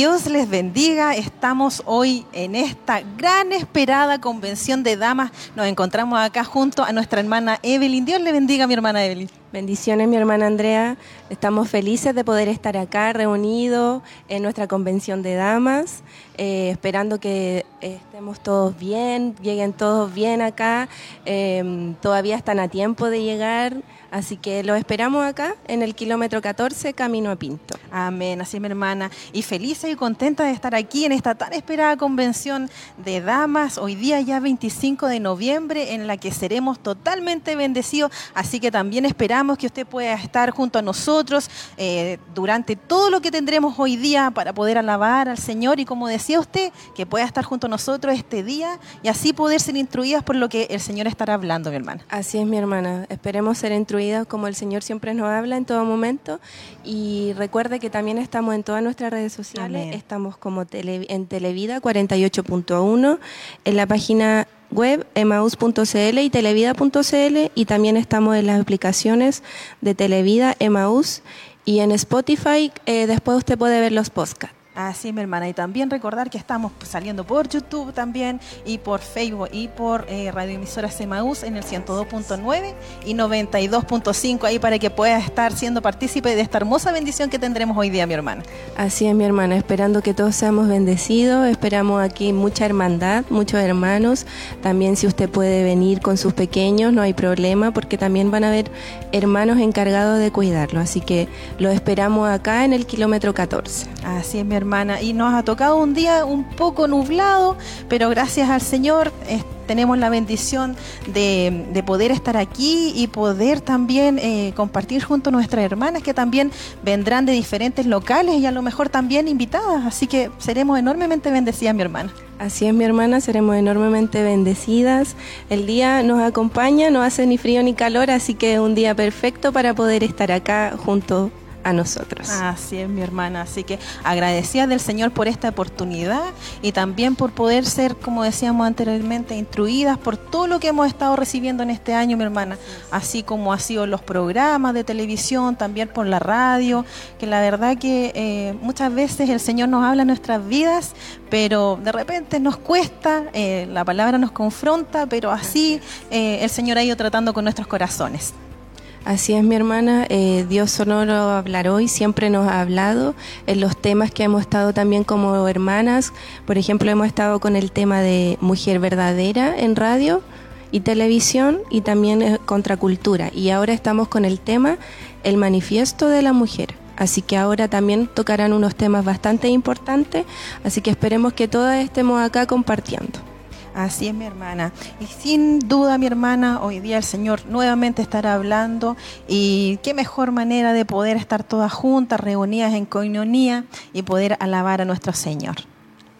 Dios les bendiga. Estamos hoy en esta gran esperada convención de damas. Nos encontramos acá junto a nuestra hermana Evelyn. Dios le bendiga, mi hermana Evelyn. Bendiciones, mi hermana Andrea. Estamos felices de poder estar acá reunidos en nuestra convención de damas, eh, esperando que estemos todos bien, lleguen todos bien acá. Eh, todavía están a tiempo de llegar. Así que lo esperamos acá en el kilómetro 14, camino a Pinto. Amén, así mi hermana. Y feliz y contenta de estar aquí en esta tan esperada convención de damas, hoy día ya 25 de noviembre, en la que seremos totalmente bendecidos. Así que también esperamos que usted pueda estar junto a nosotros eh, durante todo lo que tendremos hoy día para poder alabar al Señor. Y como decía usted, que pueda estar junto a nosotros este día y así poder ser instruidas por lo que el Señor estará hablando, mi hermana. Así es, mi hermana. Esperemos ser instruidas como el Señor siempre nos habla en todo momento. Y recuerde que también estamos en todas nuestras redes sociales. Estamos como en Televida 48.1, en la página web emaus.cl y televida.cl y también estamos en las aplicaciones de Televida, Emaus y en Spotify. Eh, después usted puede ver los podcasts. Así, mi hermana. Y también recordar que estamos saliendo por YouTube también y por Facebook y por eh, radioemisora Semaús en el 102.9 y 92.5 ahí para que puedas estar siendo partícipe de esta hermosa bendición que tendremos hoy día, mi hermana. Así es, mi hermana. Esperando que todos seamos bendecidos. Esperamos aquí mucha hermandad, muchos hermanos. También si usted puede venir con sus pequeños, no hay problema porque también van a haber hermanos encargados de cuidarlo. Así que lo esperamos acá en el kilómetro 14. Así es, mi hermana. Y nos ha tocado un día un poco nublado, pero gracias al Señor tenemos la bendición de, poder estar aquí y poder también eh, compartir junto a nuestras hermanas que también vendrán de diferentes locales y a lo mejor también invitadas. Así que seremos enormemente bendecidas, mi hermana. Así es, mi hermana, seremos enormemente bendecidas. El día nos acompaña, no hace ni frío ni calor, así que es un día perfecto para poder estar acá junto a nosotros. Así es, mi hermana. Así que agradecida del Señor por esta oportunidad y también por poder ser, como decíamos anteriormente, instruidas por todo lo que hemos estado recibiendo en este año, mi hermana. Así como ha sido los programas de televisión, también por la radio, que la verdad que eh, muchas veces el Señor nos habla en nuestras vidas, pero de repente nos cuesta, eh, la palabra nos confronta, pero así eh, el Señor ha ido tratando con nuestros corazones. Así es, mi hermana. Eh, Dios sonoro hablar hoy siempre nos ha hablado en los temas que hemos estado también como hermanas. Por ejemplo, hemos estado con el tema de mujer verdadera en radio y televisión y también eh, contracultura. Y ahora estamos con el tema el manifiesto de la mujer. Así que ahora también tocarán unos temas bastante importantes. Así que esperemos que todas estemos acá compartiendo. Así es mi hermana. Y sin duda mi hermana, hoy día el Señor nuevamente estará hablando y qué mejor manera de poder estar todas juntas, reunidas en coinonía y poder alabar a nuestro Señor.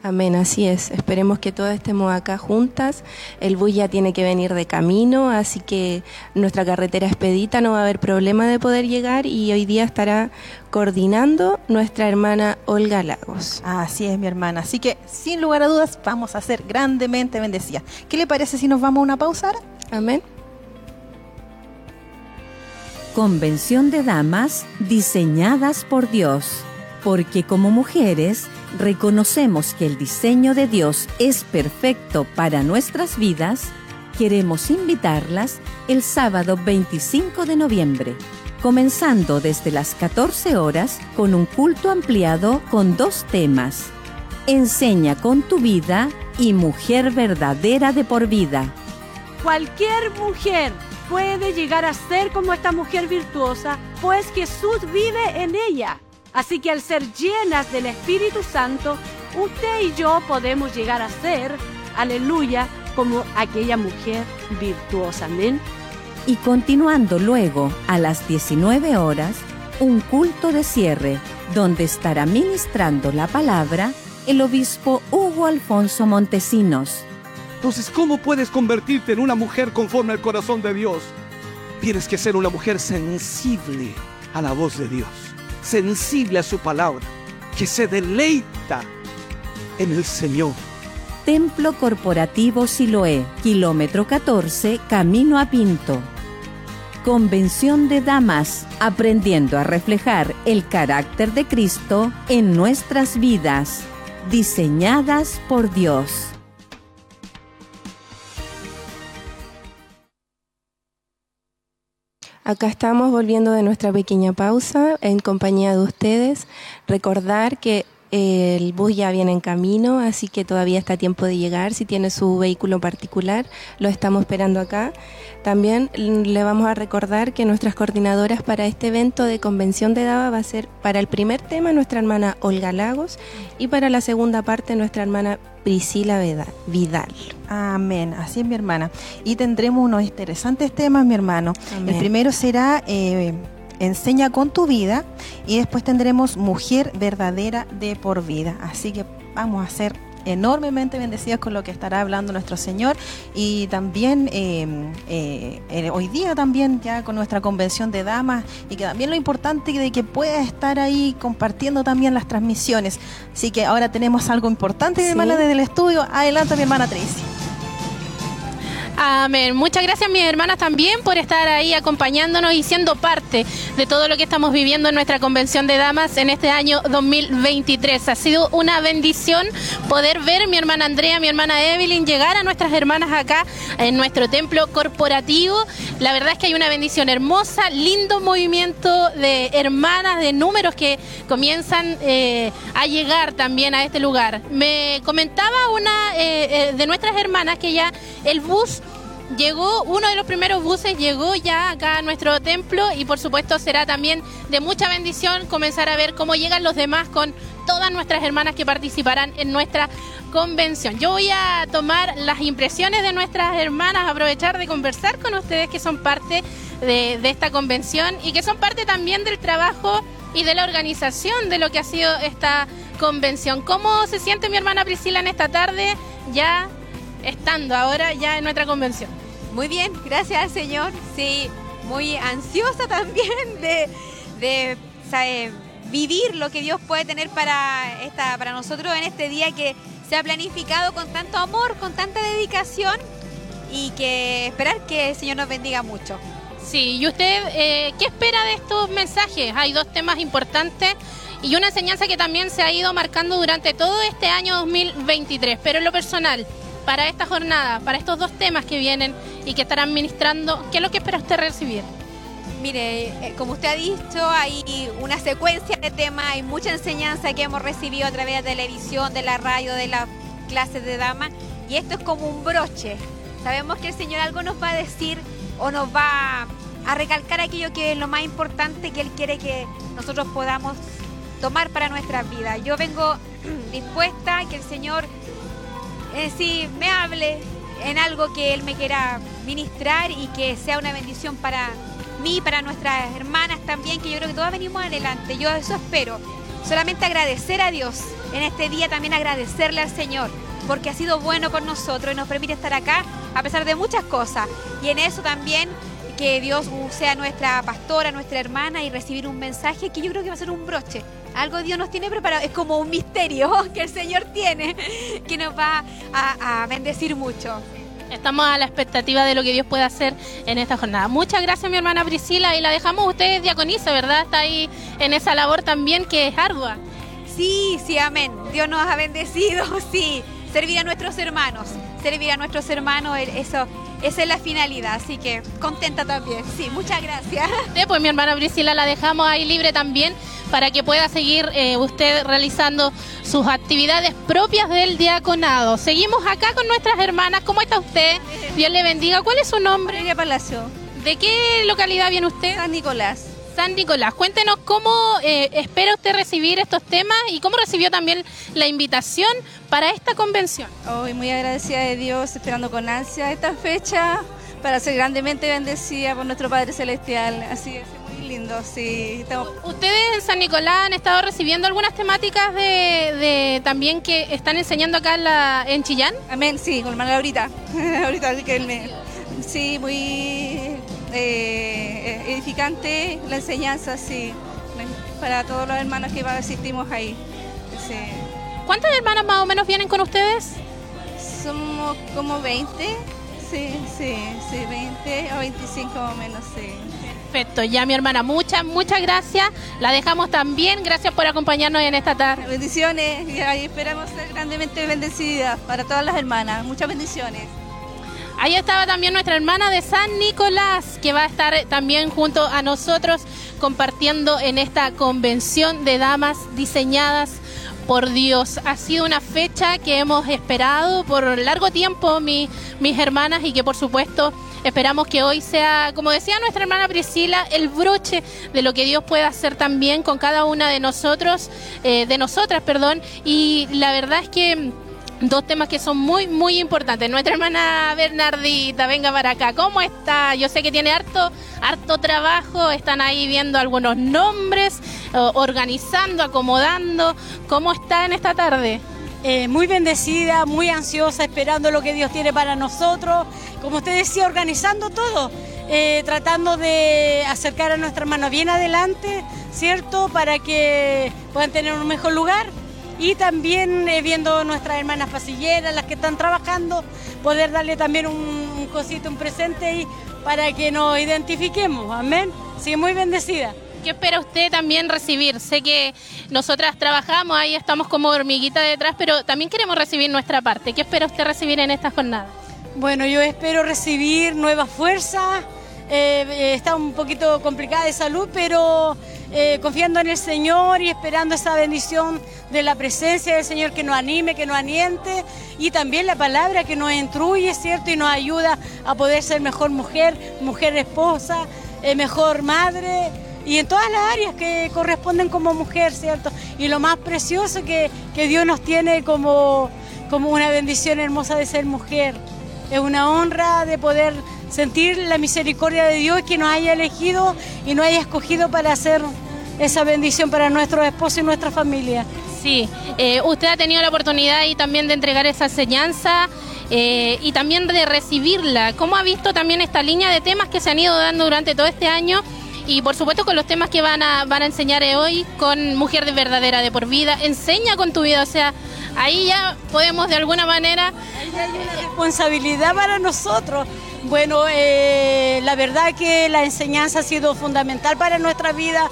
Amén, así es. Esperemos que todas estemos acá juntas. El bus ya tiene que venir de camino, así que nuestra carretera expedita, no va a haber problema de poder llegar y hoy día estará coordinando nuestra hermana Olga Lagos. Así es, mi hermana. Así que, sin lugar a dudas, vamos a ser grandemente bendecidas. ¿Qué le parece si nos vamos a una pausa? Amén. Convención de Damas diseñadas por Dios porque como mujeres reconocemos que el diseño de Dios es perfecto para nuestras vidas, queremos invitarlas el sábado 25 de noviembre, comenzando desde las 14 horas con un culto ampliado con dos temas. Enseña con tu vida y mujer verdadera de por vida. Cualquier mujer puede llegar a ser como esta mujer virtuosa, pues Jesús vive en ella. Así que al ser llenas del Espíritu Santo, usted y yo podemos llegar a ser, aleluya, como aquella mujer virtuosa. Amén. Y continuando luego a las 19 horas, un culto de cierre donde estará ministrando la palabra el obispo Hugo Alfonso Montesinos. Entonces, ¿cómo puedes convertirte en una mujer conforme al corazón de Dios? Tienes que ser una mujer sensible a la voz de Dios sensible a su palabra, que se deleita en el Señor. Templo Corporativo Siloé, kilómetro 14, camino a Pinto. Convención de Damas, aprendiendo a reflejar el carácter de Cristo en nuestras vidas, diseñadas por Dios. Acá estamos volviendo de nuestra pequeña pausa en compañía de ustedes. Recordar que el bus ya viene en camino, así que todavía está a tiempo de llegar. Si tiene su vehículo particular, lo estamos esperando acá. También le vamos a recordar que nuestras coordinadoras para este evento de convención de DABA va a ser para el primer tema nuestra hermana Olga Lagos y para la segunda parte nuestra hermana Priscila Vidal. Amén, así es mi hermana. Y tendremos unos interesantes temas, mi hermano. El primero será... Eh, enseña con tu vida y después tendremos mujer verdadera de por vida. Así que vamos a ser enormemente bendecidas con lo que estará hablando nuestro Señor y también em, eh, eh, hoy día también ya con nuestra convención de damas y que también lo importante de que pueda estar ahí compartiendo también las transmisiones. Así que ahora tenemos algo importante, mi hermana, desde el estudio. Adelante, mi hermana Tracy. Amén. Muchas gracias mis hermanas también por estar ahí acompañándonos y siendo parte de todo lo que estamos viviendo en nuestra convención de damas en este año 2023. Ha sido una bendición poder ver mi hermana Andrea, mi hermana Evelyn llegar a nuestras hermanas acá en nuestro templo corporativo. La verdad es que hay una bendición hermosa, lindo movimiento de hermanas, de números que comienzan eh, a llegar también a este lugar. Me comentaba una eh, eh, de nuestras hermanas que ya el bus llegó, uno de los primeros buses llegó ya acá a nuestro templo y por supuesto será también de mucha bendición comenzar a ver cómo llegan los demás con todas nuestras hermanas que participarán en nuestra convención. Yo voy a tomar las impresiones de nuestras hermanas, aprovechar de conversar con ustedes que son parte de, esta convención y que son parte también del trabajo y de la organización de lo que ha sido esta convención. ¿Cómo se siente mi hermana Priscila en esta tarde ya estando ahora ya en nuestra convención? Muy bien, gracias al Señor. Sí, muy ansiosa también de, de vivir lo que Dios puede tener para, esta, para nosotros en este día que se ha planificado con tanto amor, con tanta dedicación y que esperar que el Señor nos bendiga mucho. Sí, ¿y usted eh, qué espera de estos mensajes? Hay dos temas importantes y una enseñanza que también se ha ido marcando durante todo este año 2023, pero en lo personal, para esta jornada, para estos dos temas que vienen y que estarán ministrando, ¿qué es lo que espera usted recibir? Mire, eh, como usted ha dicho, hay una secuencia de temas, hay mucha enseñanza que hemos recibido a través de la televisión, de la radio, de las clases de dama, y esto es como un broche. Sabemos que el Señor algo nos va a decir o nos va a recalcar aquello que es lo más importante que Él quiere que nosotros podamos tomar para nuestra vida. Yo vengo dispuesta a que el Señor sí me hable en algo que Él me quiera ministrar y que sea una bendición para mí, para nuestras hermanas también, que yo creo que todas venimos adelante. Yo eso espero. Solamente agradecer a Dios en este día, también agradecerle al Señor, porque ha sido bueno con nosotros y nos permite estar acá a pesar de muchas cosas. Y en eso también que Dios sea nuestra pastora, nuestra hermana y recibir un mensaje que yo creo que va a ser un broche algo Dios nos tiene preparado, es como un misterio que el Señor tiene, que nos va a, bendecir mucho. Estamos a la expectativa de lo que Dios puede hacer en esta jornada. Muchas gracias, mi hermana Priscila, y la dejamos ustedes diaconisa, ¿verdad? Está ahí en esa labor también que es ardua. Sí, sí, amén. Dios nos ha bendecido, sí. Servir a nuestros hermanos, servir a nuestros hermanos, eso, esa es la finalidad, así que contenta también. Sí, muchas gracias. Sí, pues mi hermana Priscila la dejamos ahí libre también para que pueda seguir eh, usted realizando sus actividades propias del diaconado. Seguimos acá con nuestras hermanas. ¿Cómo está usted? Dios le bendiga. ¿Cuál es su nombre? Valeria Palacio. ¿De qué localidad viene usted? San Nicolás. San Nicolás, cuéntenos cómo eh, espera usted recibir estos temas y cómo recibió también la invitación para esta convención. Hoy muy agradecida de Dios, esperando con ansia esta fecha para ser grandemente bendecida por nuestro Padre Celestial. Así es lindo, sí. ¿Ustedes en San Nicolás han estado recibiendo algunas temáticas de, también que están enseñando acá en, la, en Chillán? Amén, sí, con hermana ahorita. ahorita que él me... Sí, muy eh, edificante la enseñanza, sí, para todos los hermanos que asistimos ahí. ¿Cuántas hermanas más o menos vienen con ustedes? Somos como 20 sí, sí, sí, 20 o 25 más o menos, sí. Perfecto, ya mi hermana, muchas, muchas gracias. La dejamos también. Gracias por acompañarnos en esta tarde. Bendiciones y esperamos ser grandemente bendecidas para todas las hermanas. Muchas bendiciones. Ahí estaba también nuestra hermana de San Nicolás, que va a estar también junto a nosotros compartiendo en esta convención de damas diseñadas por Dios. Ha sido una fecha que hemos esperado por largo tiempo, mi- mis hermanas, y que por supuesto esperamos que hoy sea, como decía nuestra hermana Priscila, el broche de lo que Dios puede hacer también con cada una de nosotros, eh, de nosotras, perdón. Y la verdad es que dos temas que son muy, muy importantes. Nuestra hermana Bernardita, venga para acá. ¿Cómo está? Yo sé que tiene harto, harto trabajo. Están ahí viendo algunos nombres, organizando, acomodando. ¿Cómo está en esta tarde? Eh, muy bendecida, muy ansiosa, esperando lo que Dios tiene para nosotros. Como usted decía, organizando todo, eh, tratando de acercar a nuestra hermana bien adelante, ¿cierto? Para que puedan tener un mejor lugar. Y también eh, viendo nuestras hermanas pasilleras, las que están trabajando, poder darle también un, un cosito, un presente ahí para que nos identifiquemos. Amén. Sí, muy bendecida. ¿Qué espera usted también recibir? Sé que nosotras trabajamos, ahí estamos como hormiguita detrás, pero también queremos recibir nuestra parte. ¿Qué espera usted recibir en esta jornada? Bueno, yo espero recibir nuevas fuerzas. Eh, eh, está un poquito complicada de salud, pero eh, confiando en el Señor y esperando esa bendición de la presencia del Señor que nos anime, que nos aliente y también la palabra que nos instruye, ¿cierto? Y nos ayuda a poder ser mejor mujer, mujer esposa, mejor madre y en todas las áreas que corresponden como mujer, ¿cierto? Y lo más precioso que, que Dios nos tiene como, como una bendición hermosa de ser mujer. Es una honra de poder sentir la misericordia de Dios que nos haya elegido y nos haya escogido para hacer esa bendición para nuestros esposos y nuestra familia. Sí, eh, usted ha tenido la oportunidad y también de entregar esa enseñanza eh, y también de recibirla. ¿Cómo ha visto también esta línea de temas que se han ido dando durante todo este año? Y por supuesto con los temas que van a, van a enseñar hoy con Mujer de Verdadera de por Vida. Enseña con tu vida, o sea, ahí ya podemos de alguna manera... responsabilidad para nosotros. Bueno, eh, la verdad que la enseñanza ha sido fundamental para nuestra vida,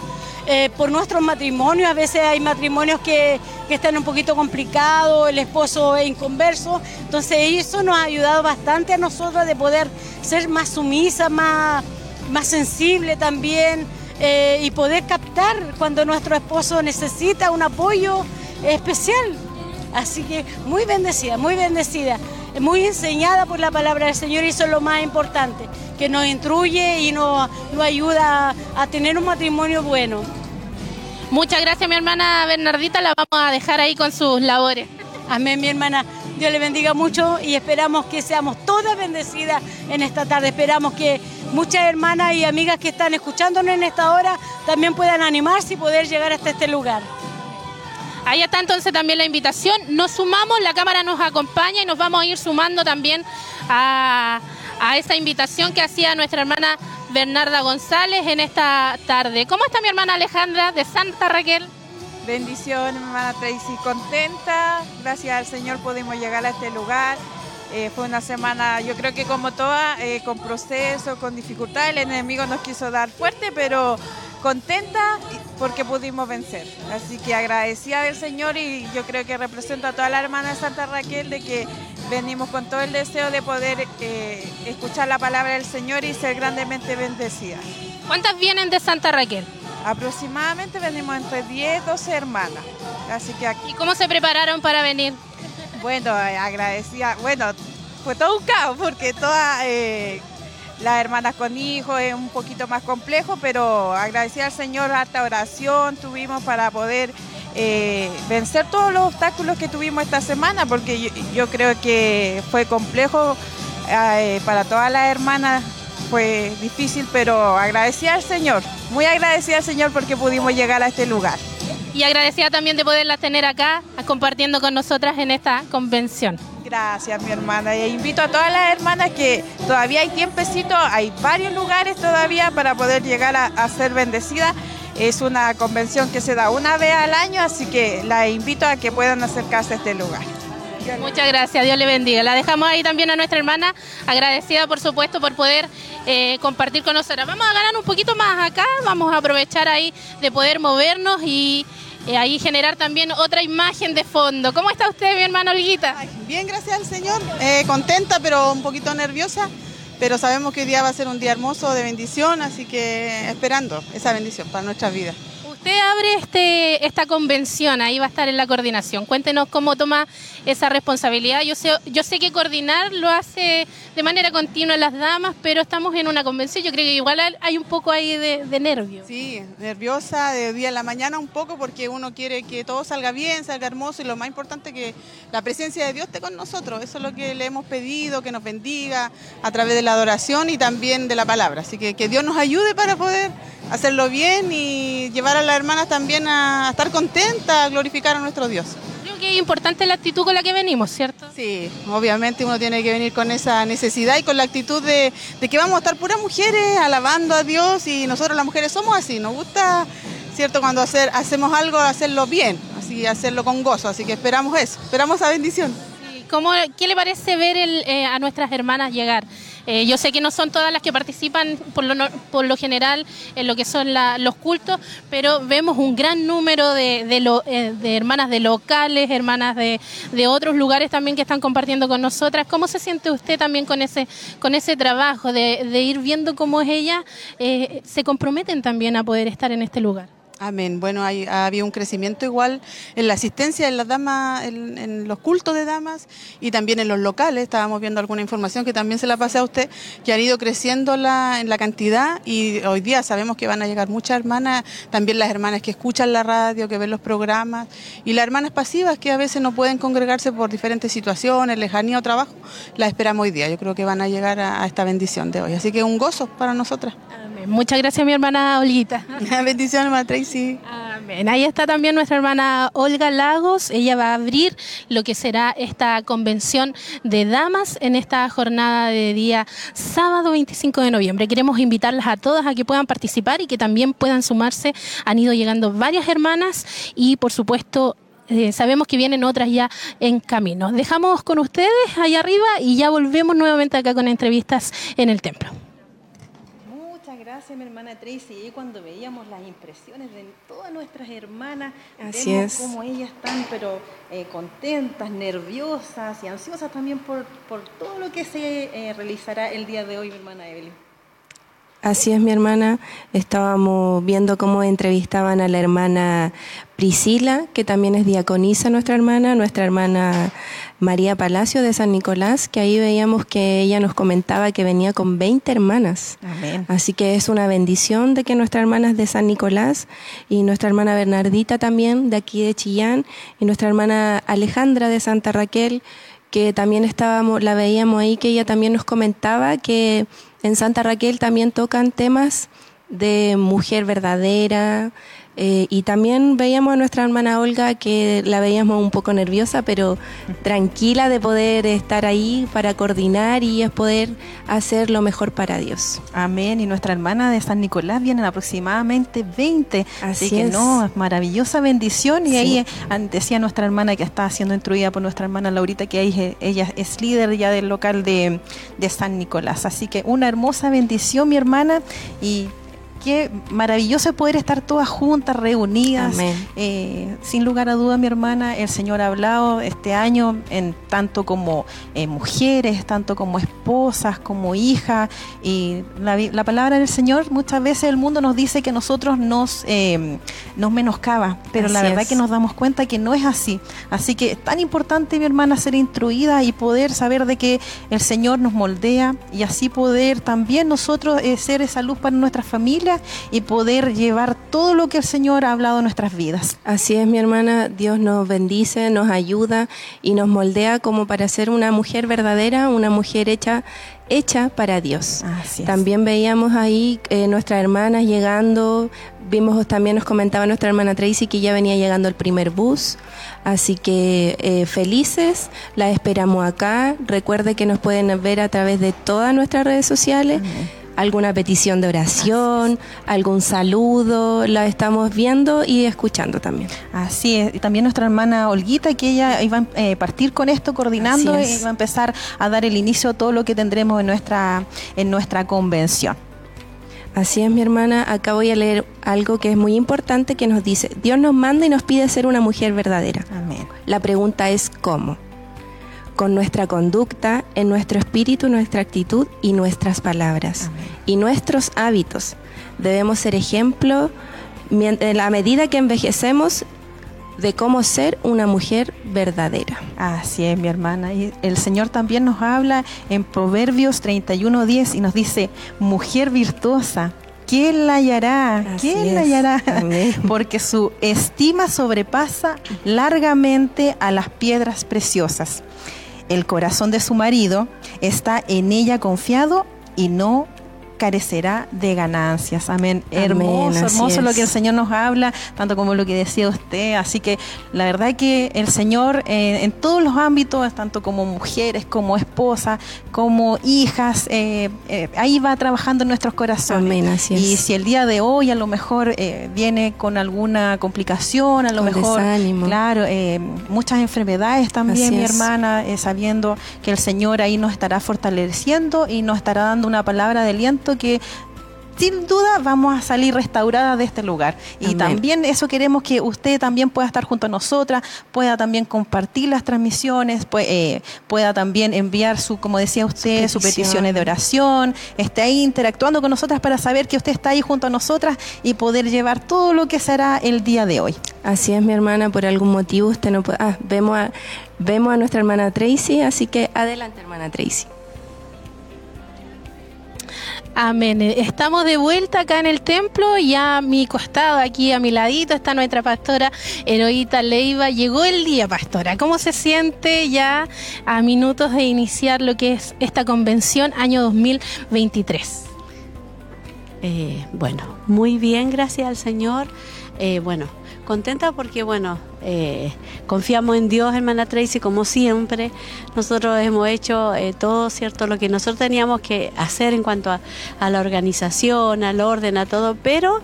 eh, por nuestros matrimonios. A veces hay matrimonios que, están un poquito complicados, el esposo es inconverso. Entonces eso nos ha ayudado bastante a nosotros de poder ser más sumisa, más, más sensible también eh, y poder captar cuando nuestro esposo necesita un apoyo especial. Así que muy bendecida, muy bendecida, muy enseñada por la palabra del Señor y eso es lo más importante, que nos instruye y nos, nos ayuda a, a tener un matrimonio bueno. Muchas gracias mi hermana Bernardita, la vamos a dejar ahí con sus labores. Amén, mi hermana. Dios le bendiga mucho y esperamos que seamos todas bendecidas en esta tarde. Esperamos que muchas hermanas y amigas que están escuchándonos en esta hora también puedan animarse y poder llegar hasta este lugar. Ahí está entonces también la invitación. Nos sumamos, la cámara nos acompaña y nos vamos a ir sumando también a, a esa invitación que hacía nuestra hermana Bernarda González en esta tarde. ¿Cómo está mi hermana Alejandra de Santa Raquel? Bendición, hermana Tracy, contenta. Gracias al Señor pudimos llegar a este lugar. Eh, fue una semana, yo creo que como toda, eh, con proceso, con dificultad. El enemigo nos quiso dar fuerte, pero contenta porque pudimos vencer. Así que agradecida del Señor y yo creo que represento a toda la hermana de Santa Raquel de que venimos con todo el deseo de poder eh, escuchar la palabra del Señor y ser grandemente bendecidas. ¿Cuántas vienen de Santa Raquel? Aproximadamente venimos entre 10, 12 hermanas. Así que aquí. ¿Y cómo se prepararon para venir? Bueno, eh, agradecida. Bueno, fue todo un caos porque todas eh, las hermanas con hijos es un poquito más complejo, pero agradecida al Señor, harta oración tuvimos para poder eh, vencer todos los obstáculos que tuvimos esta semana, porque yo, yo creo que fue complejo eh, para todas las hermanas, fue difícil, pero agradecida al Señor, muy agradecida al Señor porque pudimos llegar a este lugar. Y agradecida también de poderlas tener acá compartiendo con nosotras en esta convención. Gracias, mi hermana. Y invito a todas las hermanas que todavía hay tiempecito, hay varios lugares todavía para poder llegar a, a ser bendecidas. Es una convención que se da una vez al año, así que la invito a que puedan acercarse a este lugar. Muchas gracias, Dios le bendiga. La dejamos ahí también a nuestra hermana, agradecida por supuesto por poder eh, compartir con nosotros. Vamos a ganar un poquito más acá, vamos a aprovechar ahí de poder movernos y eh, ahí generar también otra imagen de fondo. ¿Cómo está usted, mi hermana Olguita? Bien, gracias al Señor. Eh, contenta, pero un poquito nerviosa. Pero sabemos que hoy día va a ser un día hermoso de bendición, así que esperando esa bendición para nuestras vidas. Usted abre este, esta convención, ahí va a estar en la coordinación. Cuéntenos cómo toma esa responsabilidad. Yo sé, yo sé que coordinar lo hace de manera continua las damas, pero estamos en una convención. Yo creo que igual hay un poco ahí de, de nervio. Sí, nerviosa de día a la mañana un poco porque uno quiere que todo salga bien, salga hermoso y lo más importante que la presencia de Dios esté con nosotros. Eso es lo que le hemos pedido, que nos bendiga a través de la adoración y también de la palabra. Así que que Dios nos ayude para poder hacerlo bien y llevar a las hermanas también a estar contentas, a glorificar a nuestro Dios. Creo que es importante la actitud con la que venimos, ¿cierto? Sí, obviamente uno tiene que venir con esa necesidad y con la actitud de, de que vamos a estar puras mujeres alabando a Dios y nosotros las mujeres somos así, nos gusta, ¿cierto? Cuando hacer, hacemos algo, hacerlo bien, así hacerlo con gozo, así que esperamos eso, esperamos esa bendición. ¿Cómo, ¿Qué le parece ver el, eh, a nuestras hermanas llegar? Eh, yo sé que no son todas las que participan por lo, general en lo que son los cultos, pero vemos un gran número de, eh, de hermanas de locales, hermanas de, de otros lugares también que están compartiendo con nosotras. ¿Cómo se siente usted también con ese, con ese trabajo de, de ir viendo cómo ellas eh, se comprometen también a poder estar en este lugar? Amén. Bueno, hay, ha habido un crecimiento igual en la asistencia en las damas, en, los cultos de damas y también en los locales. Estábamos viendo alguna información que también se la pasé a usted, que han ido creciendo la, en la cantidad y hoy día sabemos que van a llegar muchas hermanas, también las hermanas que escuchan la radio, que ven los programas y las hermanas pasivas que a veces no pueden congregarse por diferentes situaciones, lejanía o trabajo, las esperamos hoy día. Yo creo que van a llegar a esta bendición de hoy. Así que un gozo para nosotras. Muchas gracias, mi hermana Olguita. Bendiciones, hermana Tracy. Amén. Ahí está también nuestra hermana Olga Lagos. Ella va a abrir lo que será esta convención de damas en esta jornada de día sábado 25 de noviembre. Queremos invitarlas a todas a que puedan participar y que también puedan sumarse. Han ido llegando varias hermanas y, por supuesto, eh, sabemos que vienen otras ya en camino. Dejamos con ustedes allá arriba y ya volvemos nuevamente acá con entrevistas en el templo. Gracias, mi hermana Tracy. Y cuando veíamos las impresiones de todas nuestras hermanas, Así vemos es. cómo ellas están, pero eh, contentas, nerviosas y ansiosas también por, por todo lo que se eh, realizará el día de hoy, mi hermana Evelyn. Así es, mi hermana. Estábamos viendo cómo entrevistaban a la hermana Priscila, que también es diaconisa nuestra hermana, nuestra hermana María Palacio de San Nicolás, que ahí veíamos que ella nos comentaba que venía con 20 hermanas. Amén. Así que es una bendición de que nuestra hermana es de San Nicolás y nuestra hermana Bernardita también de aquí de Chillán y nuestra hermana Alejandra de Santa Raquel que también estábamos la veíamos ahí que ella también nos comentaba que en Santa Raquel también tocan temas de mujer verdadera eh, y también veíamos a nuestra hermana Olga que la veíamos un poco nerviosa, pero tranquila de poder estar ahí para coordinar y es poder hacer lo mejor para Dios. Amén. Y nuestra hermana de San Nicolás vienen aproximadamente 20. Así, Así que es. no, es maravillosa bendición. Y Sí. ahí decía nuestra hermana que está siendo instruida por nuestra hermana Laurita, que ahí, ella es líder ya del local de, de San Nicolás. Así que una hermosa bendición, mi hermana. Y qué maravilloso poder estar todas juntas, reunidas. Eh, sin lugar a duda, mi hermana, el Señor ha hablado este año en tanto como eh, mujeres, tanto como esposas, como hijas. Y la, palabra del Señor, muchas veces el mundo nos dice que nosotros nos, eh, nos menoscaba, pero la verdad es. que nos damos cuenta que no es así. Así que es tan importante, mi hermana, ser instruida y poder saber de que el Señor nos moldea y así poder también nosotros eh, ser esa luz para nuestras familias y poder llevar todo lo que el Señor ha hablado en nuestras vidas. Así es, mi hermana, Dios nos bendice, nos ayuda y nos moldea como para ser una mujer verdadera, una mujer hecha hecha para Dios. Así es. También veíamos ahí eh, nuestras hermanas llegando, vimos también nos comentaba nuestra hermana Tracy que ya venía llegando el primer bus, así que eh, felices, la esperamos acá. Recuerde que nos pueden ver a través de todas nuestras redes sociales. Alguna petición de oración, algún saludo, la estamos viendo y escuchando también. Así es, y también nuestra hermana Olguita, que ella iba a eh, partir con esto, coordinando, y va a empezar a dar el inicio a todo lo que tendremos en nuestra, en nuestra convención. Así es, mi hermana. Acá voy a leer algo que es muy importante que nos dice, Dios nos manda y nos pide ser una mujer verdadera. Amén. La pregunta es ¿cómo? Con nuestra conducta, en nuestro espíritu, nuestra actitud y nuestras palabras. Y nuestros hábitos. Debemos ser ejemplo en la medida que envejecemos de cómo ser una mujer verdadera. Así es, mi hermana. Y el Señor también nos habla en Proverbios 31.10 y nos dice, mujer virtuosa, ¿quién la hallará? ¿Quién la hallará? Porque su estima sobrepasa largamente a las piedras preciosas. El corazón de su marido está en ella confiado y no carecerá de ganancias. Amén. hermoso, hermoso lo que el Señor nos habla, tanto como lo que decía usted. Así que la verdad que el Señor eh, en todos los ámbitos, tanto como mujeres, como esposas, como hijas, eh, eh, ahí va trabajando en nuestros corazones. Amén, así Y si el día de hoy a lo mejor viene con alguna complicación, a lo mejor, claro, muchas enfermedades también, mi hermana, sabiendo que el Señor ahí nos estará fortaleciendo y nos estará dando una palabra de aliento que sin duda vamos a salir restauradas de este lugar. Y también eso queremos que usted también pueda estar junto a nosotras, pueda también compartir las transmisiones, eh, pueda también enviar su, como decía usted, sus peticiones de oración, esté ahí interactuando con nosotras para saber que usted está ahí junto a nosotras y poder llevar todo lo que será el día de hoy. Así es, mi hermana, por algún motivo usted no puede... Ah, vemos a, vemos a nuestra hermana Tracy, así que adelante, hermana Tracy. Amén. Estamos de vuelta acá en el templo y a mi costado, aquí a mi ladito, está nuestra pastora Heroíta Leiva. Llegó el día, pastora. ¿Cómo se siente ya a minutos de iniciar lo que es esta convención año 2023? Eh, bueno, muy bien, gracias al Señor. Eh, bueno, contenta porque, bueno, eh, confiamos en Dios, hermana Tracy, como siempre. Nosotros hemos hecho eh, todo, ¿cierto? Lo que nosotros teníamos que hacer en cuanto a, a la organización, al orden, a todo, pero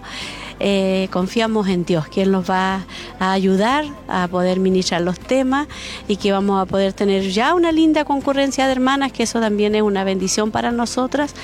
eh, confiamos en Dios, Él nos va a ayudar a poder ministrar los temas y que vamos a poder tener ya una linda concurrencia de hermanas, que eso también es una bendición para nosotras.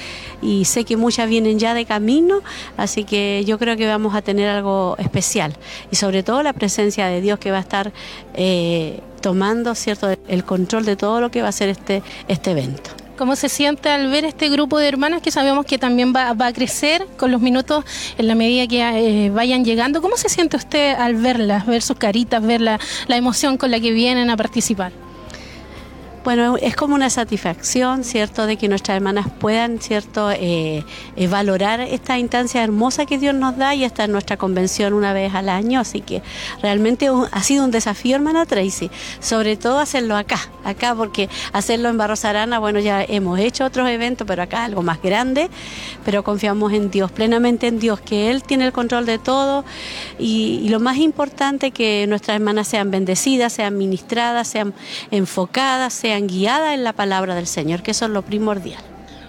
Y sé que muchas vienen ya de camino, así que yo creo que vamos a tener algo especial. Y sobre todo la presencia de Dios que va a estar eh, tomando cierto el control de todo lo que va a ser este, este evento. ¿Cómo se siente al ver este grupo de hermanas que sabemos que también va, a crecer con los minutos en la medida que eh, vayan llegando? ¿Cómo se siente usted al verlas, ver sus caritas, ver la emoción con la que vienen a participar? Bueno, es como una satisfacción, ¿cierto?, de que nuestras hermanas puedan, ¿cierto?, eh, eh, valorar esta instancia hermosa que Dios nos da y esta es nuestra convención una vez al año, así que realmente ha sido un desafío, hermana Tracy, sobre todo hacerlo acá, acá, porque hacerlo en Barros Arana, bueno, ya hemos hecho otros eventos, pero acá algo más grande, pero confiamos en Dios, plenamente en Dios, que Él tiene el control de todo y, y lo más importante que nuestras hermanas sean bendecidas, sean ministradas, sean enfocadas, sean sean guiadas en la palabra del Señor, que eso es lo primordial.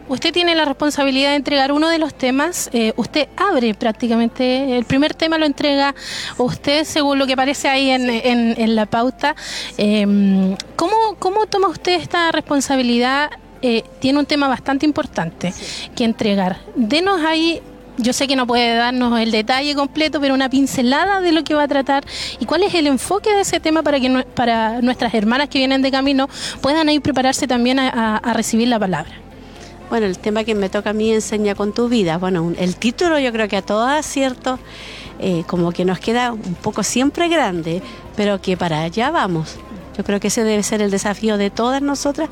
Usted tiene la responsabilidad de entregar uno de los temas. Eh, usted abre prácticamente, el primer tema lo entrega usted según lo que aparece ahí en, la pauta. Em, ¿cómo, ¿Cómo toma usted esta responsabilidad? Eh, tiene un tema bastante importante que entregar. Denos ahí yo sé que no puede darnos el detalle completo, pero una pincelada de lo que va a tratar y cuál es el enfoque de ese tema para que para nuestras hermanas que vienen de camino puedan ir prepararse también a, recibir la palabra. Bueno, el tema que me toca a mí enseña con tu vida. Bueno, el título yo creo que a todas, ¿cierto? Eh, como que nos queda un poco siempre grande, pero que para allá vamos. Yo creo que ese debe ser el desafío de todas nosotras,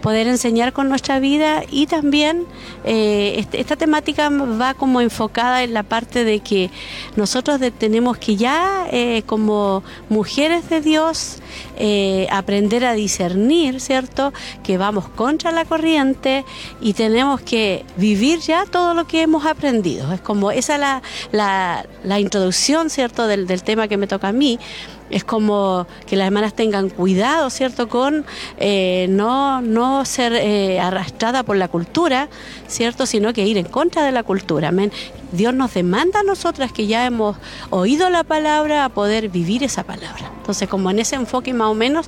poder enseñar con nuestra vida y también eh, este, esta temática va como enfocada en la parte de que nosotros tenemos que ya eh, como mujeres de Dios eh, aprender a discernir, ¿cierto? Que vamos contra la corriente y tenemos que vivir ya todo lo que hemos aprendido. Es como esa la, la, la introducción, ¿cierto? Del, del tema que me toca a mí es como que las hermanas tengan cuidado, ¿cierto?, con eh, no, no ser eh, arrastrada por la cultura, ¿cierto?, sino que ir en contra de la cultura. Amén. Dios nos demanda a nosotras que ya hemos oído la palabra a poder vivir esa palabra. Entonces, como en ese enfoque más o menos,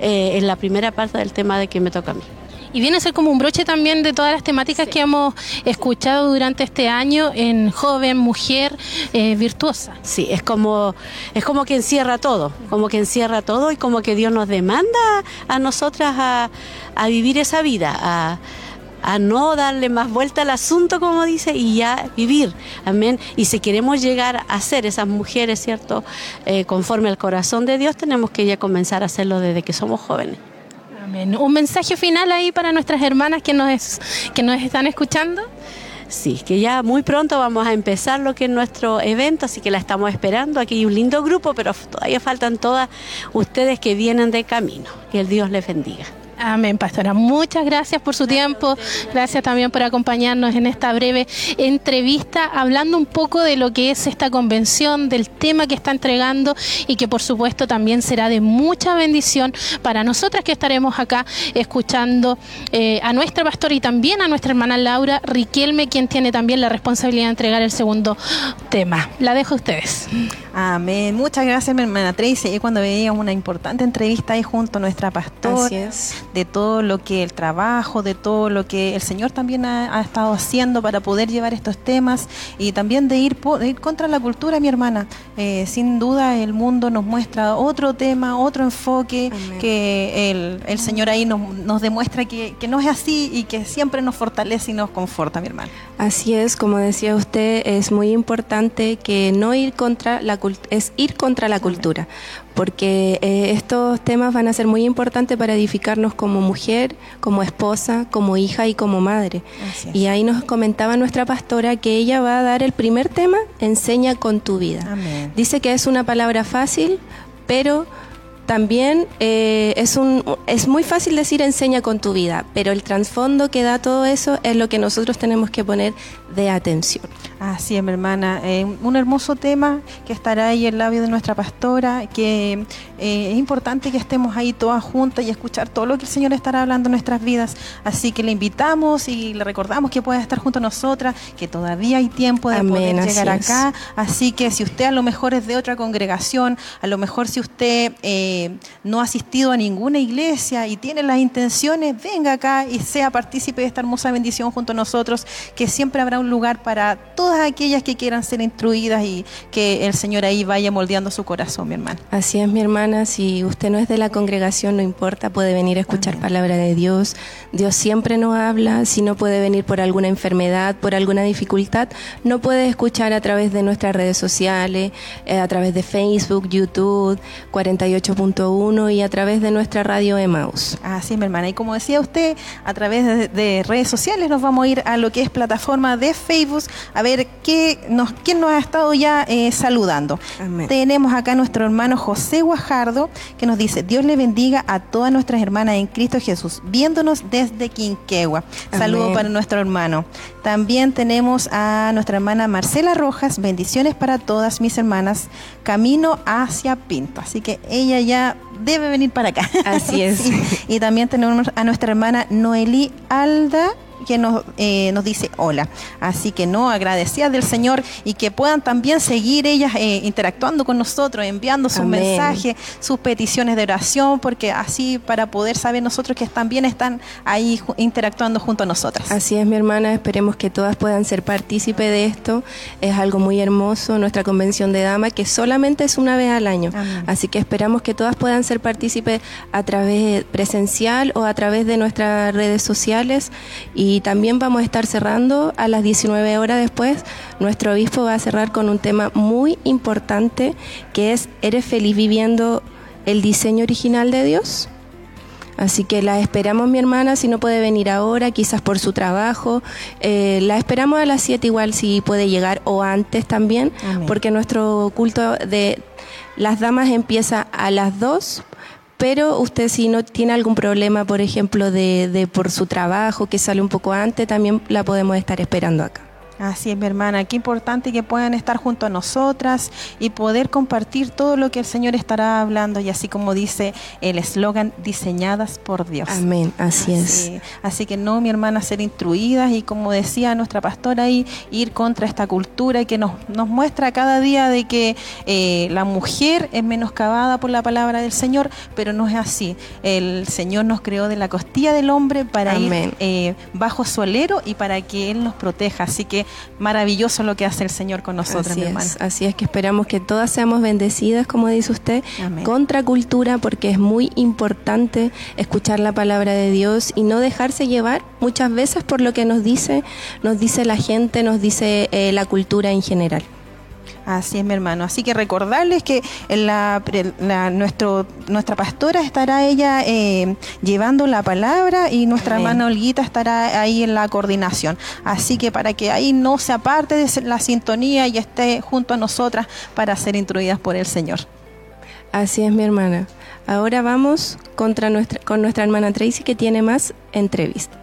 eh, en la primera parte del tema de que me toca a mí. Y viene a ser como un broche también de todas las temáticas que hemos escuchado durante este año en joven, mujer, eh, virtuosa. Sí, es como, es como que encierra todo, como que encierra todo y como que Dios nos demanda a nosotras a, a vivir esa vida, a, a no darle más vuelta al asunto, como dice, y ya vivir. Amén. Y si queremos llegar a ser esas mujeres, ¿cierto? Eh, conforme al corazón de Dios, tenemos que ya comenzar a hacerlo desde que somos jóvenes. Un mensaje final ahí para nuestras hermanas que nos, que nos están escuchando. Sí, que ya muy pronto vamos a empezar lo que es nuestro evento, así que la estamos esperando. Aquí hay un lindo grupo, pero todavía faltan todas ustedes que vienen de camino. Que el Dios les bendiga. Amén, pastora. Muchas gracias por su tiempo. Gracias también por acompañarnos en esta breve entrevista, hablando un poco de lo que es esta convención, del tema que está entregando y que por supuesto también será de mucha bendición para nosotras que estaremos acá escuchando eh, a nuestra pastora y también a nuestra hermana Laura Riquelme, quien tiene también la responsabilidad de entregar el segundo tema. La dejo a ustedes. Amén. Muchas gracias, mi hermana Tracy. Y cuando veíamos una importante entrevista ahí junto a nuestra pastora. Así es. De todo lo que el trabajo, de todo lo que el Señor también ha, ha estado haciendo para poder llevar estos temas y también de ir, de ir contra la cultura, mi hermana. Eh, sin duda el mundo nos muestra otro tema, otro enfoque, que el, el Señor ahí nos, nos demuestra que, que no es así y que siempre nos fortalece y nos conforta, mi hermana. Así es, como decía usted, es muy importante que no ir contra la es ir contra la cultura, porque eh, estos temas van a ser muy importantes para edificarnos como mujer, como esposa, como hija y como madre. Y ahí nos comentaba nuestra pastora que ella va a dar el primer tema, enseña con tu vida. Amén. Dice que es una palabra fácil, pero también eh, es, un, es muy fácil decir enseña con tu vida, pero el trasfondo que da todo eso es lo que nosotros tenemos que poner de atención. Así es, mi hermana. Eh, un hermoso tema que estará ahí en el labio de nuestra pastora, que eh, es importante que estemos ahí todas juntas y escuchar todo lo que el Señor estará hablando en nuestras vidas. Así que le invitamos y le recordamos que pueda estar junto a nosotras, que todavía hay tiempo de Amén, poder llegar es. acá. Así que si usted a lo mejor es de otra congregación, a lo mejor si usted eh, no ha asistido a ninguna iglesia y tiene las intenciones, venga acá y sea partícipe de esta hermosa bendición junto a nosotros, que siempre habrá un lugar para todas aquellas que quieran ser instruidas y que el Señor ahí vaya moldeando su corazón, mi hermano. Así es, mi hermana, si usted no es de la congregación, no importa, puede venir a escuchar palabra de Dios. Dios siempre nos habla, si no puede venir por alguna enfermedad, por alguna dificultad, no puede escuchar a través de nuestras redes sociales, eh, a través de Facebook, YouTube, 48.1 y a través de nuestra radio Emaus. Así, mi hermana. Y como decía usted, a través de, de redes sociales nos vamos a ir a lo que es plataforma de Facebook a ver qué nos, quién nos ha estado ya eh, saludando. Amén. Tenemos acá a nuestro hermano José Guajardo que nos dice, Dios le bendiga a todas nuestras hermanas en Cristo Jesús, viéndonos desde Quinquegua. Saludo Amén. para nuestro hermano. También tenemos a nuestra hermana Marcela Rojas, bendiciones para todas mis hermanas, camino hacia Pinto. Así que ella ya debe venir para acá. Así es. Sí. Y también tenemos a nuestra hermana Noelí Alda que nos, eh, nos dice hola. Así que no, agradecidas del Señor y que puedan también seguir ellas eh, interactuando con nosotros, enviando sus Amén. mensajes, sus peticiones de oración, porque así para poder saber nosotros que también están ahí interactuando junto a nosotras. Así es, mi hermana. Esperemos que todas puedan ser partícipe de esto. Es algo muy hermoso, nuestra convención de dama, que solamente es una vez al año. Amén. Así que esperamos que todas puedan ser partícipes a través presencial o a través de nuestras redes sociales. Y también vamos a estar cerrando a las 19 horas después. Nuestro obispo va a cerrar con un tema muy importante que es ¿Eres feliz viviendo el diseño original de Dios? Así que la esperamos, mi hermana, si no puede venir ahora, quizás por su trabajo. Eh, la esperamos a las 7 igual si puede llegar o antes también, Amén. porque nuestro culto de las damas empieza a las 2, pero usted si no tiene algún problema, por ejemplo, de, de por su trabajo, que sale un poco antes, también la podemos estar esperando acá. Así es, mi hermana. Qué importante que puedan estar junto a nosotras y poder compartir todo lo que el Señor estará hablando. Y así como dice el eslogan, diseñadas por Dios. Amén, así, es. Así que no, mi hermana, ser instruidas y como decía nuestra pastora ahí, ir contra esta cultura que nos, nos muestra cada día de que eh, la mujer es menoscabada por la palabra del Señor, pero no es así. El Señor nos creó de la costilla del hombre para ir eh, bajo su alero y para que Él nos proteja. Así que maravilloso lo que hace el Señor con nosotros, así mi hermana. Es, así es que esperamos que todas seamos bendecidas, como dice usted, contra cultura, porque es muy importante escuchar la palabra de Dios y no dejarse llevar muchas veces por lo que nos dice, nos dice la gente, nos dice eh, la cultura en general. Así es, mi hermano. Así que recordarles que la, nuestro, nuestra pastora estará ella eh, llevando la palabra y nuestra hermana Olguita estará ahí en la coordinación. Así que para que ahí no se aparte de la sintonía y esté junto a nosotras para ser instruidas por el Señor. Así es, mi hermana. Ahora vamos contra nuestra, con nuestra hermana Tracy que tiene más entrevistas.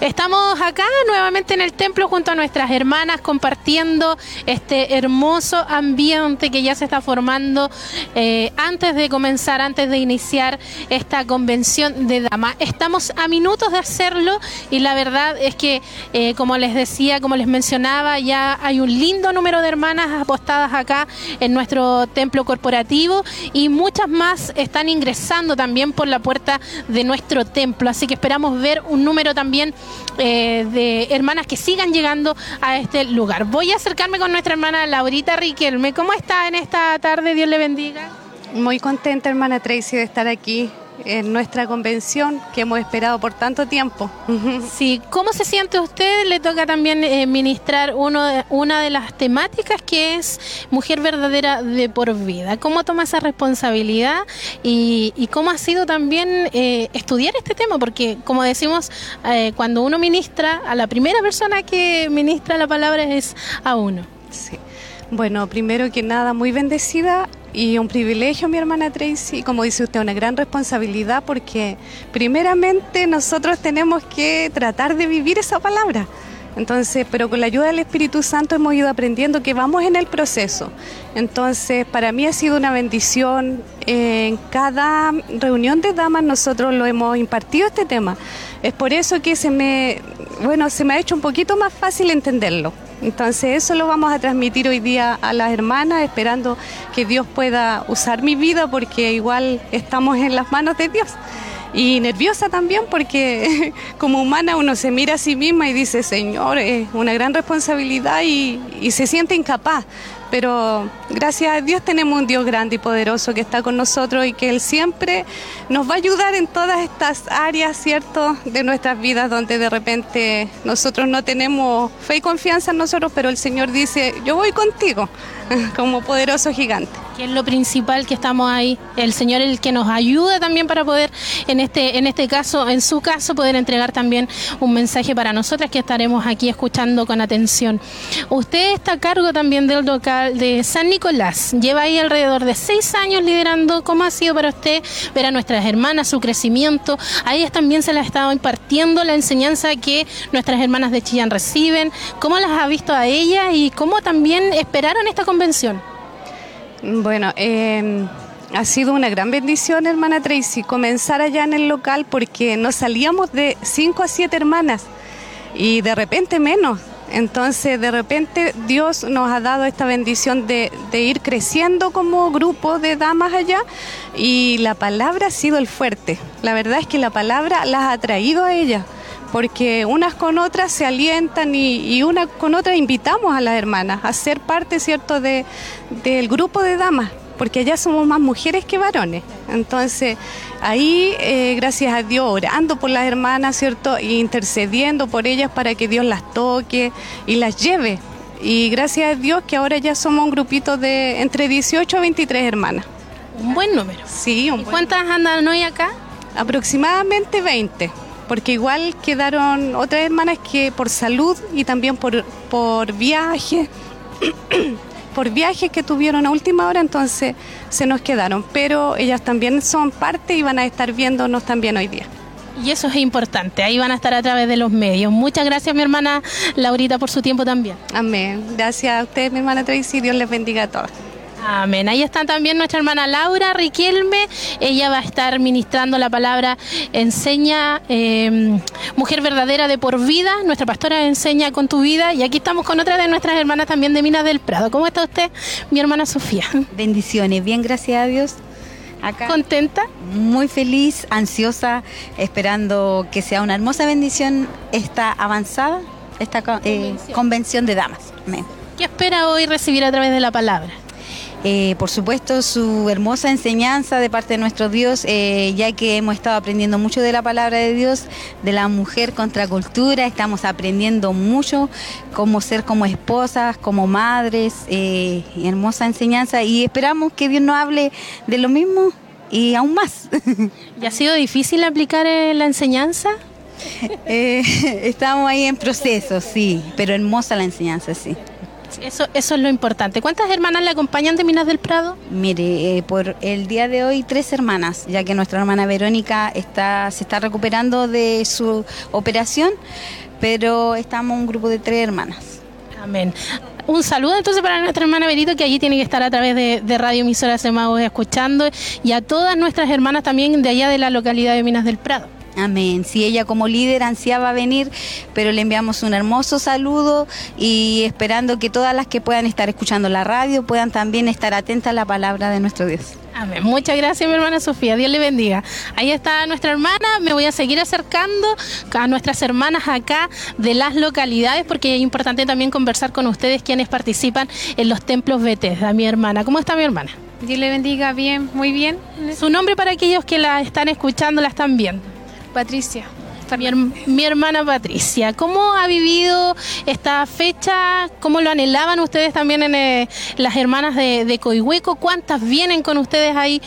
Estamos acá nuevamente en el templo junto a nuestras hermanas compartiendo este hermoso ambiente que ya se está formando eh, antes de comenzar, antes de iniciar esta convención de damas. Estamos a minutos de hacerlo y la verdad es que, eh, como les decía, como les mencionaba, ya hay un lindo número de hermanas apostadas acá en nuestro templo corporativo y muchas más están ingresando también por la puerta de nuestro templo. Así que esperamos ver un número también eh, de hermanas que sigan llegando a este lugar. Voy a acercarme con nuestra hermana Laurita Riquelme. ¿Cómo está en esta tarde? Dios le bendiga. Muy contenta, hermana Tracy, de estar aquí en nuestra convención que hemos esperado por tanto tiempo. Sí, ¿cómo se siente usted? Le toca también eh, ministrar uno de, una de las temáticas que es Mujer Verdadera de por vida. ¿Cómo toma esa responsabilidad y, cómo ha sido también eh, estudiar este tema? Porque como decimos, eh, cuando uno ministra, a la primera persona que ministra la palabra es a uno. Sí. Bueno, primero que nada, muy bendecida y un privilegio, mi hermana Tracy, como dice usted, una gran responsabilidad porque primeramente nosotros tenemos que tratar de vivir esa palabra. Entonces, pero con la ayuda del Espíritu Santo hemos ido aprendiendo que vamos en el proceso. Entonces, para mí ha sido una bendición. En cada reunión de damas nosotros lo hemos impartido este tema. Es por eso que se me, bueno, se me ha hecho un poquito más fácil entenderlo. Entonces eso lo vamos a transmitir hoy día a las hermanas, esperando que Dios pueda usar mi vida porque igual estamos en las manos de Dios. Y nerviosa también porque como humana uno se mira a sí misma y dice, Señor, es una gran responsabilidad y, y se siente incapaz pero gracias a Dios tenemos un Dios grande y poderoso que está con nosotros y que Él siempre nos va a ayudar en todas estas áreas, ¿cierto?, de nuestras vidas donde de repente nosotros no tenemos fe y confianza en nosotros, pero el Señor dice, yo voy contigo como poderoso gigante. Que es lo principal que estamos ahí, el Señor el que nos ayuda también para poder, en este, en este caso, en su caso, poder entregar también un mensaje para nosotras que estaremos aquí escuchando con atención. Usted está a cargo también del local de San Nicolás. Lleva ahí alrededor de seis años liderando. ¿Cómo ha sido para usted ver a nuestras hermanas, su crecimiento? A ellas también se les ha estado impartiendo la enseñanza que nuestras hermanas de Chillán reciben. ¿Cómo las ha visto a ellas y cómo también esperaron esta convención? Bueno, em, ha sido una gran bendición, hermana Tracy, comenzar allá en el local porque nos salíamos de cinco a siete hermanas y de repente menos. Entonces, de repente, Dios nos ha dado esta bendición de, ir creciendo como grupo de damas allá y la palabra ha sido el fuerte. La verdad es que la palabra las ha traído a ellas porque unas con otras se alientan y, una con otra invitamos a las hermanas a ser parte, ¿cierto?, de, del grupo de damas porque allá somos más mujeres que varones. Entonces, ahí, eh, gracias a Dios, orando por las hermanas, ¿cierto? E intercediendo por ellas para que Dios las toque y las lleve. Y gracias a Dios que ahora ya somos un grupito de entre 18 a 23 hermanas. Un buen número. Sí, un ¿Y cuántas andan hoy acá? Aproximadamente 20 porque igual quedaron otras hermanas que por salud y también por, por viaje por viajes que tuvieron a última hora, entonces se nos quedaron. Pero ellas también son parte y van a estar viéndonos también hoy día. Y eso es importante, ahí van a estar a través de los medios. Muchas gracias mi hermana Laurita por su tiempo también. Amén. Gracias a ustedes, mi hermana Tracy, Dios les bendiga a todos. Amén. Ahí está también nuestra hermana Laura Riquelme. Ella va a estar ministrando la palabra Enseña eh, Mujer Verdadera de por vida. Nuestra pastora enseña con tu vida. Y aquí estamos con otra de nuestras hermanas también de Minas del Prado. ¿Cómo está usted, mi hermana Sofía? Bendiciones, bien, gracias a Dios. Acá. ¿Contenta? Muy feliz, ansiosa, esperando que sea una hermosa bendición esta avanzada, esta eh, convención de damas. Amén. ¿Qué espera hoy recibir a través de la palabra? Eh, por supuesto, su hermosa enseñanza de parte de nuestro Dios, eh, ya que hemos estado aprendiendo mucho de la palabra de Dios, de la mujer contra cultura, estamos aprendiendo mucho cómo ser como esposas, como madres, eh, hermosa enseñanza y esperamos que Dios nos hable de lo mismo y aún más. ¿Y ha sido difícil aplicar la enseñanza? estamos ahí en proceso, sí, pero hermosa la enseñanza, sí. Eso, eso es lo importante. ¿Cuántas hermanas le acompañan de Minas del Prado? Mire, eh, por el día de hoy tres hermanas, ya que nuestra hermana Verónica está, se está recuperando de su operación, pero estamos un grupo de tres hermanas. Amén. Un saludo entonces para nuestra hermana Berito, que allí tiene que estar a través de, Radio Emisora Semagos escuchando, y a todas nuestras hermanas también de allá de la localidad de Minas del Prado. Amén. Si ella como líder ansiaba venir, pero le enviamos un hermoso saludo y esperando que todas las que puedan estar escuchando la radio puedan también estar atentas a la palabra de nuestro Dios. Amén. Muchas gracias, mi hermana Sofía. Dios le bendiga. Ahí está nuestra hermana. Me voy a seguir acercando a nuestras hermanas acá de las localidades porque es importante también conversar con ustedes quienes participan en los templos Bethesda. Mi hermana, ¿cómo está mi hermana? Dios le bendiga, bien, muy bien. Su nombre para aquellos que la están escuchando, la están viendo. Patricia. Mi, hermana Patricia, ¿cómo ha vivido esta fecha? ¿Cómo lo anhelaban ustedes también en eh, las hermanas de, Coihueco? ¿Cuántas vienen con ustedes ahí?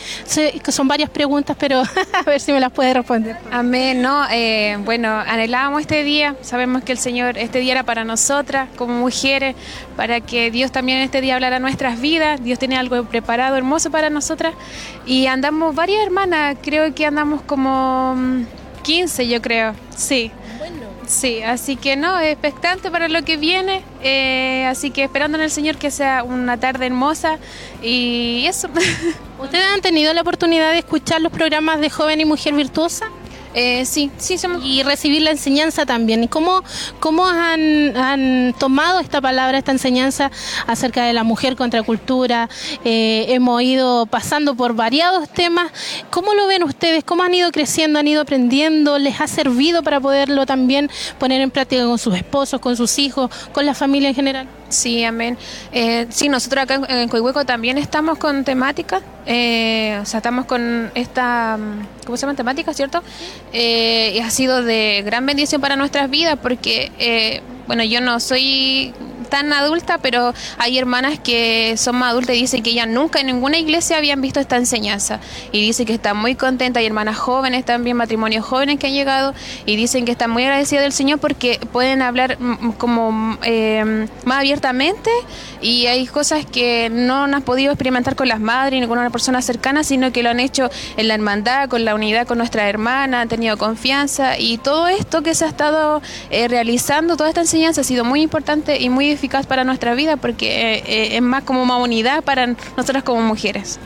son varias preguntas, pero a ver si me las puede responder. Amén, no, eh, bueno, anhelábamos este día, sabemos que el Señor, este día era para nosotras como mujeres, para que Dios también este día hablara nuestras vidas, Dios tiene algo preparado, hermoso para nosotras, y andamos varias hermanas, creo que andamos como mm, 15 yo creo, sí. Bueno. Sí, así que no, expectante para lo que viene, eh, así que esperando en el Señor que sea una tarde hermosa y eso. ¿Ustedes han tenido la oportunidad de escuchar los programas de Joven y Mujer Virtuosa? Eh, sí, sí, y recibir la enseñanza también. ¿Y cómo, cómo han, tomado esta palabra, esta enseñanza acerca de la mujer contra cultura? Eh, hemos ido pasando por variados temas. ¿Cómo lo ven ustedes? ¿Cómo han ido creciendo, han ido aprendiendo? ¿Les ha servido para poderlo también poner en práctica con sus esposos, con sus hijos, con la familia en general? Sí, amén. Eh, sí, nosotros acá en, Coihueco también estamos con temática, eh, o sea, estamos con esta, ¿cómo se llama? Temática, ¿cierto? Eh, ha sido de gran bendición para nuestras vidas porque, eh, bueno, yo no soy tan adulta, pero hay hermanas que son más adultas y dicen que ya nunca en ninguna iglesia habían visto esta enseñanza. Y dicen que están muy contentas. Hay hermanas jóvenes también, matrimonios jóvenes que han llegado y dicen que están muy agradecidas del Señor porque pueden hablar como eh, más abiertamente y hay cosas que no han podido experimentar con las madres ni con una persona cercana, sino que lo han hecho en la hermandad, con la unidad con nuestra hermana, han tenido confianza y todo esto que se ha estado eh, realizando, toda esta enseñanza ha sido muy importante y muy para nuestra vida porque eh, eh, es más como una unidad para nosotras como mujeres.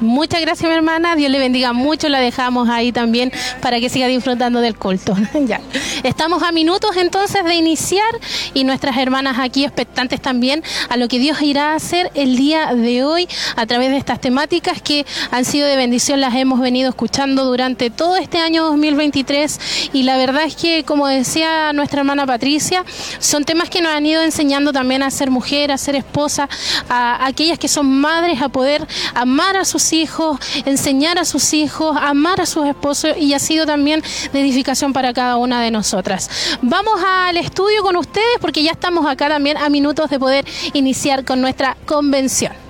Muchas gracias, mi hermana. Dios le bendiga mucho. La dejamos ahí también para que siga disfrutando del culto. Estamos a minutos entonces de iniciar y nuestras hermanas aquí expectantes también a lo que Dios irá a hacer el día de hoy a través de estas temáticas que han sido de bendición. Las hemos venido escuchando durante todo este año 2023 y la verdad es que, como decía nuestra hermana Patricia, son temas que nos han ido enseñando también a ser mujer, a ser esposa, a aquellas que son madres, a poder amar a sus hijos, enseñar a sus hijos, amar a sus esposos y ha sido también de edificación para cada una de nosotras. Vamos al estudio con ustedes porque ya estamos acá también a minutos de poder iniciar con nuestra convención.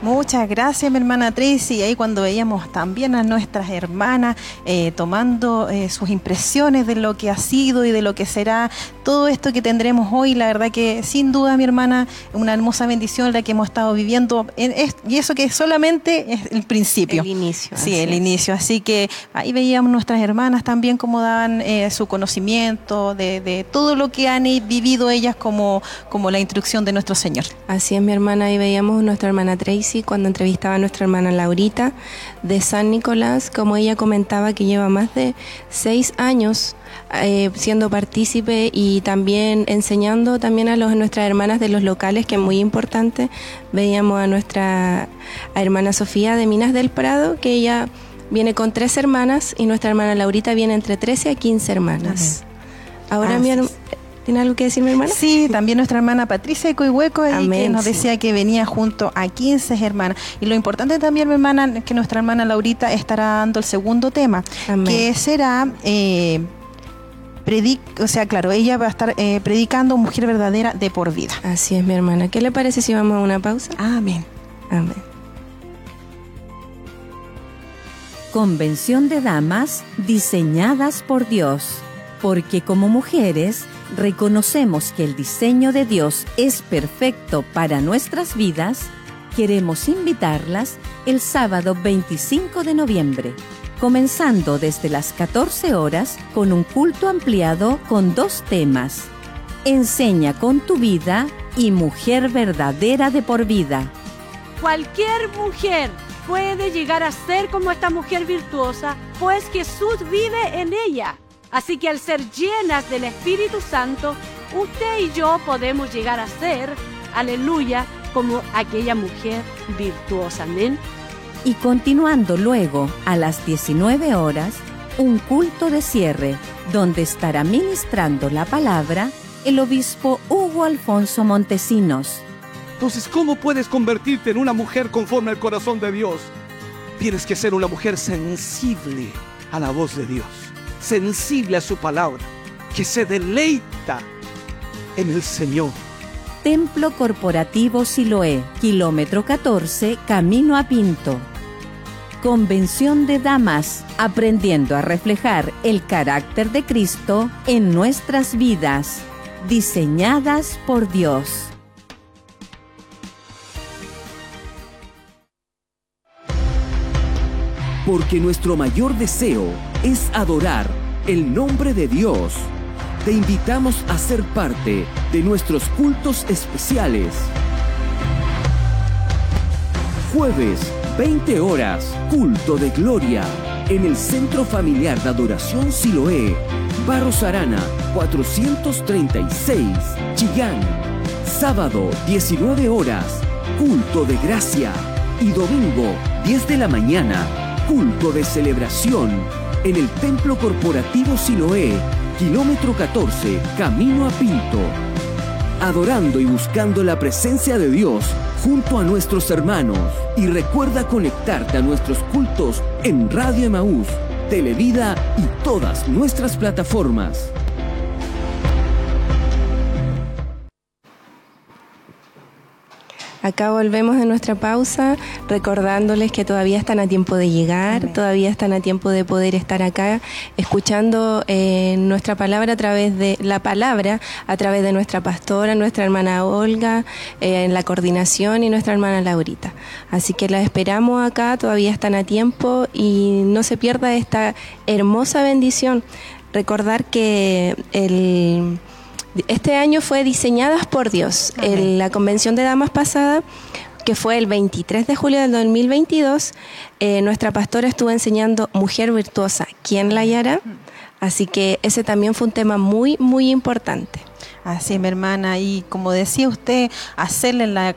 Muchas gracias, mi hermana Tracy. Ahí cuando veíamos también a nuestras hermanas eh, tomando eh, sus impresiones de lo que ha sido y de lo que será todo esto que tendremos hoy, la verdad que sin duda, mi hermana, una hermosa bendición la que hemos estado viviendo. En y eso que solamente es el principio. El inicio. Sí, el inicio. Así que ahí veíamos nuestras hermanas también cómo daban eh, su conocimiento de, de, todo lo que han vivido ellas como, como la instrucción de nuestro Señor. Así es, mi hermana. Ahí veíamos nuestra hermana Tracy cuando entrevistaba a nuestra hermana Laurita de San Nicolás, como ella comentaba que lleva más de seis años eh, siendo partícipe y también enseñando también a, los, nuestras hermanas de los locales, que es muy importante. Veíamos a nuestra hermana Sofía de Minas del Prado, que ella viene con tres hermanas y nuestra hermana Laurita viene entre 13 a 15 hermanas. Ahora mi hermana ¿Tiene algo que decir mi hermana? Sí, también nuestra hermana Patricia de Coihueco, que nos decía que venía junto a 15 hermanas. Y lo importante también, mi hermana, que nuestra hermana Laurita estará dando el segundo tema, que será... Eh, o sea, claro, ella va a estar eh, predicando mujer verdadera de por vida. Así es, mi hermana. ¿Qué le parece si vamos a una pausa? Amén. Amén. Convención de Damas diseñadas por Dios, porque como mujeres reconocemos que el diseño de Dios es perfecto para nuestras vidas, queremos invitarlas el sábado 25 de noviembre, comenzando desde las 14 horas con un culto ampliado con dos temas. Enseña con tu vida y mujer verdadera de por vida. Cualquier mujer puede llegar a ser como esta mujer virtuosa, pues Jesús vive en ella. Así que al ser llenas del Espíritu Santo, usted y yo podemos llegar a ser, aleluya, como aquella mujer virtuosa. Amén. Y continuando luego a las 19 horas, un culto de cierre donde estará ministrando la palabra el obispo Hugo Alfonso Montesinos. Entonces, ¿cómo puedes convertirte en una mujer conforme al corazón de Dios? Tienes que ser una mujer sensible a la voz de Dios sensible a su palabra, que se deleita en el Señor. Templo Corporativo Siloé, kilómetro 14, camino a Pinto. Convención de Damas, aprendiendo a reflejar el carácter de Cristo en nuestras vidas, diseñadas por Dios. Porque nuestro mayor deseo es adorar el nombre de Dios. Te invitamos a ser parte de nuestros cultos especiales. Jueves, 20 horas, culto de gloria, en el Centro Familiar de Adoración Siloé, Barros Arana, 436, Chillán. Sábado, 19 horas, culto de gracia. Y domingo, 10 de la mañana, culto de celebración en el Templo Corporativo Siloé, kilómetro 14, camino a Pinto. Adorando y buscando la presencia de Dios junto a nuestros hermanos. Y recuerda conectarte a nuestros cultos en Radio Emaús, Televida y todas nuestras plataformas. Acá volvemos de nuestra pausa recordándoles que todavía están a tiempo de llegar, todavía están a tiempo de poder estar acá escuchando eh, nuestra palabra a través de la palabra, a través de nuestra pastora, nuestra hermana Olga eh, en la coordinación y nuestra hermana Laurita. Así que la esperamos acá, todavía están a tiempo y no se pierda esta hermosa bendición. Recordar que el este año fue Diseñadas por Dios. En la convención de damas pasada, que fue el 23 de julio del 2022, eh, nuestra pastora estuvo enseñando Mujer Virtuosa, ¿quién la hallará? Así que ese también fue un tema muy, muy importante. Así, mi hermana, y como decía usted, hacerle la,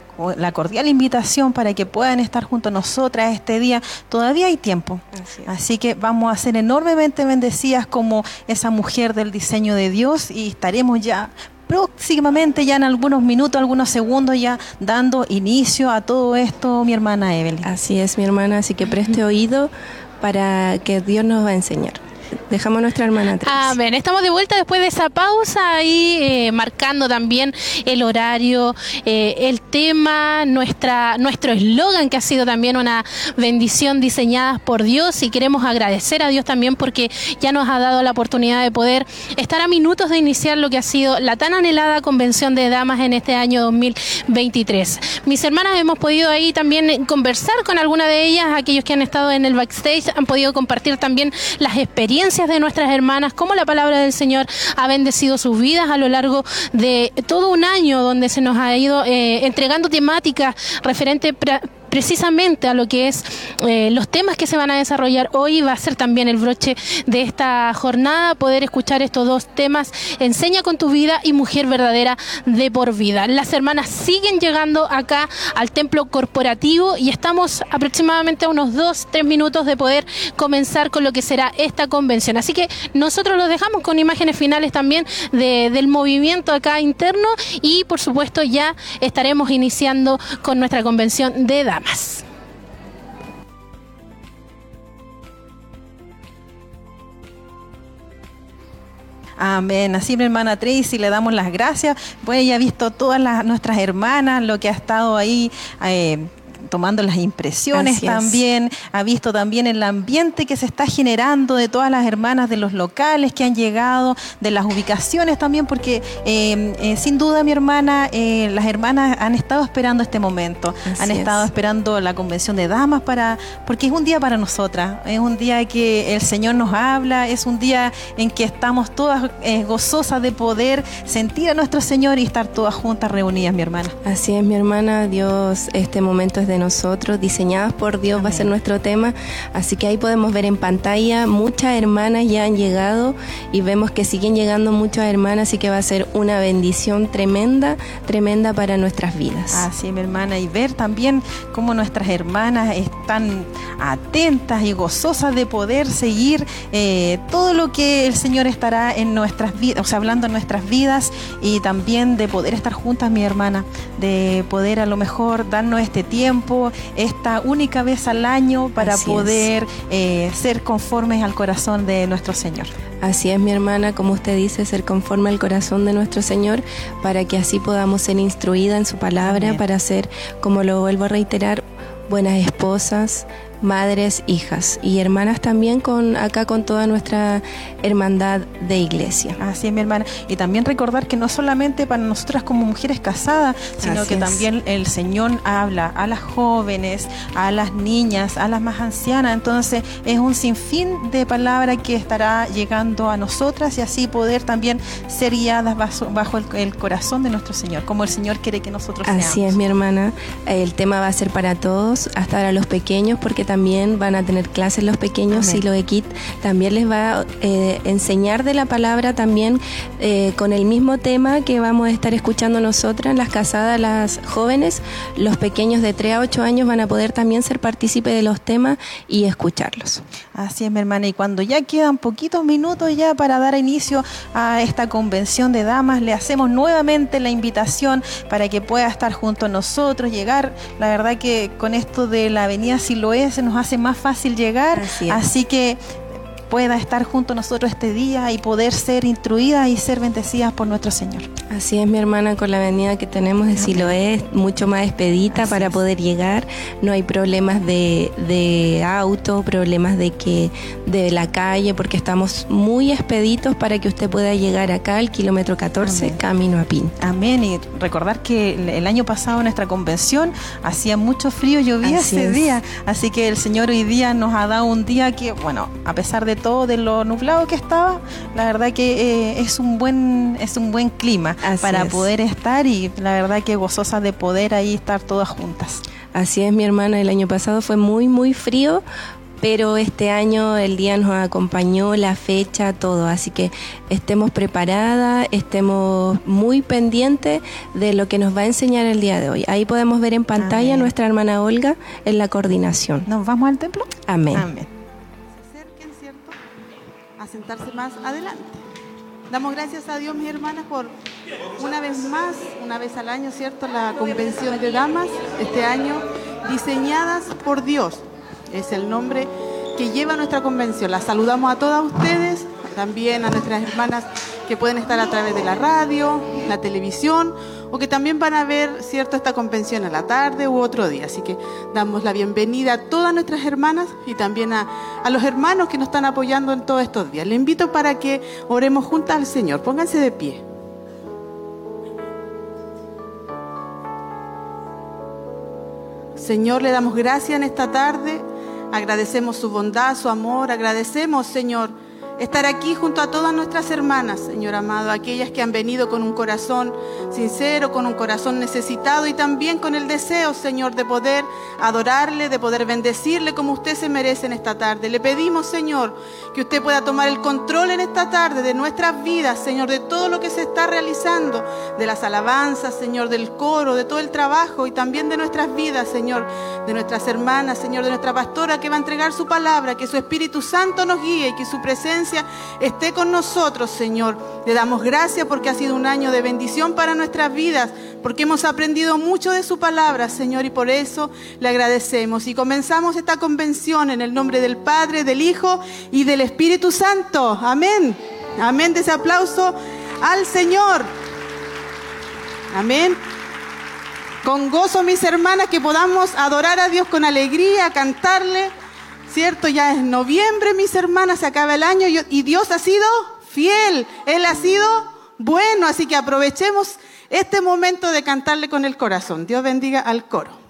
cordial invitación para que puedan estar junto a nosotras este día. Todavía hay tiempo. Así, que vamos a ser enormemente bendecidas como esa mujer del diseño de Dios y estaremos ya próximamente, ya en algunos minutos, algunos segundos, ya dando inicio a todo esto, mi hermana Evelyn. Así es, mi hermana, así que preste oído para que Dios nos va a enseñar. Dejamos a nuestra hermana. Amén. Estamos de vuelta después de esa pausa ahí, eh, marcando también el horario, eh, el tema, nuestra, nuestro eslogan que ha sido también una bendición diseñada por Dios y queremos agradecer a Dios también porque ya nos ha dado la oportunidad de poder estar a minutos de iniciar lo que ha sido la tan anhelada convención de damas en este año 2023. Mis hermanas hemos podido ahí también conversar con alguna de ellas, aquellos que han estado en el backstage han podido compartir también las experiencias de nuestras hermanas, cómo la palabra del Señor ha bendecido sus vidas a lo largo de todo un año donde se nos ha ido eh, entregando temáticas referentes precisamente a lo que es eh, los temas que se van a desarrollar hoy. Va a ser también el broche de esta jornada, poder escuchar estos dos temas, Enseña con tu vida y Mujer verdadera de por vida. Las hermanas siguen llegando acá al templo corporativo y estamos aproximadamente a unos dos, tres minutos de poder comenzar con lo que será esta convención. Así que nosotros los dejamos con imágenes finales también del movimiento acá interno y por supuesto ya estaremos iniciando con nuestra convención de edad más. Amén. Así mi hermana Tracy le damos las gracias. Pues ella ha visto todas nuestras hermanas, lo que ha estado ahí eh, tomando las impresiones también, ha visto también el ambiente que se está generando de todas las hermanas de los locales que han llegado, de las ubicaciones también, porque eh, eh, sin duda mi hermana, eh, las hermanas han estado esperando este momento, han estado esperando la convención de damas para, porque es un día para nosotras, es un día que el Señor nos habla, es un día en que estamos todas gozosas de poder sentir a nuestro Señor y estar todas juntas reunidas, mi hermana. Así es, mi hermana, Dios, este momento es de nosotros, diseñadas por Dios va a ser nuestro tema. Así que ahí podemos ver en pantalla, muchas hermanas ya han llegado y vemos que siguen llegando muchas hermanas, así que va a ser una bendición tremenda, tremenda para nuestras vidas. Así, mi hermana, y ver también cómo nuestras hermanas están atentas y gozosas de poder seguir eh, todo lo que el Señor estará en nuestras vidas, o sea, hablando en nuestras vidas y también de poder estar juntas, mi hermana, de poder a lo mejor darnos este tiempo esta única vez al año para poder eh, ser conformes al corazón de nuestro Señor. Así es, mi hermana, como usted dice, ser conforme al corazón de nuestro Señor, para que así podamos ser instruidas en su palabra, para ser, como lo vuelvo a reiterar, buenas esposas, madres, hijas y hermanas también con acá con toda nuestra hermandad de iglesia. Así es, mi hermana. Y también recordar que no solamente para nosotras como mujeres casadas, sino que también el Señor habla a las jóvenes, a las niñas, a las más ancianas. Entonces es un sinfín de palabras que estará llegando a nosotras y así poder también ser guiadas bajo, el, corazón de nuestro Señor, como el Señor quiere que nosotros seamos. Así es, mi hermana. El tema va a ser para todos, hasta para los pequeños, porque también van a tener clases los pequeños y lo de KIT también les va a eh, enseñar de la palabra también eh, con el mismo tema que vamos a estar escuchando nosotras, las casadas, las jóvenes, los pequeños de 3 a 8 años van a poder también ser partícipes de los temas y escucharlos. Así es, mi hermana, y cuando ya quedan poquitos minutos ya para dar inicio a esta convención de damas, le hacemos nuevamente la invitación para que pueda estar junto a nosotros, llegar, la verdad que con esto de la avenida Siloé nos hace más fácil llegar. Así, que pueda estar junto a nosotros este día y poder ser instruidas y ser bendecidas por nuestro Señor. Así es, mi hermana, con la avenida que tenemos de Siloé, es mucho más expedita para poder llegar. No hay problemas de, de, auto, problemas de que de la calle, porque estamos muy expeditos para que usted pueda llegar acá al kilómetro 14, camino a Pin. Amén. Y recordar que el año pasado en nuestra convención hacía mucho frío, llovía ese día. Así que el Señor hoy día nos ha dado un día que, bueno, a pesar de todo, de lo nublado que estaba, la verdad que eh, es un buen, es un buen clima para poder estar y la verdad que gozosa de poder ahí estar todas juntas. Así es, mi hermana, el año pasado fue muy, muy frío, pero este año el día nos acompañó, la fecha, todo, así que estemos preparadas, estemos muy pendientes de lo que nos va a enseñar el día de hoy. Ahí podemos ver en pantalla a nuestra hermana Olga en la coordinación. ¿Nos vamos al templo? Amén. Amén sentarse más adelante. Damos gracias a Dios, mis hermanas, por una vez más, una vez al año, ¿cierto? La convención de damas, este año, diseñadas por Dios. Es el nombre que lleva nuestra convención. Las saludamos a todas ustedes, también a nuestras hermanas que pueden estar a través de la radio, la televisión o que también van a ver cierto esta convención a la tarde u otro día. Así que damos la bienvenida a todas nuestras hermanas y también a, los hermanos que nos están apoyando en todos estos días. Le invito para que oremos juntas al Señor. Pónganse de pie. Señor, le damos gracias en esta tarde. Agradecemos su bondad, su amor. Agradecemos, Señor, estar aquí junto a todas nuestras hermanas, Señor amado, aquellas que han venido con un corazón sincero, con un corazón necesitado y también con el deseo, Señor, de poder adorarle, de poder bendecirle como usted se merece en esta tarde. Le pedimos, Señor, que usted pueda tomar el control en esta tarde de nuestras vidas, Señor, de todo lo que se está realizando, de las alabanzas, Señor, del coro, de todo el trabajo y también de nuestras vidas, Señor, de nuestras hermanas, Señor, de nuestra pastora que va a entregar su palabra, que su Espíritu Santo nos guíe y que su presencia esté con nosotros, Señor. Le damos gracias porque ha sido un año de bendición para nuestras vidas, porque hemos aprendido mucho de su palabra, Señor, y por eso le agradecemos. Y comenzamos esta convención en el nombre del Padre, del Hijo y del Espíritu Santo. Amén. Amén de ese aplauso al Señor. Amén. Con gozo, mis hermanas, que podamos adorar a Dios con alegría, cantarle ¿cierto? Ya es noviembre, mis hermanas, se acaba el año y Dios ha sido fiel, Él ha sido bueno, así que aprovechemos este momento de cantarle con el corazón. Dios bendiga al coro.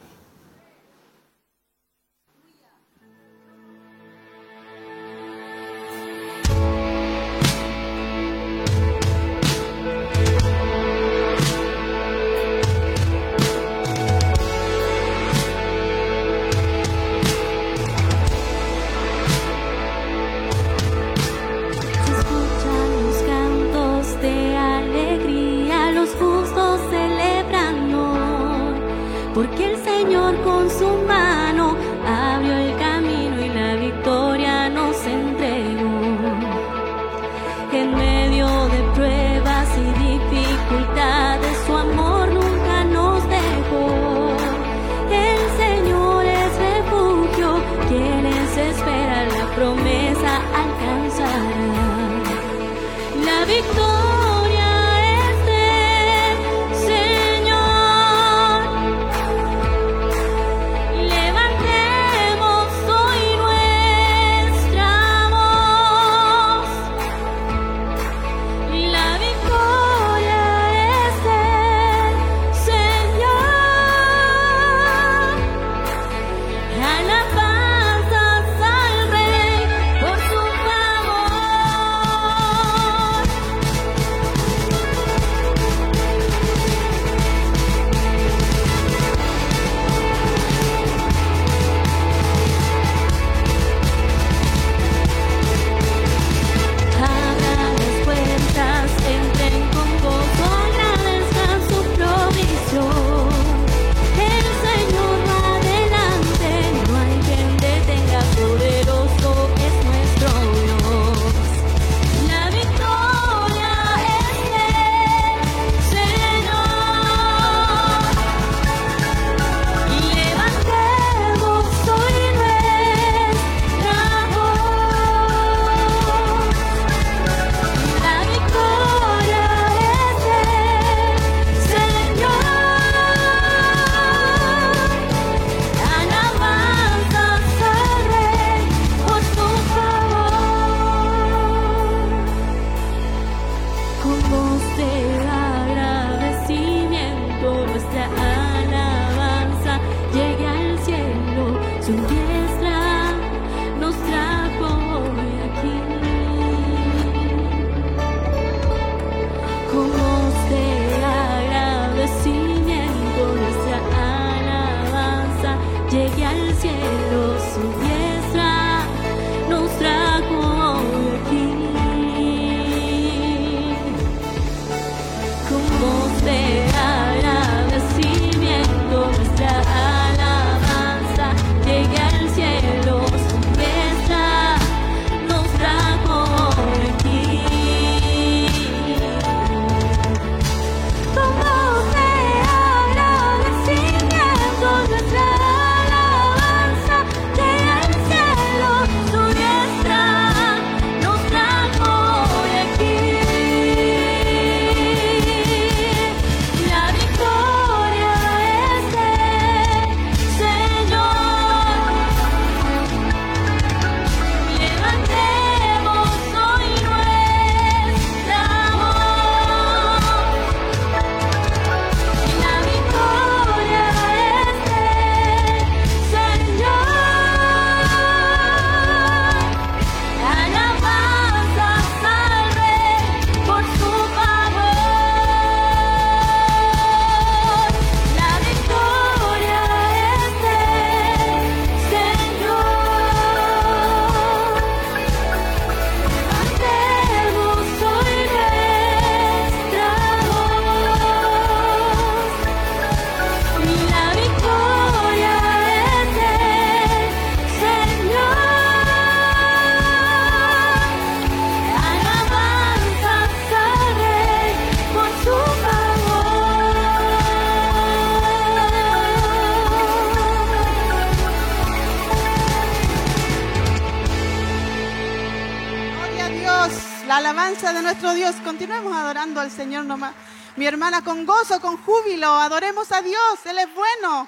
hermana, con gozo, con júbilo. Adoremos a Dios, Él es bueno.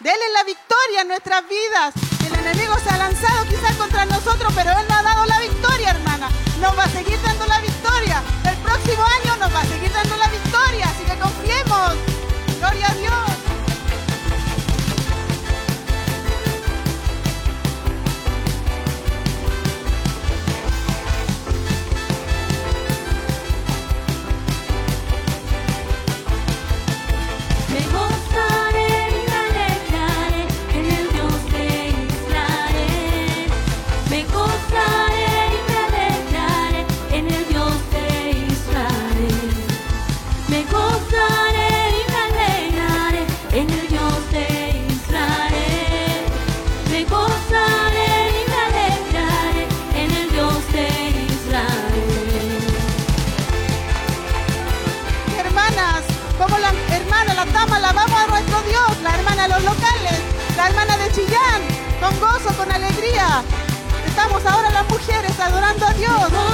Dele la victoria en nuestras vidas. El enemigo se ha lanzado quizás contra nosotros, pero Él no ha dado la Dios.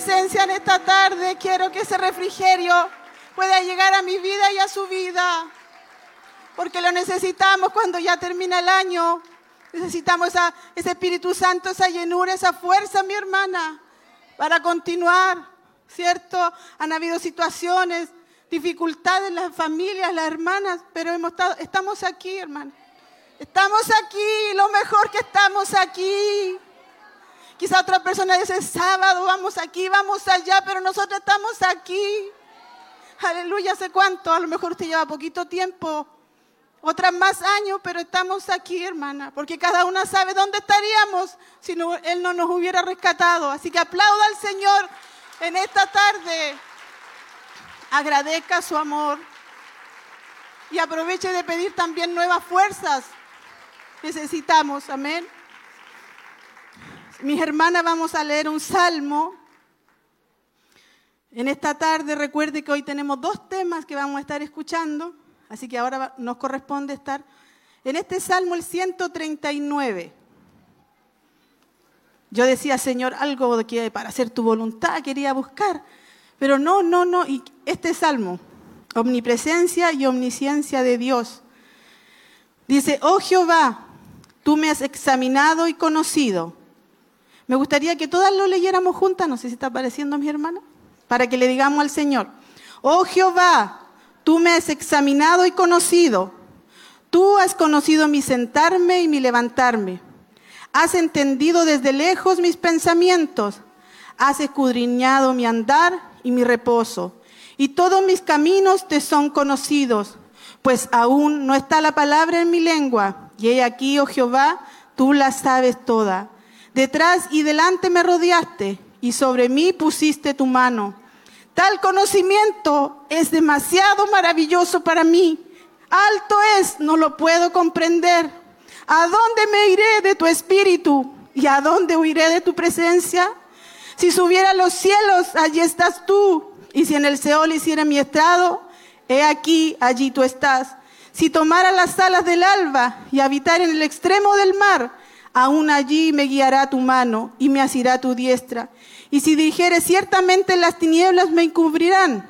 Presencia en esta tarde. Quiero que ese refrigerio pueda llegar a mi vida y a su vida. Porque lo necesitamos cuando ya termina el año. Necesitamos ese Espíritu Santo, esa llenura, esa fuerza, mi hermana, para continuar, ¿cierto? Han habido situaciones, dificultades las familias, las hermanas, pero hemos estado, estamos aquí, hermana. Estamos aquí, lo mejor que estamos aquí. Quizá otra persona dice, sábado, vamos aquí, vamos allá, pero nosotros estamos aquí. Aleluya, ¿hace cuánto? A lo mejor usted lleva poquito tiempo, otras más años, pero estamos aquí, hermana, porque cada una sabe dónde estaríamos si no- Él no nos hubiera rescatado. Así que aplauda al Señor en esta tarde. Agradezca su amor y aproveche de pedir también nuevas fuerzas. Necesitamos, amén. Mis hermanas, vamos a leer un salmo. En esta tarde recuerde que hoy tenemos dos temas que vamos a estar escuchando, así que ahora nos corresponde estar en este salmo el 139. Yo decía, Señor, algo que para hacer tu voluntad quería buscar, pero no, no, no. Y este salmo, omnipresencia y omnisciencia de Dios, dice, oh Jehová, tú me has examinado y conocido. Me gustaría que todas lo leyéramos juntas, no sé si está apareciendo mi hermana, para que le digamos al Señor, oh Jehová, tú me has examinado y conocido. Tú has conocido mi sentarme y mi levantarme. Has entendido desde lejos mis pensamientos. Has escudriñado mi andar y mi reposo. Y todos mis caminos te son conocidos, pues aún no está la palabra en mi lengua. Y he aquí, oh Jehová, tú la sabes toda. Detrás y delante me rodeaste y sobre mí pusiste tu mano. Tal conocimiento es demasiado maravilloso para mí. Alto es, no lo puedo comprender. ¿A dónde me iré de tu espíritu? ¿Y a dónde huiré de tu presencia? Si subiera a los cielos, allí estás tú. Y si en el Seol hiciera mi estrado, he aquí, allí tú estás. Si tomara las alas del alba y habitar en el extremo del mar, aún allí me guiará tu mano y me asirá tu diestra. Y si dijere ciertamente las tinieblas me encubrirán,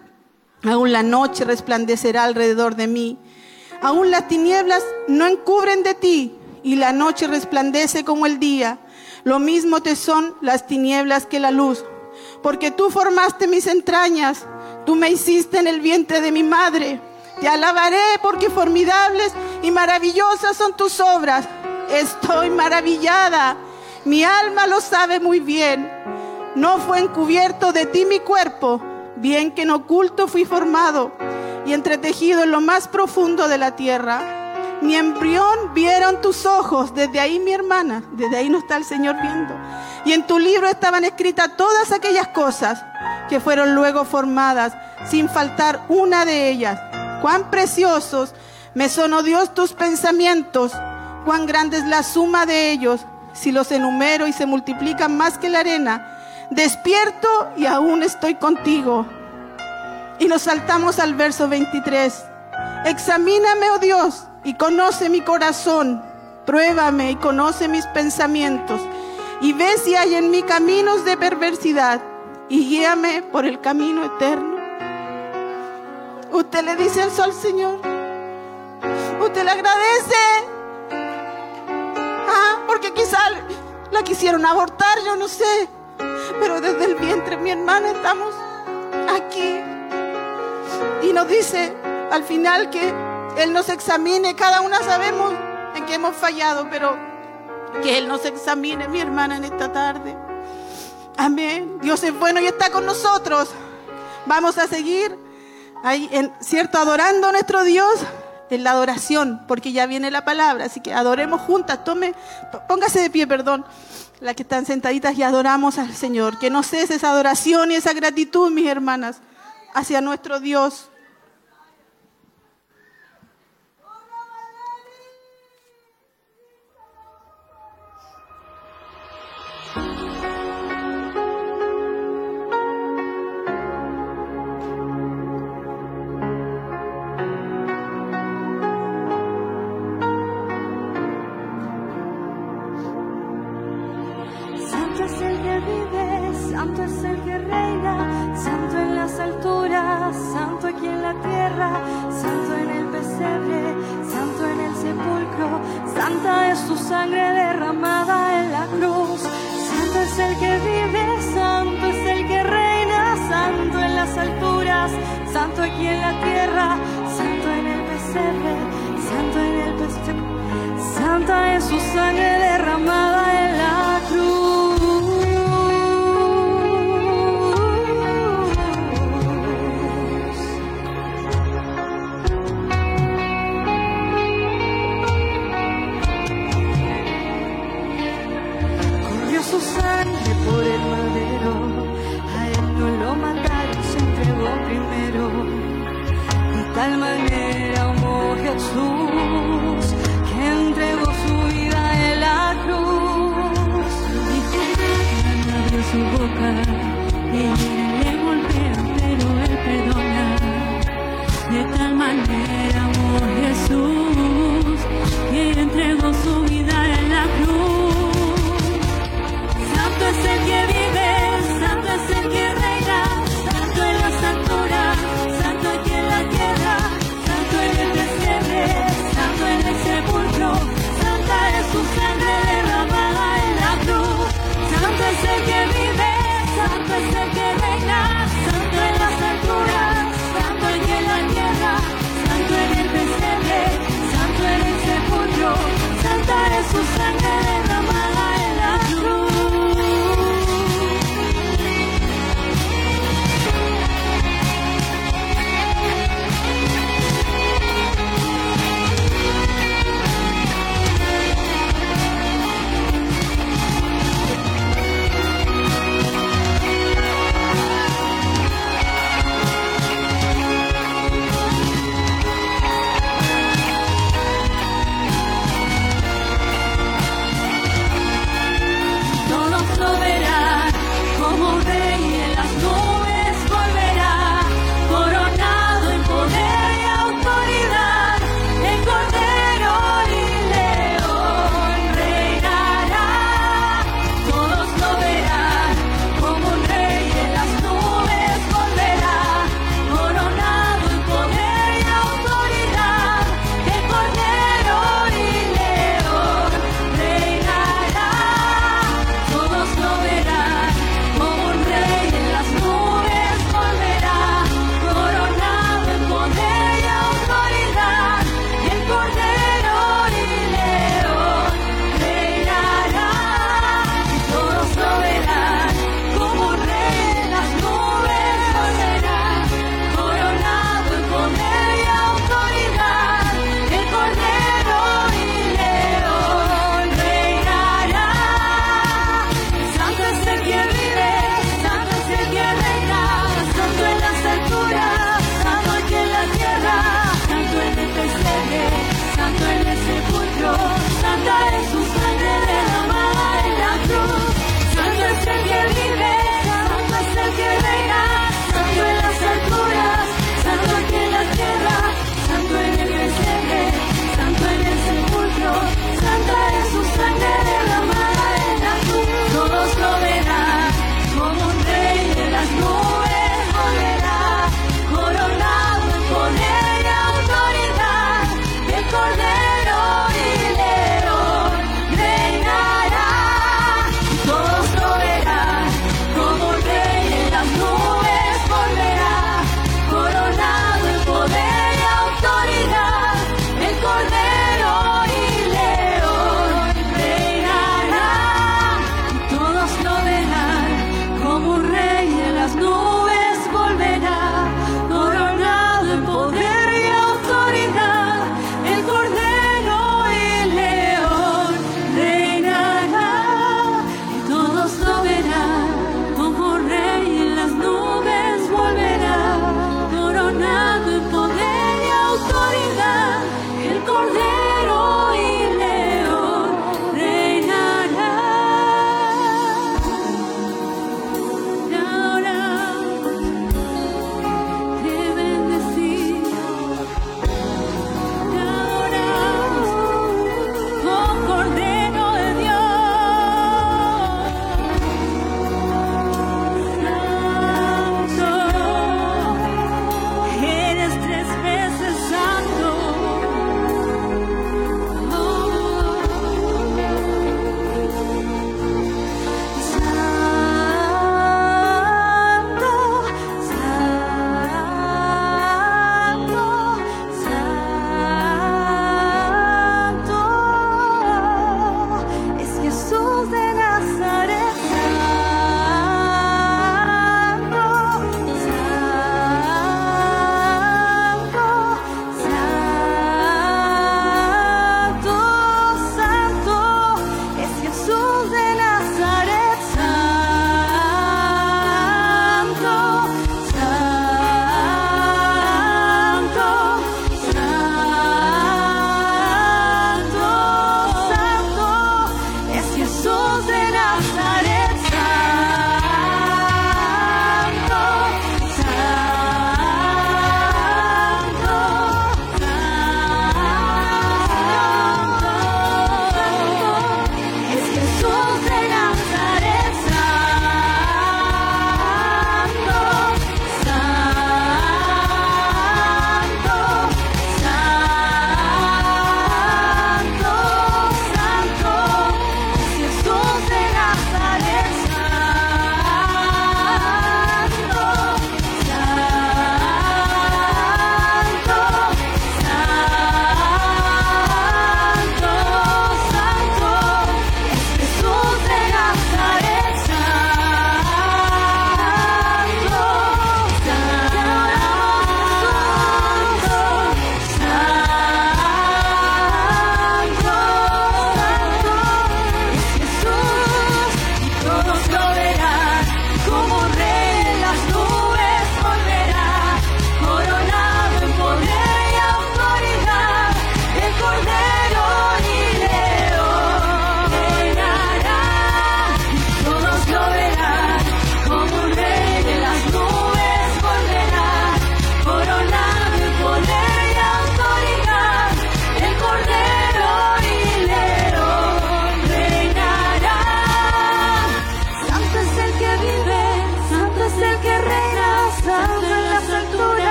aún la noche resplandecerá alrededor de mí. Aún las tinieblas no encubren de ti y la noche resplandece como el día. Lo mismo te son las tinieblas que la luz. Porque tú formaste mis entrañas, tú me hiciste en el vientre de mi madre. Te alabaré porque formidables y maravillosas son tus obras. Estoy maravillada, mi alma lo sabe muy bien. No fue encubierto de ti mi cuerpo, bien que en oculto fui formado y entretejido en lo más profundo de la tierra. Mi embrión vieron tus ojos, desde ahí mi hermana, desde ahí no está el Señor viendo. Y en tu libro estaban escritas todas aquellas cosas que fueron luego formadas, sin faltar una de ellas. Cuán preciosos me son, oh Dios, tus pensamientos, cuán grande es la suma de ellos, si los enumero y se multiplican más que la arena. Despierto y aún estoy contigo. Y nos saltamos al verso 23. Examíname, oh Dios, y conoce mi corazón. Pruébame y conoce mis pensamientos. Y ve si hay en mí caminos de perversidad. Y guíame por el camino eterno. Usted le dice eso al Señor. Usted le agradece. Porque quizá la quisieron abortar, yo no sé. Pero desde el vientre, mi hermana, estamos aquí. Y nos dice al final que Él nos examine. Cada una sabemos en qué hemos fallado, pero que Él nos examine, mi hermana, en esta tarde. Amén. Dios es bueno y está con nosotros. Vamos a seguir ahí, en, ¿cierto? Adorando a nuestro Dios en la adoración, porque ya viene la palabra. Así que adoremos juntas. Tome, póngase de pie, perdón. Las que están sentaditas y adoramos al Señor. Que no cese esa adoración y esa gratitud, mis hermanas, hacia nuestro Dios.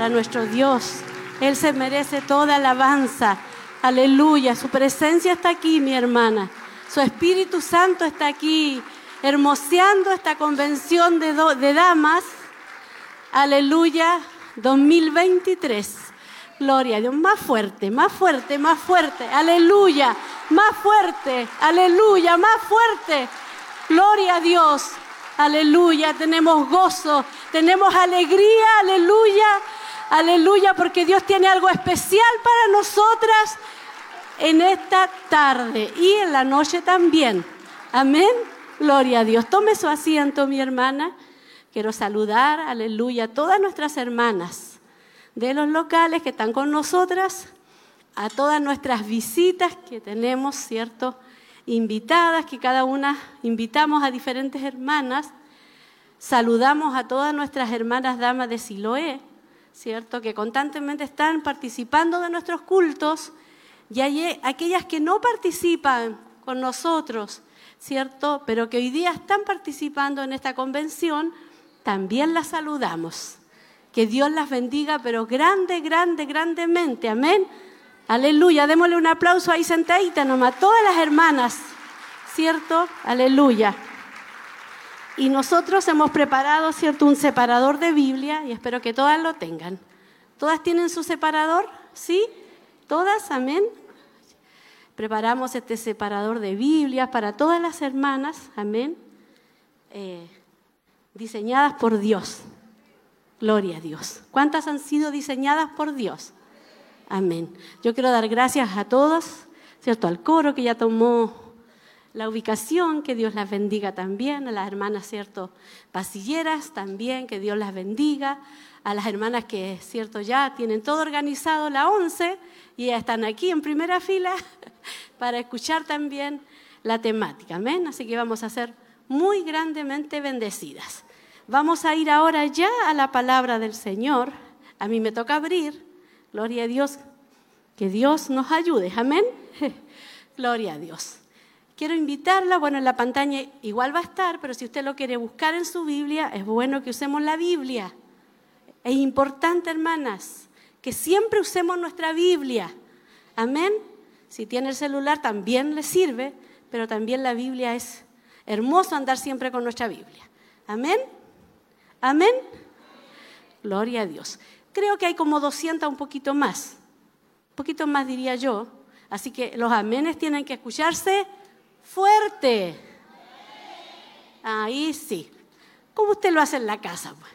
Para nuestro Dios. Él se merece toda alabanza. Aleluya. Su presencia está aquí, mi hermana. Su Espíritu Santo está aquí, hermoseando esta convención de, damas. Aleluya. 2023. Gloria a Dios. Más fuerte, más fuerte, más fuerte. Aleluya. Más fuerte. Aleluya. Más fuerte. Gloria a Dios. Aleluya. Tenemos gozo. Tenemos alegría. Aleluya. Aleluya. Porque Dios tiene algo especial para nosotras en esta tarde y en la noche también. Amén. Gloria a Dios. Tome su asiento, mi hermana. Quiero saludar, aleluya, a todas nuestras hermanas de los locales que están con nosotras, a todas nuestras visitas que tenemos, ¿cierto? Invitadas, que cada una invitamos a diferentes hermanas. Saludamos a todas nuestras hermanas damas de Siloé, ¿cierto? Que constantemente están participando de nuestros cultos y hay aquellas que no participan con nosotros, ¿cierto? Pero que hoy día están participando en esta convención, también las saludamos. Que Dios las bendiga, pero grande, grande, grandemente. Amén. Aleluya. Démosle un aplauso ahí sentadita nomás. Todas las hermanas, ¿cierto? Aleluya. Y nosotros hemos preparado, ¿cierto? Un separador de Biblia y espero que todas lo tengan. ¿Todas tienen su separador? ¿Sí? ¿Todas? Amén. Preparamos este separador de Biblias para todas las hermanas. Amén. Eh, diseñadas por Dios. Gloria a Dios. ¿Cuántas han sido diseñadas por Dios? Amén. Yo quiero dar gracias a todos, ¿cierto? Al coro que ya tomó la ubicación, que Dios las bendiga también, a las hermanas, ¿cierto? Pasilleras también, que Dios las bendiga, a las hermanas que, ¿cierto? Ya tienen todo organizado, la 11, y ya están aquí en primera fila para escuchar también la temática. Amén. Así que vamos a ser muy grandemente bendecidas. Vamos a ir ahora ya a la palabra del Señor. A mí me toca abrir. Gloria a Dios. Que Dios nos ayude. Amén. Gloria a Dios. Quiero invitarla, bueno, en la pantalla igual va a estar, pero si usted lo quiere buscar en su Biblia, es bueno que usemos la Biblia. Es importante, hermanas, que siempre usemos nuestra Biblia. Amén. Si tiene el celular también le sirve, pero también la Biblia es hermoso andar siempre con nuestra Biblia. Amén. Amén. Gloria a Dios. Creo que hay como 200, un poquito más. Un poquito más diría yo. Así que los amenes tienen que escucharse fuerte. Ahí sí. Como usted lo hace en la casa. Pues?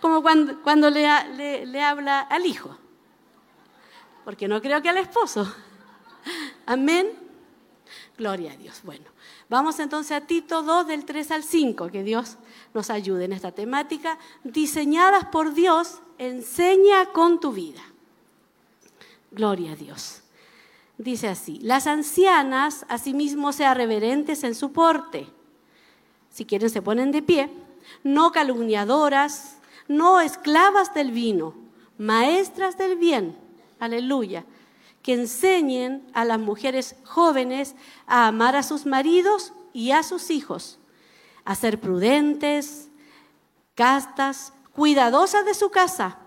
Como cuando, cuando le, le, le habla al hijo. Porque no creo que al esposo. Amén. Gloria a Dios. Bueno, vamos entonces a Tito 2 del 3 al 5, que Dios nos ayude en esta temática. Diseñadas por Dios, enseña con tu vida. Gloria a Dios. Dice así, las ancianas asimismo sean reverentes en su porte. Si quieren se ponen de pie, no calumniadoras, no esclavas del vino, maestras del bien. Aleluya que enseñen a las mujeres jóvenes a amar a sus maridos y a sus hijos, a ser prudentes, castas, cuidadosas de su casa,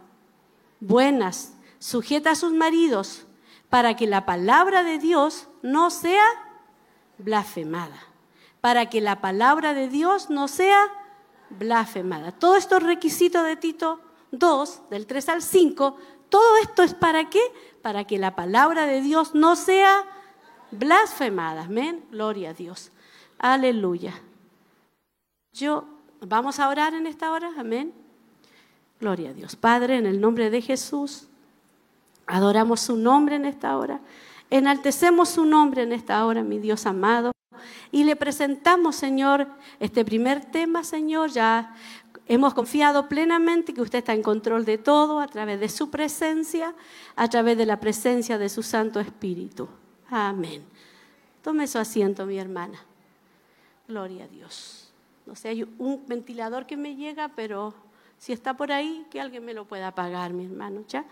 buenas, sujetas a sus maridos, para que la palabra de Dios no sea blasfemada, para que la palabra de Dios no sea blasfemada. Todos estos requisitos de Tito 2, del 3 al 5, todo esto es para qué? Para que la palabra de Dios no sea blasfemada. Amén. Gloria a Dios. Aleluya. Yo, vamos a orar en esta hora. Amén. Gloria a Dios. Padre, en el nombre de Jesús, adoramos su nombre en esta hora. Enaltecemos su nombre en esta hora, mi Dios amado. Y le presentamos, Señor, este primer tema, Señor, ya Hemos confiado plenamente que usted está en control de todo a través de su presencia, a través de la presencia de su Santo Espíritu. Amén. Tome su asiento, mi hermana. Gloria a Dios. No sé, hay un ventilador que me llega, pero si está por ahí, que alguien me lo pueda apagar, mi hermano. ¿Ya?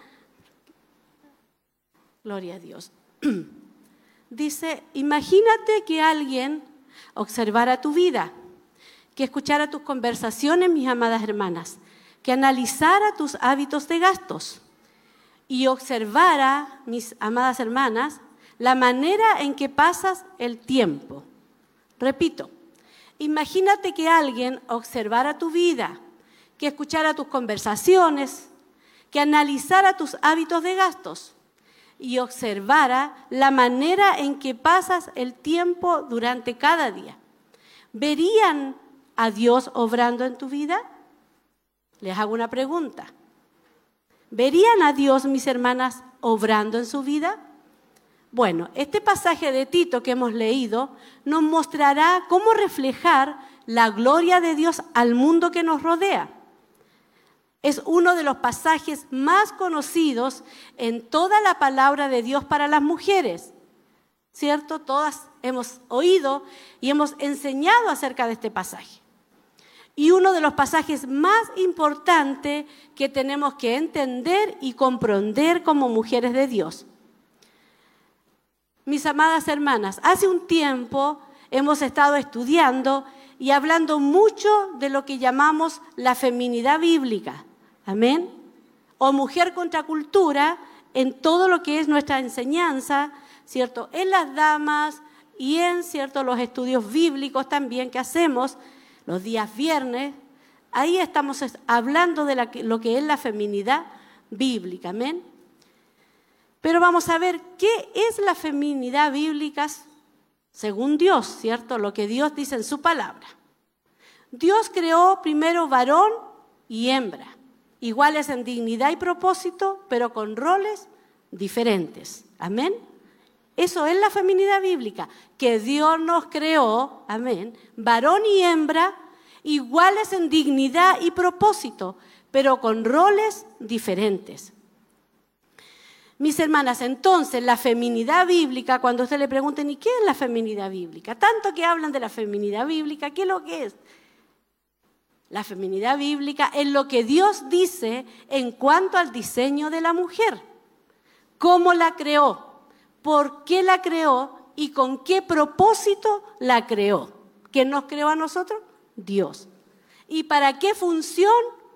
Gloria a Dios. Dice, imagínate que alguien observara tu vida que escuchara tus conversaciones, mis amadas hermanas, que analizara tus hábitos de gastos y observara, mis amadas hermanas, la manera en que pasas el tiempo. Repito, imagínate que alguien observara tu vida, que escuchara tus conversaciones, que analizara tus hábitos de gastos y observara la manera en que pasas el tiempo durante cada día. ¿Verían a Dios obrando en tu vida? Les hago una pregunta. ¿Verían a Dios, mis hermanas, obrando en su vida? Bueno, este pasaje de Tito que hemos leído nos mostrará cómo reflejar la gloria de Dios al mundo que nos rodea. Es uno de los pasajes más conocidos en toda la palabra de Dios para las mujeres. ¿Cierto? Todas hemos oído y hemos enseñado acerca de este pasaje. Y uno de los pasajes más importantes que tenemos que entender y comprender como mujeres de Dios. Mis amadas hermanas, hace un tiempo hemos estado estudiando y hablando mucho de lo que llamamos la feminidad bíblica. Amén. O mujer contra cultura en todo lo que es nuestra enseñanza, ¿cierto? En las damas y en, ¿cierto? Los estudios bíblicos también que hacemos los días viernes. Ahí estamos hablando de lo que es la feminidad bíblica. Amén. Pero vamos a ver qué es la feminidad bíblica según Dios, ¿cierto? Lo que Dios dice en su palabra. Dios creó primero varón y hembra iguales en dignidad y propósito, pero con roles diferentes. Amén. Eso es la feminidad bíblica, que Dios nos creó, amén, varón y hembra, iguales en dignidad y propósito, pero con roles diferentes. Mis hermanas, entonces la feminidad bíblica, cuando usted le pregunten, ¿y qué es la feminidad bíblica? Tanto que hablan de la feminidad bíblica, ¿qué es lo que es? La feminidad bíblica es lo que Dios dice en cuanto al diseño de la mujer. ¿Cómo la creó? ¿Por qué la creó? ¿Y con qué propósito la creó? ¿Quién nos creó a nosotros? Dios. ¿Y para qué función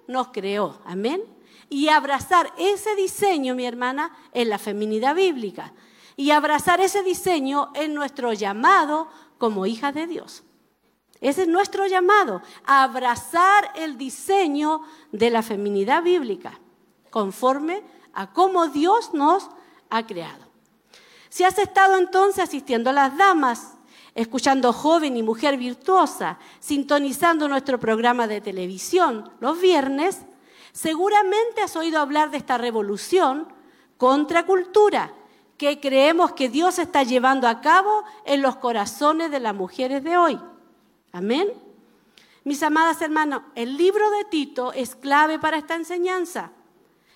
nos creó? Amén. Y abrazar ese diseño, mi hermana, en la feminidad bíblica. Y abrazar ese diseño en nuestro llamado como hijas de Dios. Ese es nuestro llamado, a abrazar el diseño de la feminidad bíblica, conforme a cómo Dios nos ha creado. Si has estado entonces asistiendo a las damas, escuchando joven y mujer virtuosa, sintonizando nuestro programa de televisión los viernes, seguramente has oído hablar de esta revolución contra cultura que creemos que Dios está llevando a cabo en los corazones de las mujeres de hoy. Amén. Mis amadas hermanas, el libro de Tito es clave para esta enseñanza.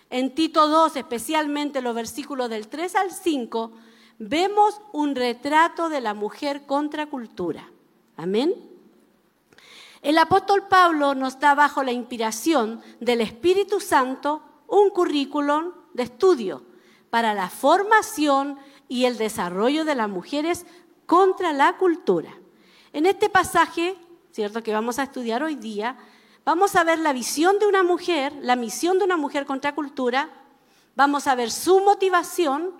En Tito 2, especialmente los versículos del 3 al 5, vemos un retrato de la mujer contra cultura. Amén. El apóstol Pablo nos da bajo la inspiración del Espíritu Santo un currículum de estudio para la formación y el desarrollo de las mujeres contra la cultura. En este pasaje, ¿cierto?, que vamos a estudiar hoy día, vamos a ver la visión de una mujer, la misión de una mujer contra cultura, vamos a ver su motivación,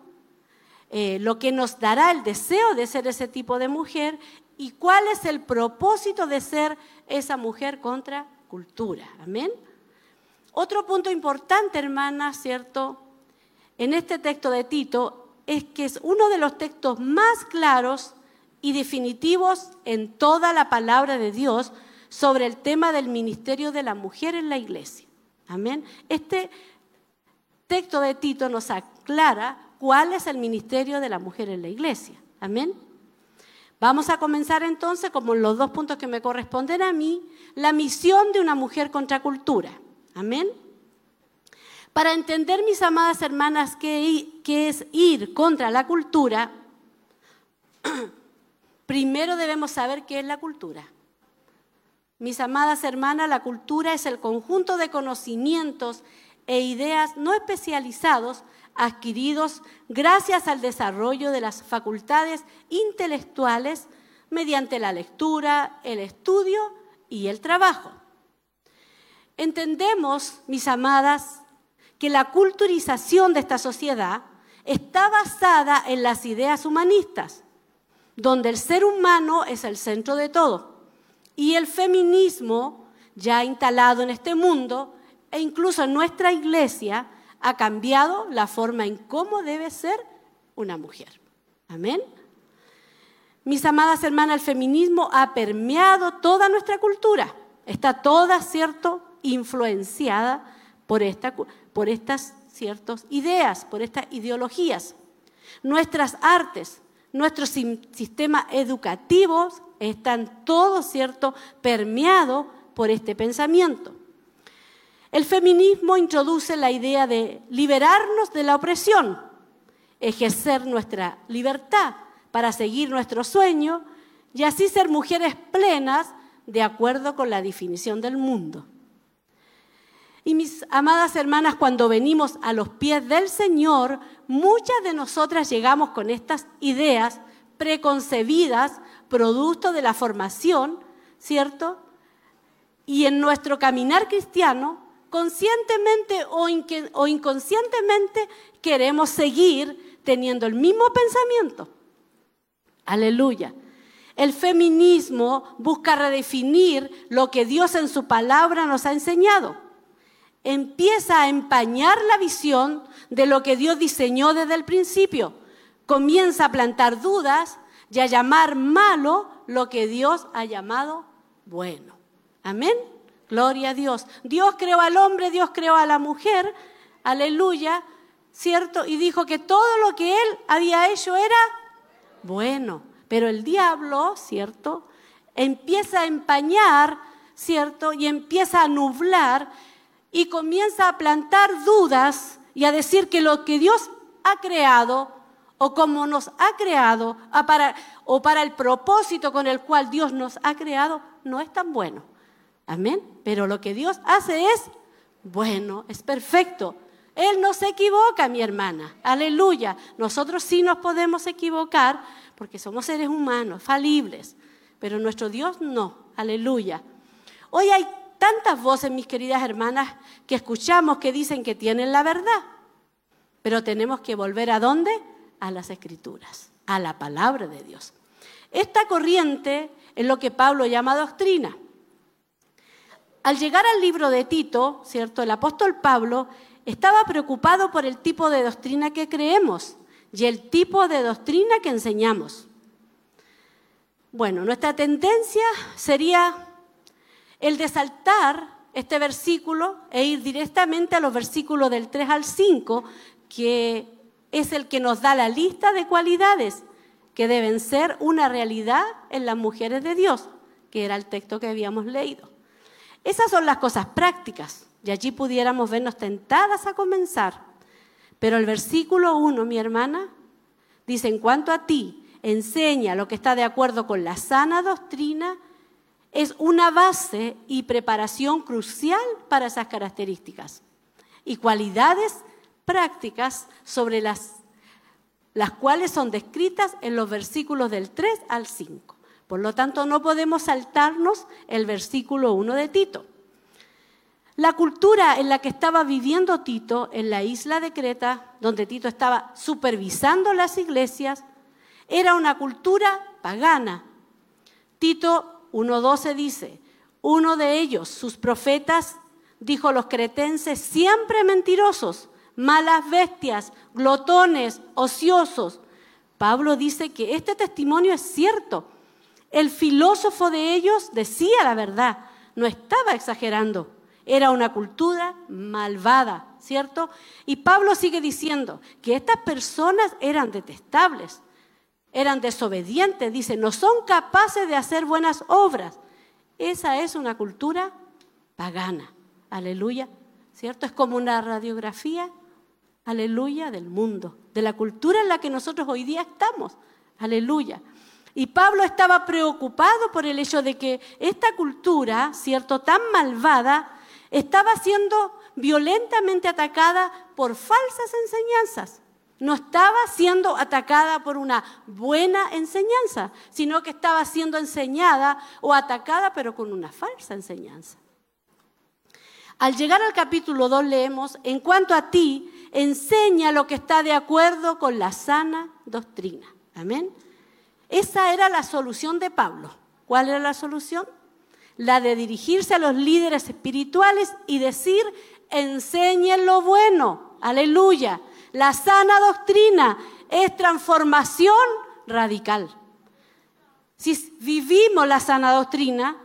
eh, lo que nos dará el deseo de ser ese tipo de mujer y cuál es el propósito de ser esa mujer contra cultura. Amén. Otro punto importante, hermana, ¿cierto? En este texto de Tito es que es uno de los textos más claros y definitivos en toda la palabra de Dios sobre el tema del ministerio de la mujer en la iglesia. Amén. Este texto de Tito nos aclara cuál es el ministerio de la mujer en la iglesia. Amén. Vamos a comenzar entonces, como los dos puntos que me corresponden a mí, la misión de una mujer contra cultura. Amén. Para entender, mis amadas hermanas, qué, es ir contra la cultura, primero debemos saber qué es la cultura. Mis amadas hermanas, la cultura es el conjunto de conocimientos e ideas no especializados adquiridos gracias al desarrollo de las facultades intelectuales mediante la lectura, el estudio y el trabajo. Entendemos, mis amadas, que la culturización de esta sociedad está basada en las ideas humanistas, donde el ser humano es el centro de todo. Y el feminismo, ya instalado en este mundo, e incluso en nuestra iglesia, ha cambiado la forma en cómo debe ser una mujer. Amén. Mis amadas hermanas, el feminismo ha permeado toda nuestra cultura. Está toda, ¿cierto?, influenciada por, por estas ciertas ideas, por estas ideologías. Nuestras artes, nuestros sistemas educativos están todos, ¿cierto?, permeados por este pensamiento. El feminismo introduce la idea de liberarnos de la opresión, ejercer nuestra libertad para seguir nuestro sueño y así ser mujeres plenas de acuerdo con la definición del mundo. Y mis amadas hermanas, cuando venimos a los pies del Señor, muchas de nosotras llegamos con estas ideas preconcebidas, producto de la formación, ¿cierto? Y en nuestro caminar cristiano, conscientemente o, o inconscientemente, queremos seguir teniendo el mismo pensamiento. Aleluya. El feminismo busca redefinir lo que Dios en su palabra nos ha enseñado. Empieza a empañar la visión de lo que Dios diseñó desde el principio. Comienza a plantar dudas y a llamar malo lo que Dios ha llamado bueno. Amén. Gloria a Dios. Dios creó al hombre, Dios creó a la mujer. Aleluya. ¿Cierto? Y dijo que todo lo que él había hecho era bueno. Pero el diablo, ¿cierto? Empieza a empañar, ¿cierto? Y empieza a nublar y comienza a plantar dudas y a decir que lo que Dios ha creado o como nos ha creado o para el propósito con el cual Dios nos ha creado no es tan bueno. Amén. Pero lo que Dios hace es bueno, es perfecto. Él no se equivoca, mi hermana. Aleluya. Nosotros sí nos podemos equivocar porque somos seres humanos, falibles, pero nuestro Dios no. Aleluya. Hoy hay tantas voces, mis queridas hermanas, que escuchamos que dicen que tienen la verdad, pero tenemos que volver a dónde? A las escrituras, a la palabra de Dios. Esta corriente es lo que Pablo llama doctrina. Al llegar al libro de Tito, ¿cierto? El apóstol Pablo estaba preocupado por el tipo de doctrina que creemos y el tipo de doctrina que enseñamos. Bueno, nuestra tendencia sería el de saltar este versículo e ir directamente a los versículos del 3 al 5, que es el que nos da la lista de cualidades que deben ser una realidad en las mujeres de Dios, que era el texto que habíamos leído. Esas son las cosas prácticas y allí pudiéramos vernos tentadas a comenzar. Pero el versículo 1, mi hermana, dice, en cuanto a ti, enseña lo que está de acuerdo con la sana doctrina, es una base y preparación crucial para esas características y cualidades prácticas sobre las, las cuales son descritas en los versículos del 3 al 5. Por lo tanto, no podemos saltarnos el versículo 1 de Tito. La cultura en la que estaba viviendo Tito en la isla de Creta, donde Tito estaba supervisando las iglesias, era una cultura pagana. Tito 1.12 dice, uno de ellos, sus profetas, dijo los cretenses, siempre mentirosos, malas bestias, glotones, ociosos. Pablo dice que este testimonio es cierto el filósofo de ellos decía la verdad, no estaba exagerando. Era una cultura malvada, ¿cierto? Y Pablo sigue diciendo que estas personas eran detestables, eran desobedientes, dice, no son capaces de hacer buenas obras. Esa es una cultura pagana, aleluya, ¿cierto? Es como una radiografía, aleluya, del mundo, de la cultura en la que nosotros hoy día estamos, aleluya. Y Pablo estaba preocupado por el hecho de que esta cultura, cierto, tan malvada, estaba siendo violentamente atacada por falsas enseñanzas. No estaba siendo atacada por una buena enseñanza, sino que estaba siendo enseñada o atacada, pero con una falsa enseñanza. Al llegar al capítulo 2 leemos, en cuanto a ti, enseña lo que está de acuerdo con la sana doctrina. Amén. Esa era la solución de Pablo. ¿Cuál era la solución? La de dirigirse a los líderes espirituales y decir, enseñen lo bueno. Aleluya. La sana doctrina es transformación radical. Si vivimos la sana doctrina,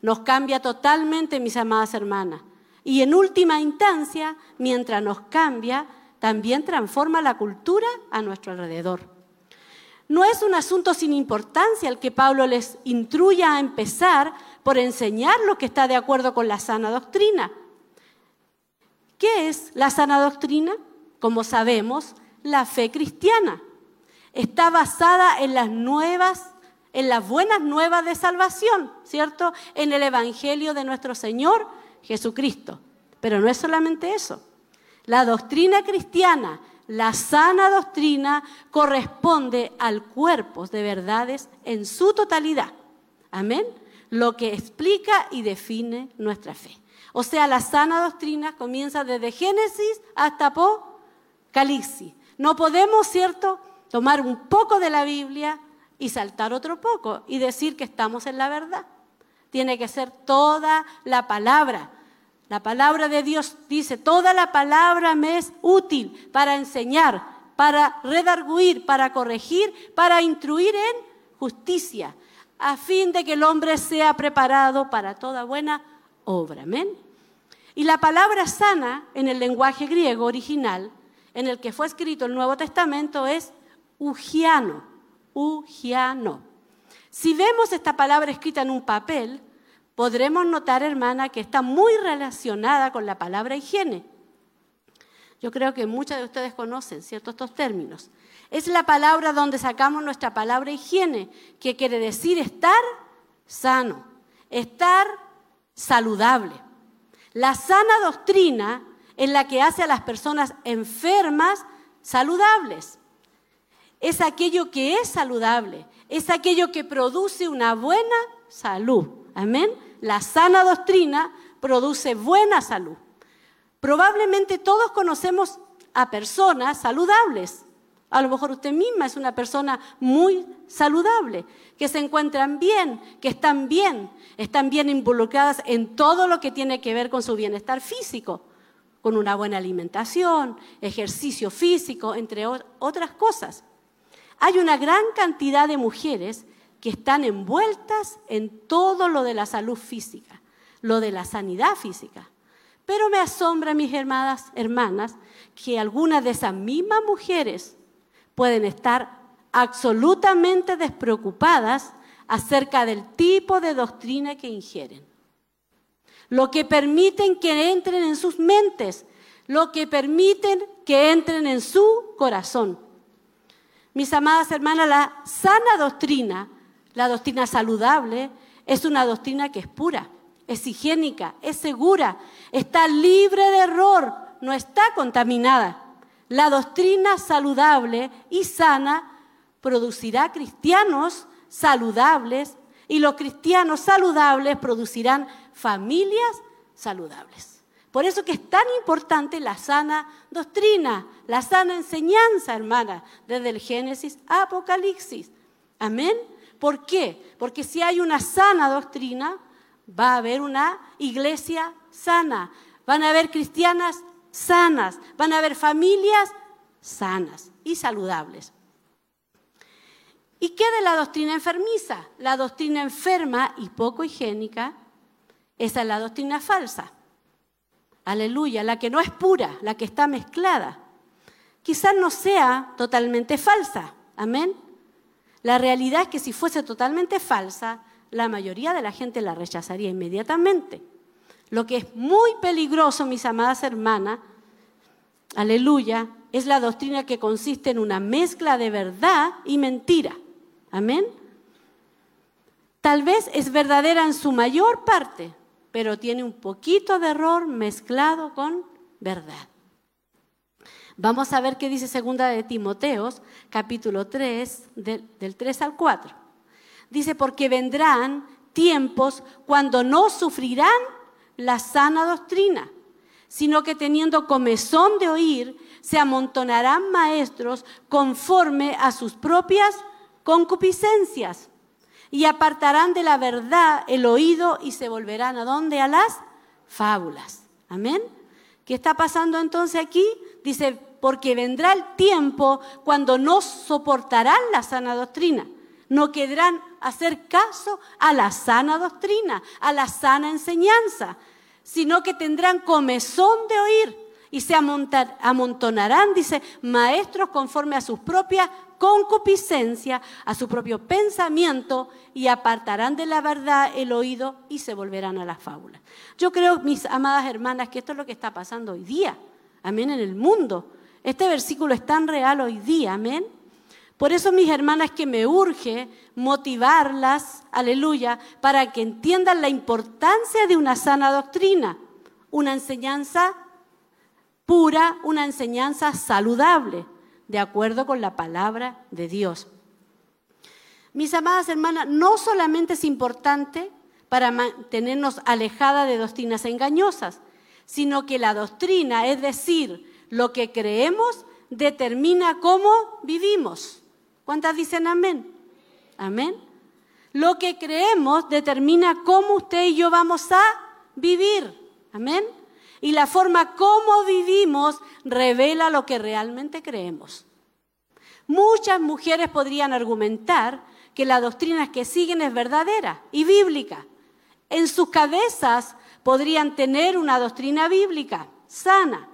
nos cambia totalmente, mis amadas hermanas. Y en última instancia, mientras nos cambia, también transforma la cultura a nuestro alrededor. No es un asunto sin importancia el que Pablo les intruya a empezar por enseñar lo que está de acuerdo con la sana doctrina. ¿Qué es la sana doctrina? Como sabemos, la fe cristiana. Está basada en las nuevas en las buenas nuevas de salvación, ¿cierto? En el evangelio de nuestro Señor Jesucristo. Pero no es solamente eso. La doctrina cristiana, la sana doctrina, corresponde al cuerpo de verdades en su totalidad. Amén. Lo que explica y define nuestra fe. O sea, la sana doctrina comienza desde Génesis hasta Apocalipsis. No podemos, ¿cierto?, tomar un poco de la Biblia y saltar otro poco y decir que estamos en la verdad. Tiene que ser toda la palabra. La palabra de Dios dice, toda la palabra me es útil para enseñar, para redarguir, para corregir, para instruir en justicia, a fin de que el hombre sea preparado para toda buena obra. Amén. Y la palabra sana en el lenguaje griego original, en el que fue escrito el Nuevo Testamento, es ugiano, ugiano. Si vemos esta palabra escrita en un papel, podremos notar, hermana, que está muy relacionada con la palabra higiene. Yo creo que muchas de ustedes conocen, ¿cierto?, estos términos. Es la palabra donde sacamos nuestra palabra higiene, que quiere decir estar sano, estar saludable. La sana doctrina es la que hace a las personas enfermas saludables. Es aquello que es saludable, es aquello que produce una buena salud. Amén. La sana doctrina produce buena salud. Probablemente todos conocemos a personas saludables. A lo mejor usted misma es una persona muy saludable, que se encuentran bien, que están bien, están bien involucradas en todo lo que tiene que ver con su bienestar físico, con una buena alimentación, ejercicio físico, entre otras cosas. Hay una gran cantidad de mujeres que están envueltas en todo lo de la salud física, lo de la sanidad física. Pero me asombra, mis hermanas, hermanas, que algunas de esas mismas mujeres pueden estar absolutamente despreocupadas acerca del tipo de doctrina que ingieren. Lo que permiten que entren en sus mentes, lo que permiten que entren en su corazón. Mis amadas hermanas, la sana doctrina la doctrina saludable es una doctrina que es pura, es higiénica, es segura, está libre de error, no está contaminada. La doctrina saludable y sana producirá cristianos saludables y los cristianos saludables producirán familias saludables. Por eso que es tan importante la sana doctrina, la sana enseñanza, hermana, desde el Génesis a Apocalipsis. Amén. ¿Por qué? Porque si hay una sana doctrina, va a haber una iglesia sana, van a haber cristianas sanas, van a haber familias sanas y saludables. ¿Y qué de la doctrina enfermiza? La doctrina enferma y poco higiénica, esa es la doctrina falsa. Aleluya, la que no es pura, la que está mezclada. Quizás no sea totalmente falsa, amén. La realidad es que si fuese totalmente falsa, la mayoría de la gente la rechazaría inmediatamente. Lo que es muy peligroso, mis amadas hermanas, aleluya, es la doctrina que consiste en una mezcla de verdad y mentira. Amén. Tal vez es verdadera en su mayor parte, pero tiene un poquito de error mezclado con verdad. Vamos a ver qué dice segunda de Timoteos, capítulo 3, del, del 3 al 4. Dice, porque vendrán tiempos cuando no sufrirán la sana doctrina, sino que teniendo comezón de oír, se amontonarán maestros conforme a sus propias concupiscencias y apartarán de la verdad el oído y se volverán a dónde? A las fábulas. Amén. ¿Qué está pasando entonces aquí? Dice, porque vendrá el tiempo cuando no soportarán la sana doctrina, no querrán hacer caso a la sana doctrina, a la sana enseñanza, sino que tendrán comezón de oír y se amontonarán, dice, maestros conforme a sus propias concupiscencias, a su propio pensamiento y apartarán de la verdad el oído y se volverán a las fábulas. Yo creo, mis amadas hermanas, que esto es lo que está pasando hoy día, amén, en el mundo. Este versículo es tan real hoy día, amén. Por eso, mis hermanas, que me urge motivarlas, aleluya, para que entiendan la importancia de una sana doctrina, una enseñanza pura, una enseñanza saludable, de acuerdo con la palabra de Dios. Mis amadas hermanas, no solamente es importante para mantenernos alejadas de doctrinas engañosas, sino que la doctrina, es decir, lo que creemos, determina cómo vivimos. ¿Cuántas dicen amén? Amén. Lo que creemos determina cómo usted y yo vamos a vivir. Amén. Y la forma como vivimos revela lo que realmente creemos. Muchas mujeres podrían argumentar que la doctrina que siguen es verdadera y bíblica. En sus cabezas podrían tener una doctrina bíblica sana.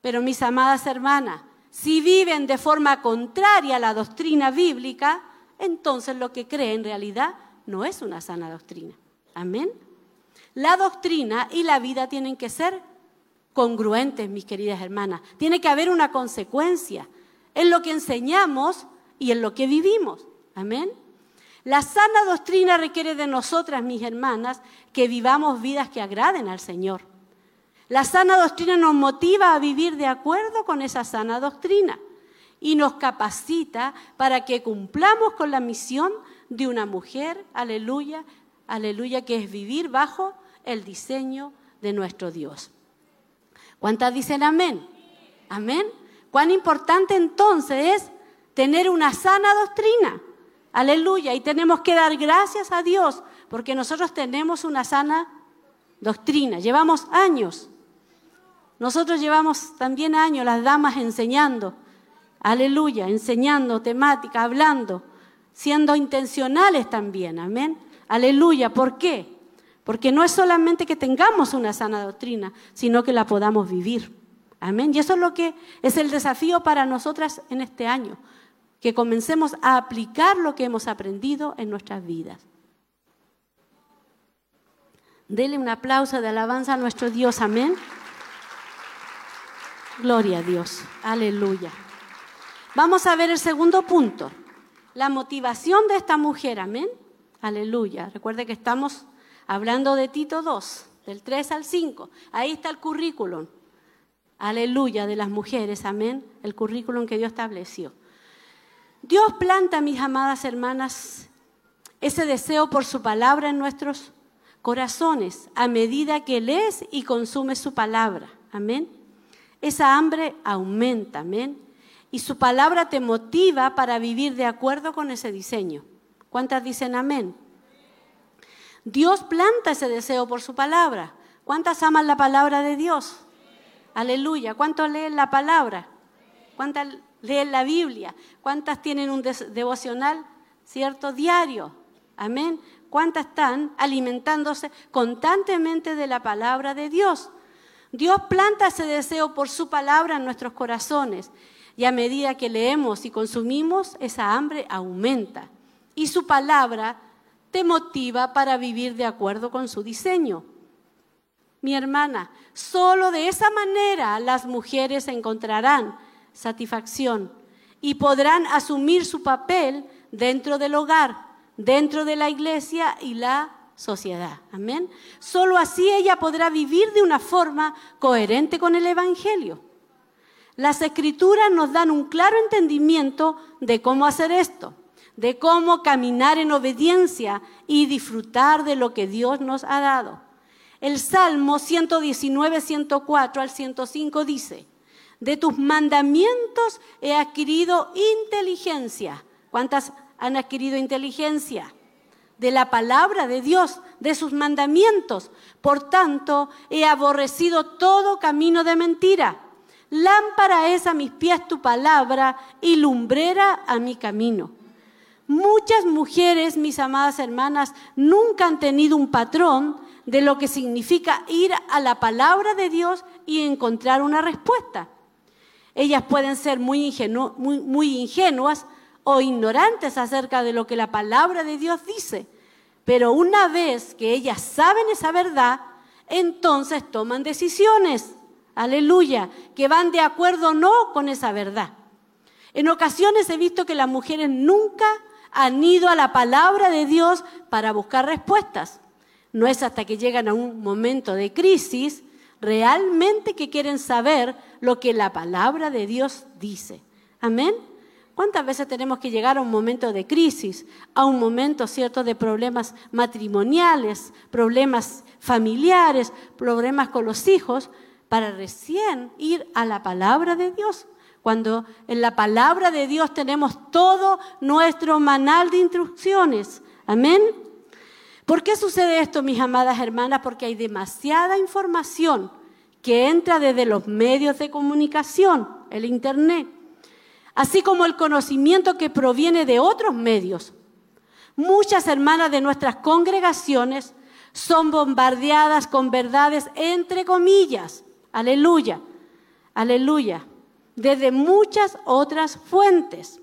Pero mis amadas hermanas, si viven de forma contraria a la doctrina bíblica, entonces lo que creen en realidad no es una sana doctrina. Amén. La doctrina y la vida tienen que ser congruentes, mis queridas hermanas. Tiene que haber una consecuencia en lo que enseñamos y en lo que vivimos. Amén. La sana doctrina requiere de nosotras, mis hermanas, que vivamos vidas que agraden al Señor. La sana doctrina nos motiva a vivir de acuerdo con esa sana doctrina y nos capacita para que cumplamos con la misión de una mujer, aleluya, aleluya, que es vivir bajo el diseño de nuestro Dios. ¿Cuántas dicen amén? Amén. Cuán importante entonces es tener una sana doctrina. Aleluya. Y tenemos que dar gracias a Dios porque nosotros tenemos una sana doctrina. Llevamos años. Nosotros llevamos también años las damas enseñando. Aleluya. Enseñando temática, hablando, siendo intencionales también. Amén. Aleluya. ¿Por qué? Porque no es solamente que tengamos una sana doctrina, sino que la podamos vivir. Amén. Y eso es lo que es el desafío para nosotras en este año, que comencemos a aplicar lo que hemos aprendido en nuestras vidas. Dele un aplauso de alabanza a nuestro Dios. Amén. Gloria a Dios. Aleluya. Vamos a ver el segundo punto. La motivación de esta mujer. Amén. Aleluya. Recuerde que estamos hablando de Tito 2, del 3 al 5. Ahí está el currículum. Aleluya de las mujeres. Amén. El currículum que Dios estableció. Dios planta, mis amadas hermanas, ese deseo por su palabra en nuestros corazones a medida que lees y consumes su palabra. Amén. Esa hambre aumenta. Amén. Y su palabra te motiva para vivir de acuerdo con ese diseño. ¿Cuántas dicen amén? Dios planta ese deseo por su palabra. ¿Cuántas aman la palabra de Dios? Aleluya. ¿Cuántos leen la palabra? ¿Cuántas leen la Biblia? ¿Cuántas tienen un devocional, cierto, diario? Amén. ¿Cuántas están alimentándose constantemente de la palabra de Dios? Dios planta ese deseo por su palabra en nuestros corazones y a medida que leemos y consumimos, esa hambre aumenta. Y su palabra te motiva para vivir de acuerdo con su diseño. Mi hermana, solo de esa manera las mujeres encontrarán satisfacción y podrán asumir su papel dentro del hogar, dentro de la iglesia y la sociedad. Amén. Solo así ella podrá vivir de una forma coherente con el Evangelio. Las escrituras nos dan un claro entendimiento de cómo hacer esto, de cómo caminar en obediencia y disfrutar de lo que Dios nos ha dado. El Salmo 119, 104 al 105 dice, de tus mandamientos he adquirido inteligencia. ¿Cuántas han adquirido inteligencia? De la palabra de Dios, de sus mandamientos. Por tanto, he aborrecido todo camino de mentira. Lámpara es a mis pies tu palabra y lumbrera a mi camino. Muchas mujeres, mis amadas hermanas, nunca han tenido un patrón de lo que significa ir a la palabra de Dios y encontrar una respuesta. Ellas pueden ser muy, ingenu muy, muy ingenuas o ignorantes acerca de lo que la palabra de Dios dice, pero una vez que ellas saben esa verdad, entonces toman decisiones, aleluya, que van de acuerdo o no con esa verdad. En ocasiones he visto que las mujeres nunca han ido a la palabra de Dios para buscar respuestas. No es hasta que llegan a un momento de crisis realmente que quieren saber lo que la palabra de Dios dice. Amén. ¿Cuántas veces tenemos que llegar a un momento de crisis, a un momento, cierto, de problemas matrimoniales, problemas familiares, problemas con los hijos, para recién ir a la palabra de Dios? Cuando en la palabra de Dios tenemos todo nuestro manal de instrucciones. Amén. ¿Por qué sucede esto, mis amadas hermanas? Porque hay demasiada información que entra desde los medios de comunicación, el Internet, así como el conocimiento que proviene de otros medios. Muchas hermanas de nuestras congregaciones son bombardeadas con verdades entre comillas. Aleluya, aleluya. Desde muchas otras fuentes.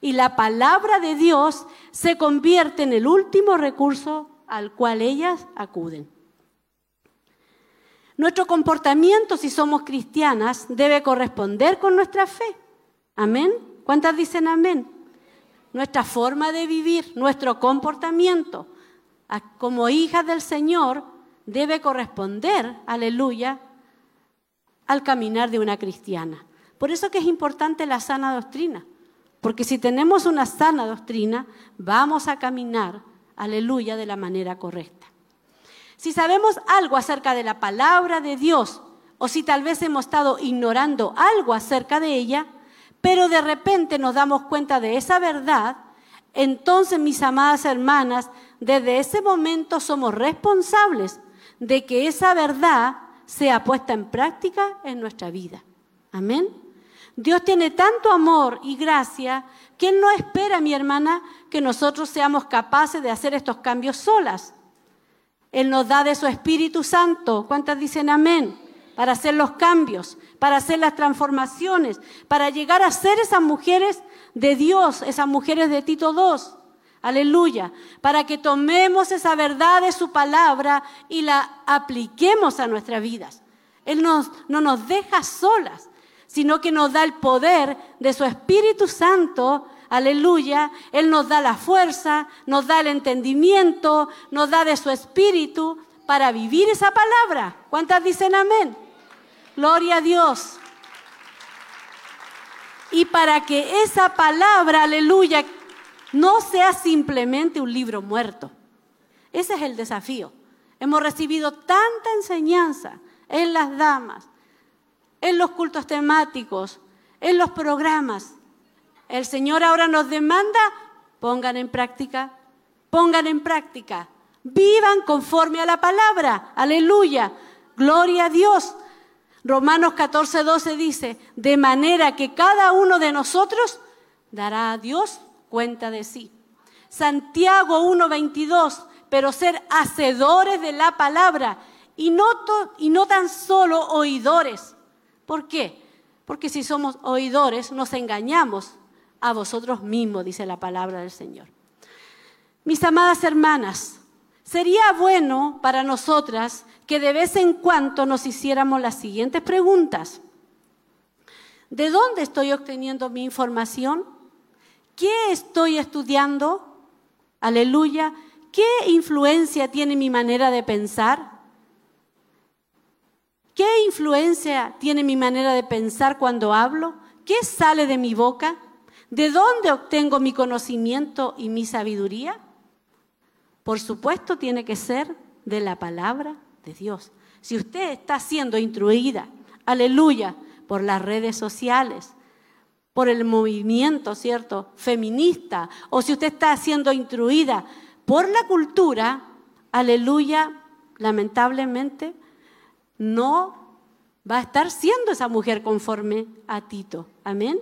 Y la palabra de Dios se convierte en el último recurso al cual ellas acuden. Nuestro comportamiento, si somos cristianas, debe corresponder con nuestra fe. Amén. ¿Cuántas dicen amén? Nuestra forma de vivir, nuestro comportamiento como hijas del Señor debe corresponder, aleluya, al caminar de una cristiana. Por eso que es importante la sana doctrina, porque si tenemos una sana doctrina, vamos a caminar, aleluya, de la manera correcta. Si sabemos algo acerca de la palabra de Dios, o si tal vez hemos estado ignorando algo acerca de ella, pero de repente nos damos cuenta de esa verdad, entonces, mis amadas hermanas, desde ese momento somos responsables de que esa verdad sea puesta en práctica en nuestra vida. Amén. Dios tiene tanto amor y gracia que Él no espera, mi hermana, que nosotros seamos capaces de hacer estos cambios solas. Él nos da de su Espíritu Santo. ¿Cuántas dicen amén? Para hacer los cambios, para hacer las transformaciones, para llegar a ser esas mujeres de Dios, esas mujeres de Tito II. Aleluya. Para que tomemos esa verdad de su palabra y la apliquemos a nuestras vidas. Él no nos deja solas, sino que nos da el poder de su Espíritu Santo aleluya, Él nos da la fuerza, nos da el entendimiento, nos da de su espíritu para vivir esa palabra. ¿Cuántas dicen amén? Gloria a Dios. Y para que esa palabra, aleluya, no sea simplemente un libro muerto. Ese es el desafío. Hemos recibido tanta enseñanza en las damas, en los cultos temáticos, en los programas, el Señor ahora nos demanda, pongan en práctica, pongan en práctica, vivan conforme a la palabra, aleluya, gloria a Dios. Romanos 14, 12 dice, de manera que cada uno de nosotros dará a Dios cuenta de sí. Santiago 1, 22, pero ser hacedores de la palabra y no, tan solo oidores. ¿Por qué? Porque si somos oidores nos engañamos a vosotros mismos, dice la palabra del Señor. Mis amadas hermanas, sería bueno para nosotras que de vez en cuando nos hiciéramos las siguientes preguntas. ¿De dónde estoy obteniendo mi información? ¿Qué estoy estudiando? Aleluya. ¿Qué influencia tiene mi manera de pensar? ¿Qué influencia tiene mi manera de pensar cuando hablo? ¿Qué sale de mi boca? ¿De dónde obtengo mi conocimiento y mi sabiduría? Por supuesto, tiene que ser de la palabra de Dios. Si usted está siendo instruida, aleluya, por las redes sociales, por el movimiento, ¿cierto?, feminista, o si usted está siendo instruida por la cultura, aleluya, lamentablemente, no va a estar siendo esa mujer conforme a Tito. Amén.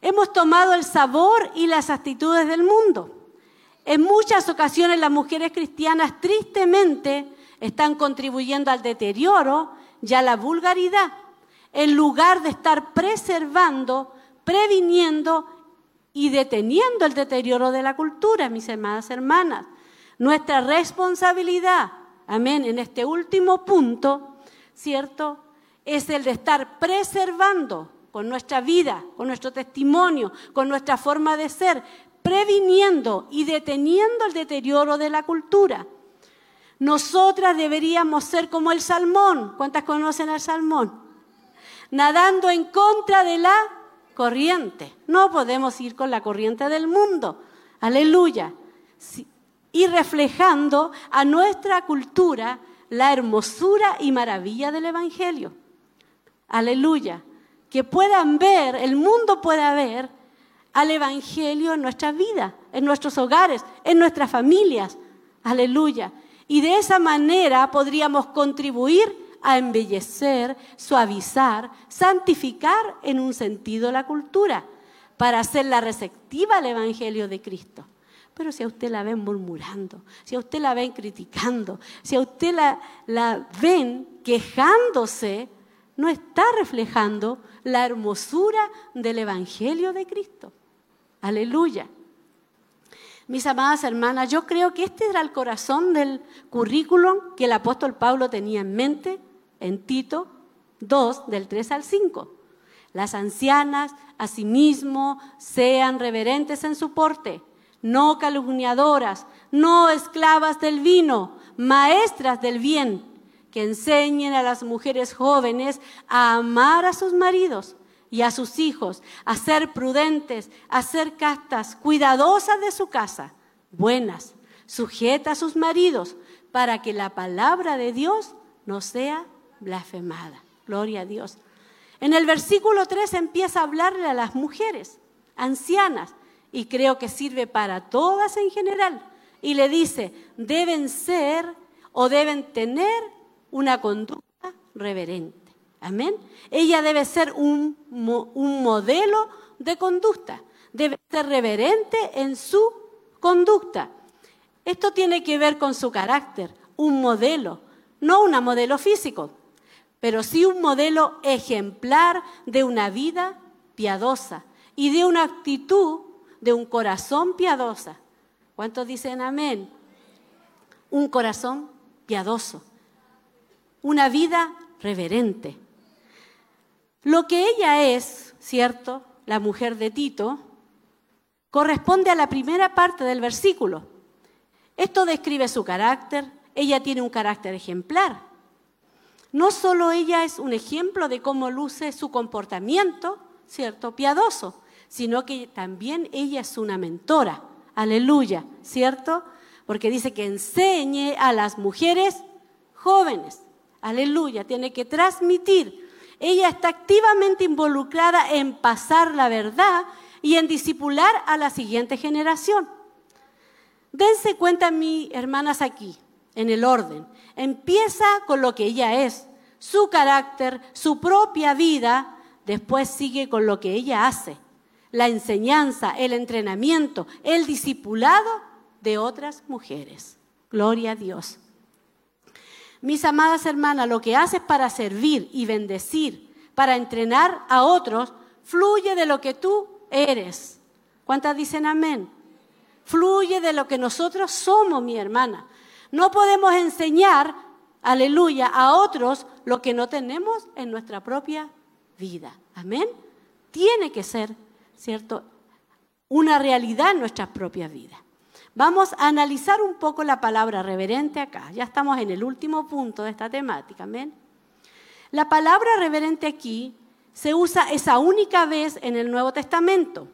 Hemos tomado el sabor y las actitudes del mundo. En muchas ocasiones las mujeres cristianas tristemente están contribuyendo al deterioro y a la vulgaridad, en lugar de estar preservando, previniendo y deteniendo el deterioro de la cultura, mis hermanas hermanas. Nuestra responsabilidad, amén, en este último punto, ¿cierto? Es el de estar preservando con nuestra vida, con nuestro testimonio, con nuestra forma de ser, previniendo y deteniendo el deterioro de la cultura. Nosotras deberíamos ser como el salmón. ¿Cuántas conocen al salmón? Nadando en contra de la corriente. No podemos ir con la corriente del mundo. Aleluya. Y reflejando a nuestra cultura la hermosura y maravilla del Evangelio. Aleluya. Que puedan ver, el mundo pueda ver al Evangelio en nuestras vidas, en nuestros hogares, en nuestras familias. Aleluya. Y de esa manera podríamos contribuir a embellecer, suavizar, santificar en un sentido la cultura, para hacerla receptiva al Evangelio de Cristo. Pero si a usted la ven murmurando, si a usted la ven criticando, si a usted la, la ven quejándose, no está reflejando la hermosura del Evangelio de Cristo. Aleluya. Mis amadas hermanas, yo creo que este era el corazón del currículum que el apóstol Pablo tenía en mente en Tito 2, del 3 al 5. Las ancianas, asimismo, sean reverentes en su porte, no calumniadoras, no esclavas del vino, maestras del bien, que enseñen a las mujeres jóvenes a amar a sus maridos y a sus hijos, a ser prudentes, a ser castas, cuidadosas de su casa, buenas, sujetas a sus maridos, para que la palabra de Dios no sea blasfemada. Gloria a Dios. En el versículo 3 empieza a hablarle a las mujeres ancianas, y creo que sirve para todas en general, y le dice, deben ser o deben tener una conducta reverente. Amén. Ella debe ser un, modelo de conducta, debe ser reverente en su conducta. Esto tiene que ver con su carácter, un modelo, no un modelo físico, pero sí un modelo ejemplar de una vida piadosa y de una actitud de un corazón piadosa. ¿Cuántos dicen amén? Un corazón piadoso, una vida reverente. Lo que ella es, ¿cierto? La mujer de Tito, corresponde a la primera parte del versículo. Esto describe su carácter. Ella tiene un carácter ejemplar. No solo ella es un ejemplo de cómo luce su comportamiento, ¿cierto? Piadoso, sino que también ella es una mentora. Aleluya, ¿cierto? Porque dice que enseñe a las mujeres jóvenes. Aleluya, tiene que transmitir ella está activamente involucrada en pasar la verdad y en disipular a la siguiente generación. Dense cuenta, mis hermanas, aquí, en el orden. Empieza con lo que ella es, su carácter, su propia vida, después sigue con lo que ella hace, la enseñanza, el entrenamiento, el discipulado de otras mujeres. Gloria a Dios. Mis amadas hermanas, lo que haces para servir y bendecir, para entrenar a otros, fluye de lo que tú eres. ¿Cuántas dicen amén? Fluye de lo que nosotros somos, mi hermana. No podemos enseñar, aleluya, a otros lo que no tenemos en nuestra propia vida. Amén. Tiene que ser, ¿cierto? Una realidad en nuestras propias vidas. Vamos a analizar un poco la palabra reverente acá. Ya estamos en el último punto de esta temática. Amén. La palabra reverente aquí se usa esa única vez en el Nuevo Testamento.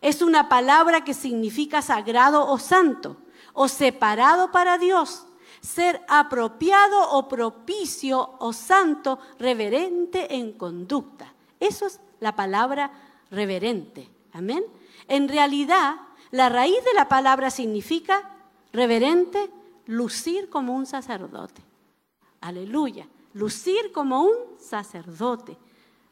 Es una palabra que significa sagrado o santo, o separado para Dios, ser apropiado o propicio o santo, reverente en conducta. Eso es la palabra reverente. Amén. En realidad, la raíz de la palabra significa reverente, lucir como un sacerdote. Aleluya. Lucir como un sacerdote.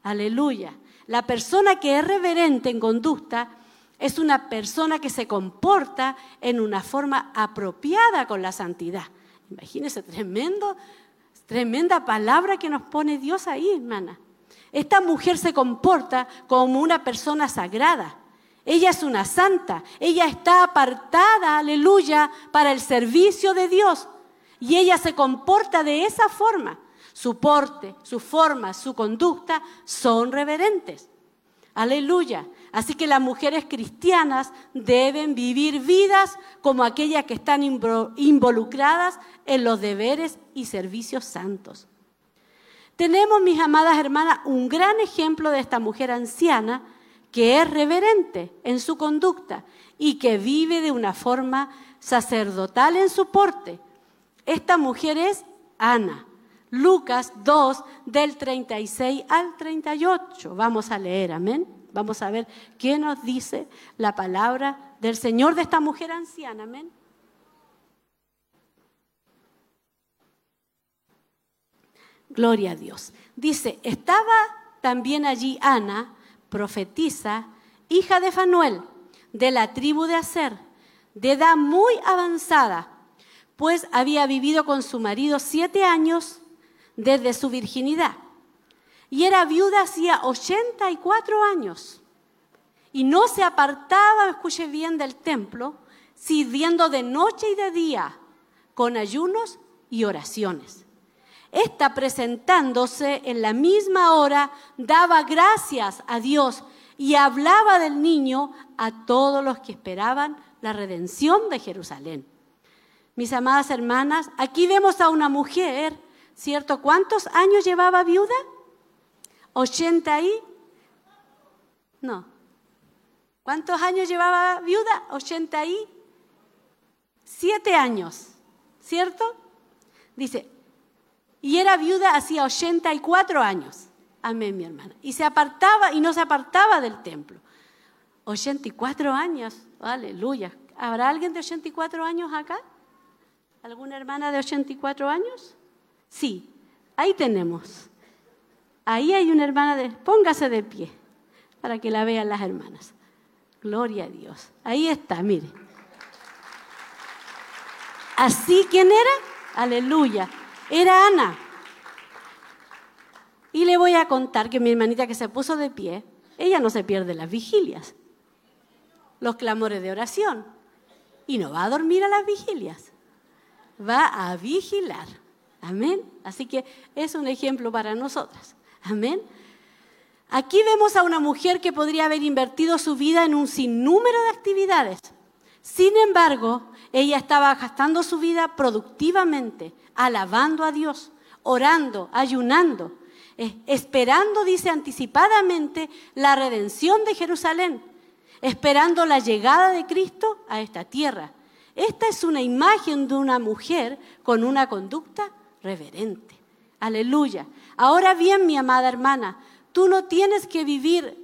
Aleluya. La persona que es reverente en conducta es una persona que se comporta en una forma apropiada con la santidad. Imagínense, tremendo, tremenda palabra que nos pone Dios ahí, hermana. Esta mujer se comporta como una persona sagrada. Ella es una santa. Ella está apartada, aleluya, para el servicio de Dios. Y ella se comporta de esa forma. Su porte, su forma, su conducta son reverentes. Aleluya. Así que las mujeres cristianas deben vivir vidas como aquellas que están involucradas en los deberes y servicios santos. Tenemos, mis amadas hermanas, un gran ejemplo de esta mujer anciana que es reverente en su conducta y que vive de una forma sacerdotal en su porte. Esta mujer es Ana. Lucas 2 del 36 al 38. Vamos a leer, amén. Vamos a ver qué nos dice la palabra del Señor de esta mujer anciana, amén. Gloria a Dios. Dice, estaba también allí Ana, profetisa, hija de Fanuel, de la tribu de Aser, de edad muy avanzada, pues había vivido con su marido siete años desde su virginidad. Y era viuda hacía 84 años. Y no se apartaba, escuche bien, del templo, sirviendo de noche y de día, con ayunos y oraciones. Esta presentándose en la misma hora, daba gracias a Dios y hablaba del niño a todos los que esperaban la redención de Jerusalén. Mis amadas hermanas, aquí vemos a una mujer ¿cierto? ¿Cuántos años llevaba viuda? 80 y... No. ¿Cuántos años llevaba viuda? 87 años, ¿cierto? Dice, y era viuda hacía 84 años. Amén, mi hermana. Y se apartaba y no se apartaba del templo. 84 años, aleluya. ¿Habrá alguien de 84 años acá? ¿Alguna hermana de 84 años? Sí, ahí tenemos. Ahí hay una hermana de... Póngase de pie para que la vean las hermanas. Gloria a Dios. Ahí está, mire. Así, ¿quién era? Aleluya. Era Ana. Y le voy a contar que mi hermanita que se puso de pie, ella no se pierde las vigilias, los clamores de oración. Y no va a dormir a las vigilias. Va a vigilar. Amén. Así que es un ejemplo para nosotras. Amén. Aquí vemos a una mujer que podría haber invertido su vida en un sinnúmero de actividades. Sin embargo, ella estaba gastando su vida productivamente, alabando a Dios, orando, ayunando, eh, esperando, dice anticipadamente, la redención de Jerusalén, esperando la llegada de Cristo a esta tierra. Esta es una imagen de una mujer con una conducta reverente. Aleluya. Ahora bien, mi amada hermana, tú no tienes que vivir,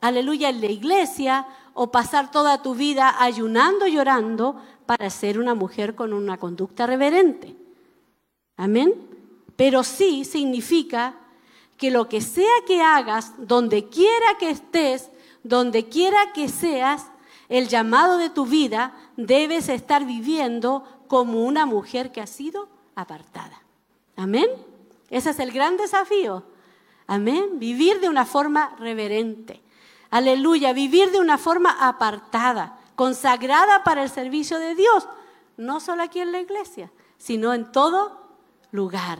aleluya, en la iglesia o pasar toda tu vida ayunando, llorando para ser una mujer con una conducta reverente. Amén. Pero sí significa que lo que sea que hagas, donde quiera que estés, donde quiera que seas, el llamado de tu vida debes estar viviendo como una mujer que ha sido apartada. Amén. Ese es el gran desafío. Amén. Vivir de una forma reverente. Aleluya. Vivir de una forma apartada, consagrada para el servicio de Dios. No solo aquí en la iglesia, sino en todo lugar.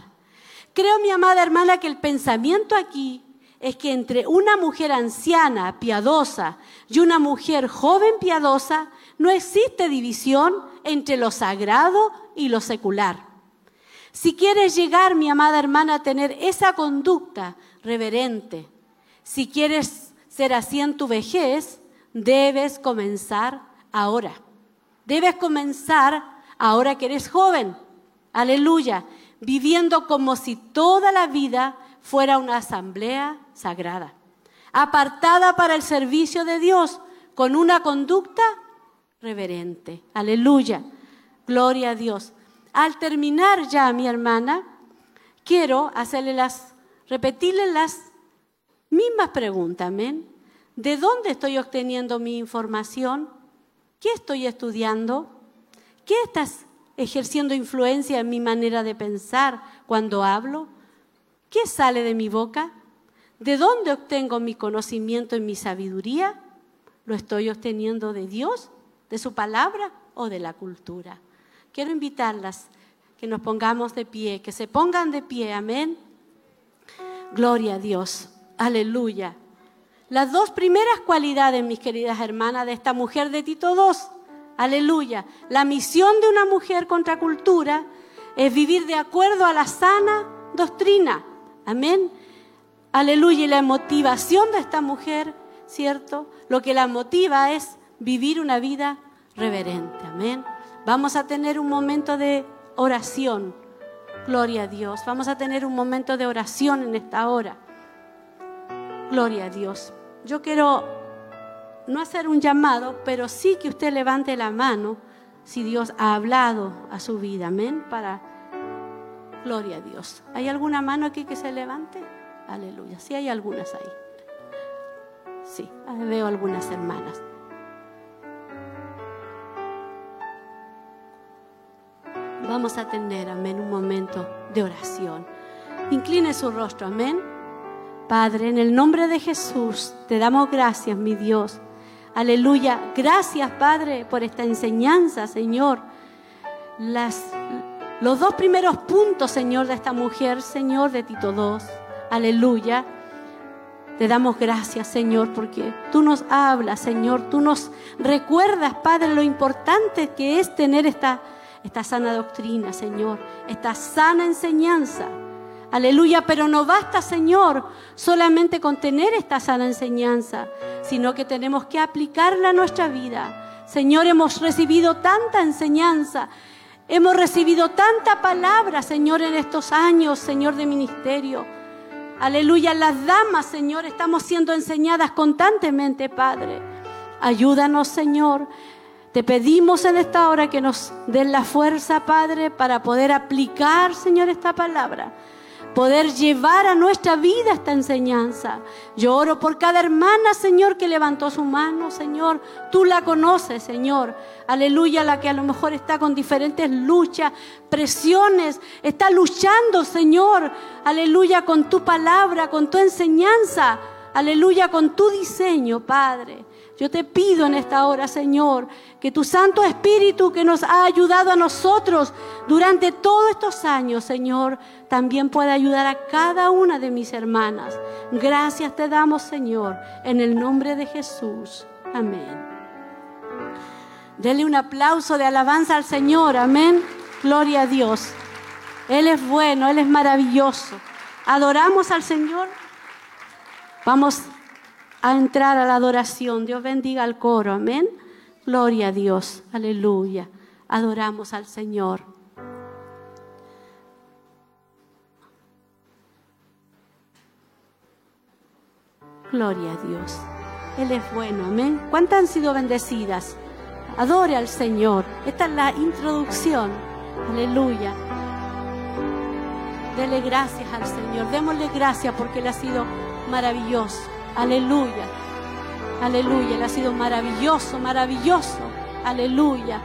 Creo, mi amada hermana, que el pensamiento aquí es que entre una mujer anciana, piadosa, y una mujer joven piadosa, no existe división entre lo sagrado y lo secular Si quieres llegar, mi amada hermana, a tener esa conducta reverente, si quieres ser así en tu vejez, debes comenzar ahora. Debes comenzar ahora que eres joven. Aleluya. Viviendo como si toda la vida fuera una asamblea sagrada. Apartada para el servicio de Dios con una conducta reverente. Aleluya. Gloria a Dios. Al terminar ya, mi hermana, quiero hacerle las, repetirle las mismas preguntas, amén. ¿De dónde estoy obteniendo mi información? ¿Qué estoy estudiando? ¿Qué estás ejerciendo influencia en mi manera de pensar cuando hablo? ¿Qué sale de mi boca? ¿De dónde obtengo mi conocimiento y mi sabiduría? ¿Lo estoy obteniendo de Dios, de su palabra o de la cultura? Quiero invitarlas que nos pongamos de pie, que se pongan de pie, amén. Gloria a Dios, aleluya. Las dos primeras cualidades, mis queridas hermanas, de esta mujer de Tito II, aleluya. La misión de una mujer contra cultura es vivir de acuerdo a la sana doctrina, amén. Aleluya, y la motivación de esta mujer, ¿cierto? Lo que la motiva es vivir una vida reverente, amén. Vamos a tener un momento de oración. Gloria a Dios. Vamos a tener un momento de oración en esta hora. Gloria a Dios. Yo quiero no hacer un llamado, pero sí que usted levante la mano si Dios ha hablado a su vida. Amén. Para Gloria a Dios. ¿Hay alguna mano aquí que se levante? Aleluya. Sí, hay algunas ahí. Sí, veo algunas hermanas. Vamos a tener, amén, un momento de oración. Incline su rostro, amén. Padre, en el nombre de Jesús, te damos gracias, mi Dios. Aleluya. Gracias, Padre, por esta enseñanza, Señor. Las, los dos primeros puntos, Señor, de esta mujer, Señor, de Tito II. Aleluya. Te damos gracias, Señor, porque tú nos hablas, Señor. Tú nos recuerdas, Padre, lo importante que es tener esta, esta sana doctrina, Señor. Esta sana enseñanza. Aleluya, pero no basta, Señor, solamente con tener esta sana enseñanza, sino que tenemos que aplicarla a nuestra vida. Señor, hemos recibido tanta enseñanza, hemos recibido tanta palabra, Señor, en estos años, Señor, de ministerio. Aleluya, las damas, Señor, estamos siendo enseñadas constantemente, Padre. Ayúdanos, Señor. Te pedimos en esta hora que nos den la fuerza, Padre, para poder aplicar, Señor, esta palabra poder llevar a nuestra vida esta enseñanza. Yo oro por cada hermana, Señor, que levantó su mano, Señor. Tú la conoces, Señor. Aleluya, la que a lo mejor está con diferentes luchas, presiones, está luchando, Señor. Aleluya, con tu palabra, con tu enseñanza. Aleluya, con tu diseño, Padre. Yo te pido en esta hora, Señor, que tu Santo Espíritu que nos ha ayudado a nosotros durante todos estos años, Señor, también pueda ayudar a cada una de mis hermanas. Gracias te damos, Señor, en el nombre de Jesús. Amén. Dele un aplauso de alabanza al Señor. Amén. Gloria a Dios. Él es bueno, Él es maravilloso. Adoramos al Señor. Vamos a entrar a la adoración. Dios bendiga al coro. Amén. Gloria a Dios. Aleluya. Adoramos al Señor. Gloria a Dios. Él es bueno. Amén. ¿Cuántas han sido bendecidas? Adore al Señor. Esta es la introducción. Aleluya. Dele gracias al Señor. Démosle gracias porque Él ha sido maravilloso. Aleluya. Aleluya. Él ha sido maravilloso, maravilloso. Aleluya.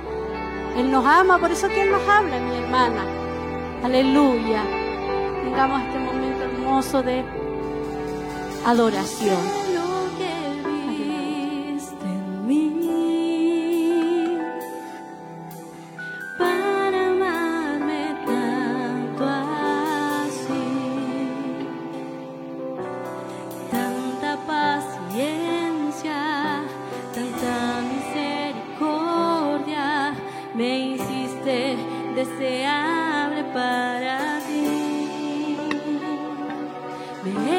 Él nos ama, por eso que Él nos habla, mi hermana. Aleluya. Tengamos este momento hermoso de adoración. May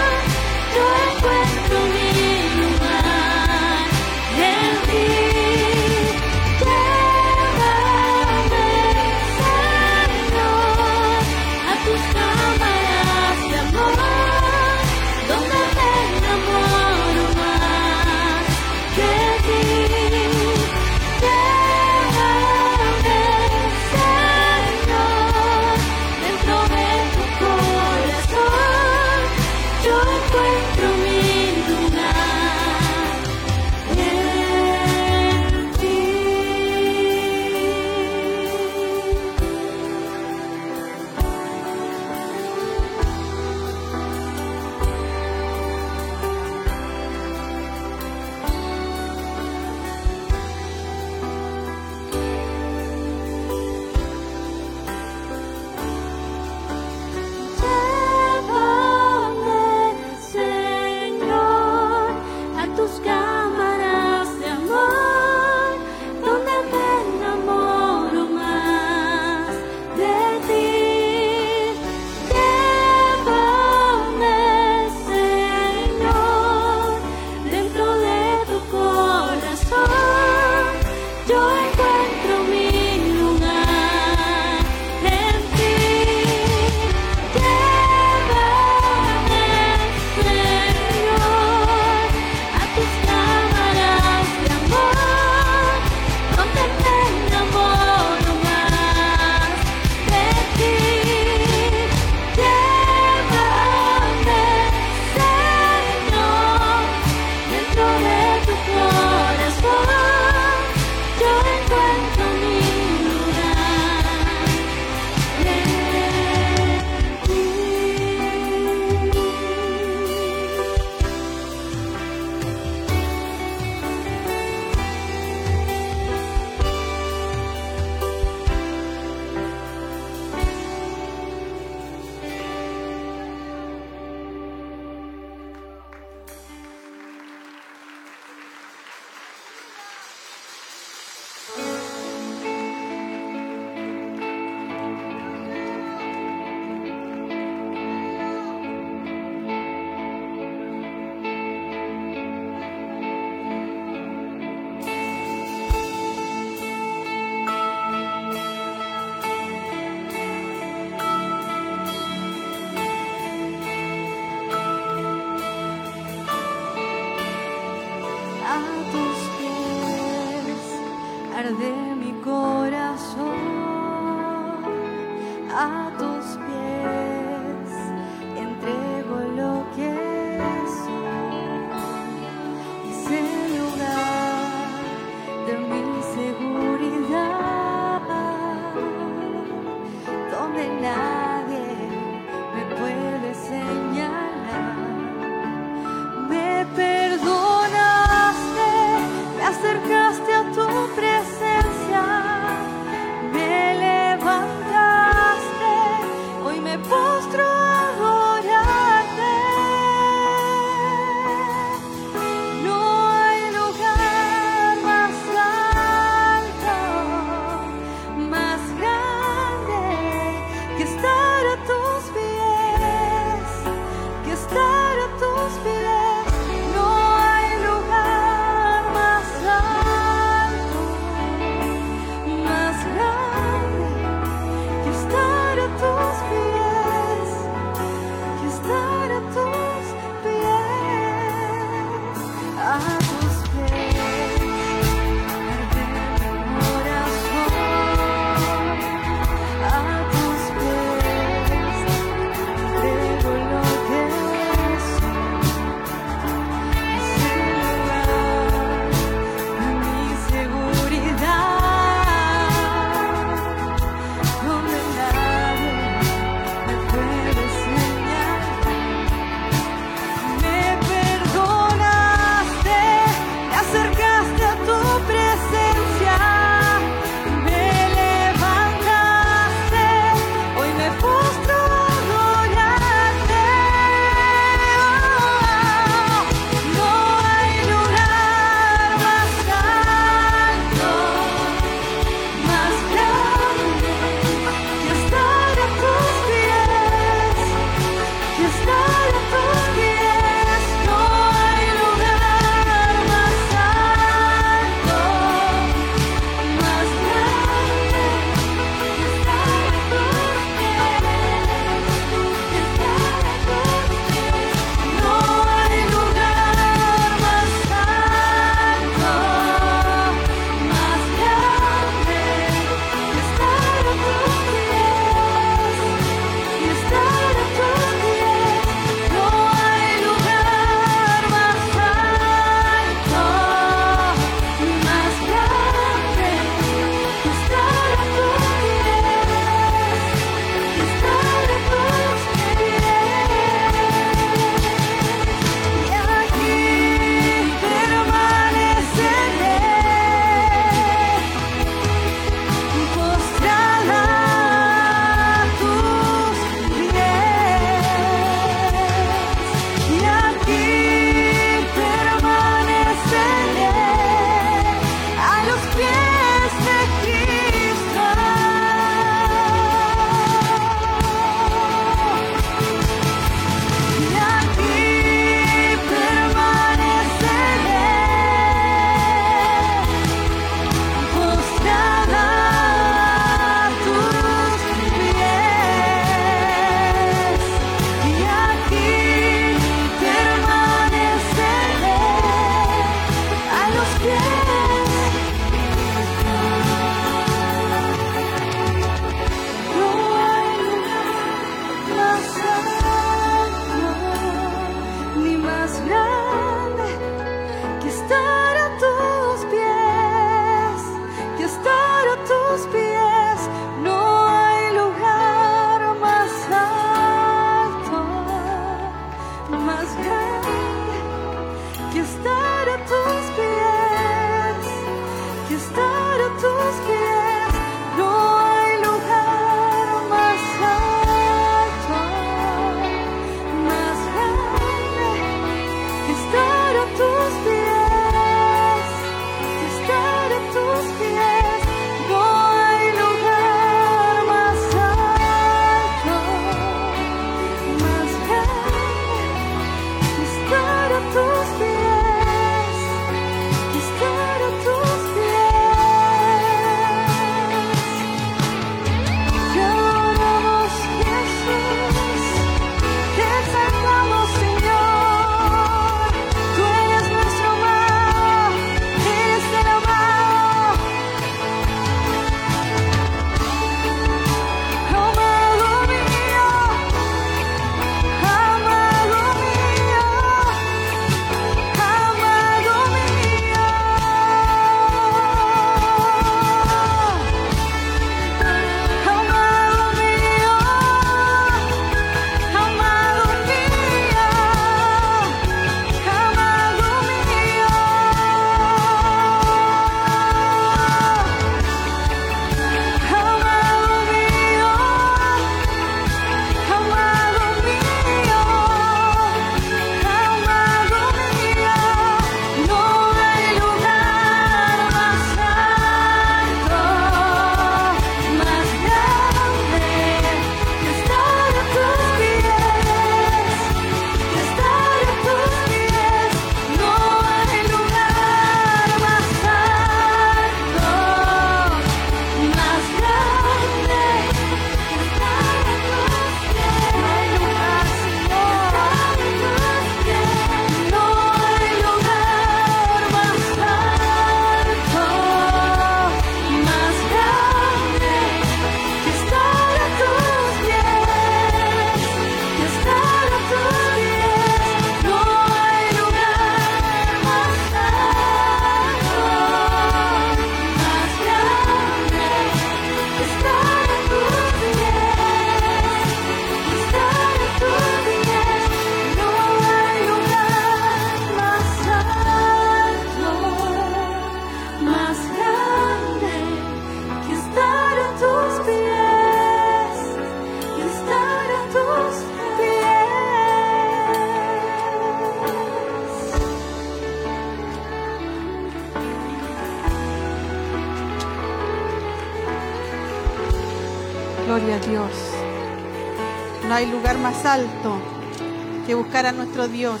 a nuestro Dios.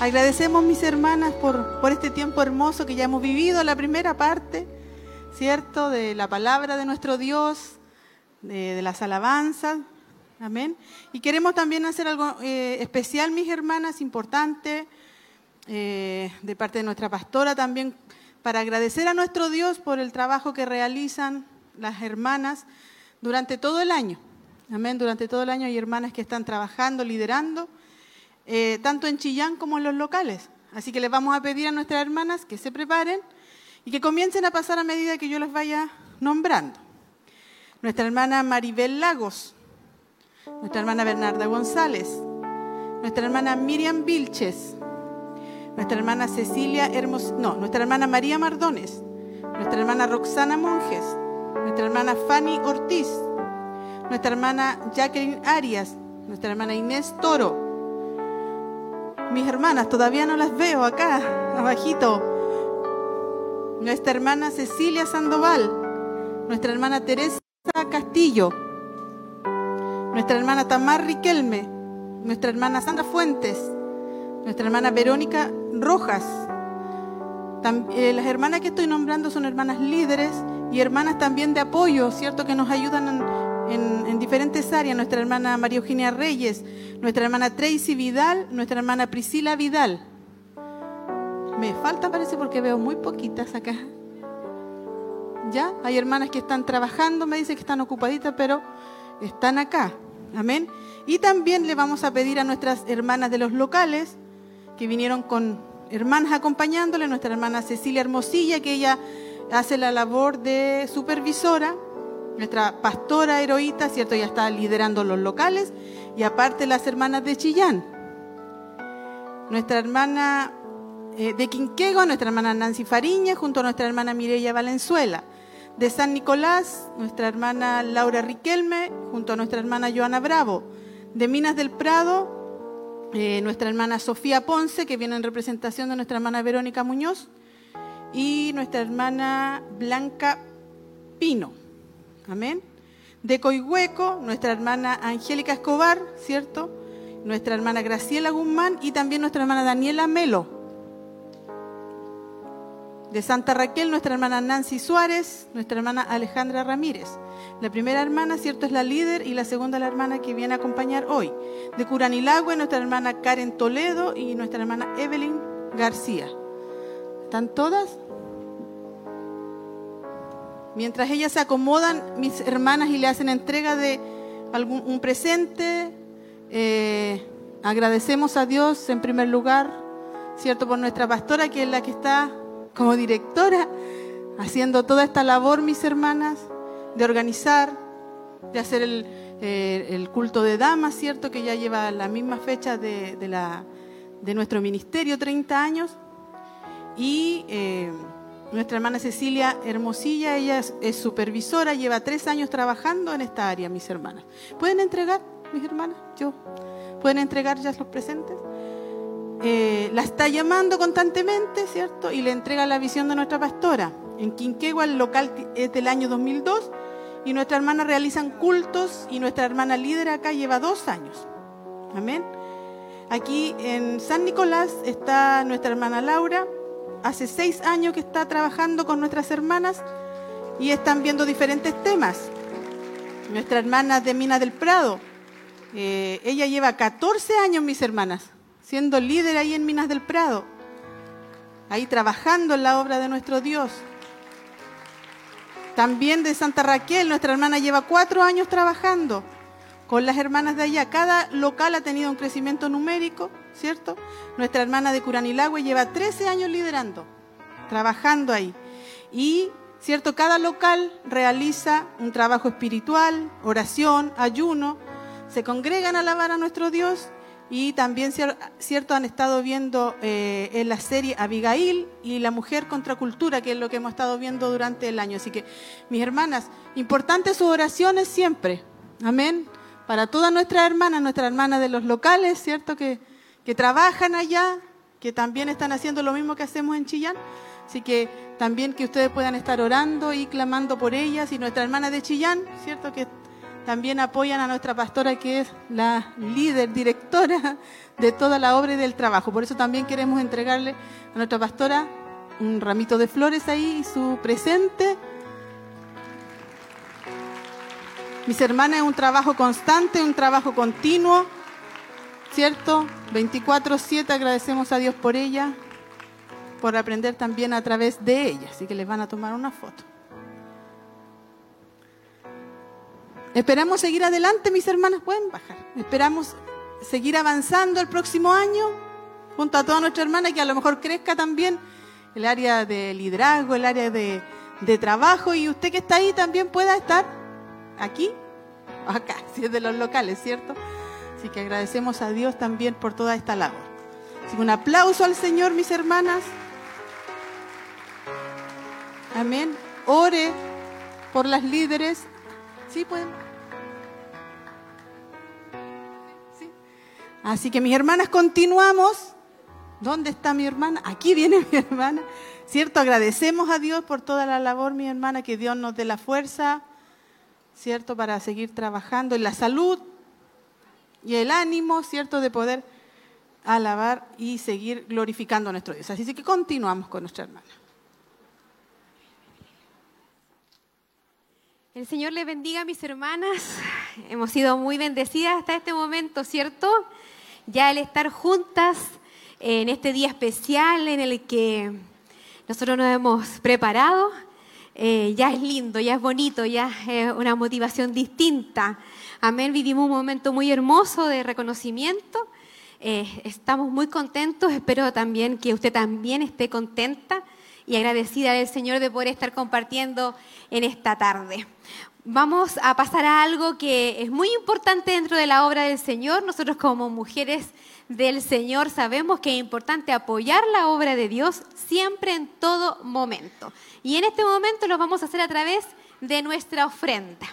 Agradecemos, mis hermanas, por, por este tiempo hermoso que ya hemos vivido, la primera parte, ¿cierto? De la palabra de nuestro Dios, de, de las alabanzas. Amén. Y queremos también hacer algo eh, especial, mis hermanas, importante, eh, de parte de nuestra pastora también, para agradecer a nuestro Dios por el trabajo que realizan las hermanas durante todo el año. Amén. Durante todo el año hay hermanas que están trabajando, liderando, eh, tanto en Chillán como en los locales. Así que les vamos a pedir a nuestras hermanas que se preparen y que comiencen a pasar a medida que yo les vaya nombrando. Nuestra hermana Maribel Lagos, nuestra hermana Bernarda González, nuestra hermana Miriam Vilches, nuestra hermana Cecilia Hermos, no, nuestra hermana María Mardones, nuestra hermana Roxana Monjes, nuestra hermana Fanny Ortiz, nuestra hermana Jacqueline Arias, nuestra hermana Inés Toro. Mis hermanas, todavía no las veo acá, abajito. Nuestra hermana Cecilia Sandoval, nuestra hermana Teresa Castillo, nuestra hermana Tamar Riquelme, nuestra hermana Sandra Fuentes, nuestra hermana Verónica Rojas. Eh, las hermanas que estoy nombrando son hermanas líderes y hermanas también de apoyo, ¿cierto? Que nos ayudan en, en- en diferentes áreas. Nuestra hermana María Eugenia Reyes, nuestra hermana Tracy Vidal, nuestra hermana Priscila Vidal. Me falta parece porque veo muy poquitas acá. ¿Ya? Hay hermanas que están trabajando, me dice que están ocupaditas, pero están acá. Amén. Y también le vamos a pedir a nuestras hermanas de los locales que vinieron con hermanas acompañándole, nuestra hermana Cecilia Hermosilla, que ella hace la labor de supervisora, nuestra pastora heroíta, ¿cierto? Ella está liderando los locales, y aparte las hermanas de Chillán. Nuestra hermana eh, de Quinquego, nuestra hermana Nancy Fariña, junto a nuestra hermana Mireya Valenzuela. De San Nicolás, nuestra hermana Laura Riquelme, junto a nuestra hermana Joana Bravo. De Minas del Prado, eh, nuestra hermana Sofía Ponce, que viene en representación de nuestra hermana Verónica Muñoz. Y nuestra hermana Blanca Pino. Amén. De Coihueco, nuestra hermana Angélica Escobar, ¿cierto? Nuestra hermana Graciela Guzmán y también nuestra hermana Daniela Melo. De Santa Raquel, nuestra hermana Nancy Suárez, nuestra hermana Alejandra Ramírez. La primera hermana, ¿cierto?, es la líder y la segunda la hermana que viene a acompañar hoy. De Curanilagüe, nuestra hermana Karen Toledo y nuestra hermana Evelyn García. ¿Están todas? Mientras ellas se acomodan, mis hermanas, y le hacen entrega de algún un presente, eh, agradecemos a Dios en primer lugar, ¿cierto? Por nuestra pastora, que es la que está como directora, haciendo toda esta labor, mis hermanas, de organizar, de hacer el, eh, culto de damas, ¿cierto? Que ya lleva la misma fecha de nuestro ministerio, 30 años. Y eh, nuestra hermana Cecilia Hermosilla, ella es, supervisora, lleva tres años trabajando en esta área, mis hermanas. ¿Pueden entregar, mis hermanas? Yo. ¿Pueden entregar ya los presentes? Eh, la está llamando constantemente, ¿cierto? Y le entrega la visión de nuestra pastora. En Quinquegua el local es del año 2002 y nuestra hermana realizan cultos y nuestra hermana líder acá lleva dos años. Amén. Aquí en San Nicolás está nuestra hermana Laura. Hace seis años que está trabajando con nuestras hermanas y están viendo diferentes temas. Nuestra hermana de Minas del Prado, eh, ella lleva 14 años, mis hermanas, siendo líder ahí en Minas del Prado, ahí trabajando en la obra de nuestro Dios. También de Santa Raquel, nuestra hermana lleva cuatro años trabajando con las hermanas de allá. Cada local ha tenido un crecimiento numérico, ¿cierto? Nuestra hermana de Curanilagüe lleva 13 años liderando, trabajando ahí. Y, ¿cierto? Cada local realiza un trabajo espiritual, oración, ayuno. Se congregan a alabar a nuestro Dios y también, cier- ¿cierto? Han estado viendo eh, en la serie Abigail y la mujer contra cultura, que es lo que hemos estado viendo durante el año. Así que, mis hermanas, importantes sus oraciones siempre. Amén. Para todas nuestras hermanas, nuestras hermanas de los locales, ¿cierto? Que, que trabajan allá, que también están haciendo lo mismo que hacemos en Chillán. Así que también que ustedes puedan estar orando y clamando por ellas y nuestra hermana de Chillán, ¿cierto? Que también apoyan a nuestra pastora que es la líder, directora de toda la obra y del trabajo. Por eso también queremos entregarle a nuestra pastora un ramito de flores ahí y su presente. Mis hermanas, es un trabajo constante, un trabajo continuo, ¿cierto? 24/7 agradecemos a Dios por ella, por aprender también a través de ella. Así que les van a tomar una foto. Esperamos seguir adelante, mis hermanas, pueden bajar. Esperamos seguir avanzando el próximo año junto a toda nuestra hermana que a lo mejor crezca también el área de liderazgo, el área de, de trabajo y usted que está ahí también pueda estar aquí acá, si es de los locales, ¿cierto? Así que agradecemos a Dios también por toda esta labor. Así que un aplauso al Señor, mis hermanas. Amén. Ore por las líderes. Sí, pueden. Sí. Así que mis hermanas, continuamos. ¿Dónde está mi hermana? Aquí viene mi hermana. ¿Cierto? Agradecemos a Dios por toda la labor, mi hermana, que Dios nos dé la fuerza, ¿cierto? Para seguir trabajando en la salud y el ánimo, ¿cierto? De poder alabar y seguir glorificando a nuestro Dios. Así que continuamos con nuestra hermana. El Señor les bendiga, mis hermanas. Hemos sido muy bendecidas hasta este momento, ¿cierto? Ya el estar juntas en este día especial en el que nosotros nos hemos preparado, eh, ya es lindo, ya es bonito, ya es una motivación distinta. Amén, vivimos un momento muy hermoso de reconocimiento. Eh, estamos muy contentos, espero también que usted también esté contenta y agradecida del Señor de poder estar compartiendo en esta tarde. Vamos a pasar a algo que es muy importante dentro de la obra del Señor. Nosotros como mujeres del Señor sabemos que es importante apoyar la obra de Dios siempre en todo momento. Y en este momento lo vamos a hacer a través de nuestra ofrenda.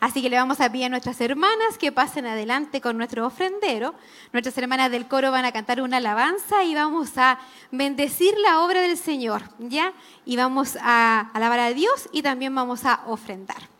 Así que le vamos a pedir a nuestras hermanas que pasen adelante con nuestro ofrendero. Nuestras hermanas del coro van a cantar una alabanza y vamos a bendecir la obra del Señor, ¿ya? Y vamos a alabar a Dios y también vamos a ofrendar.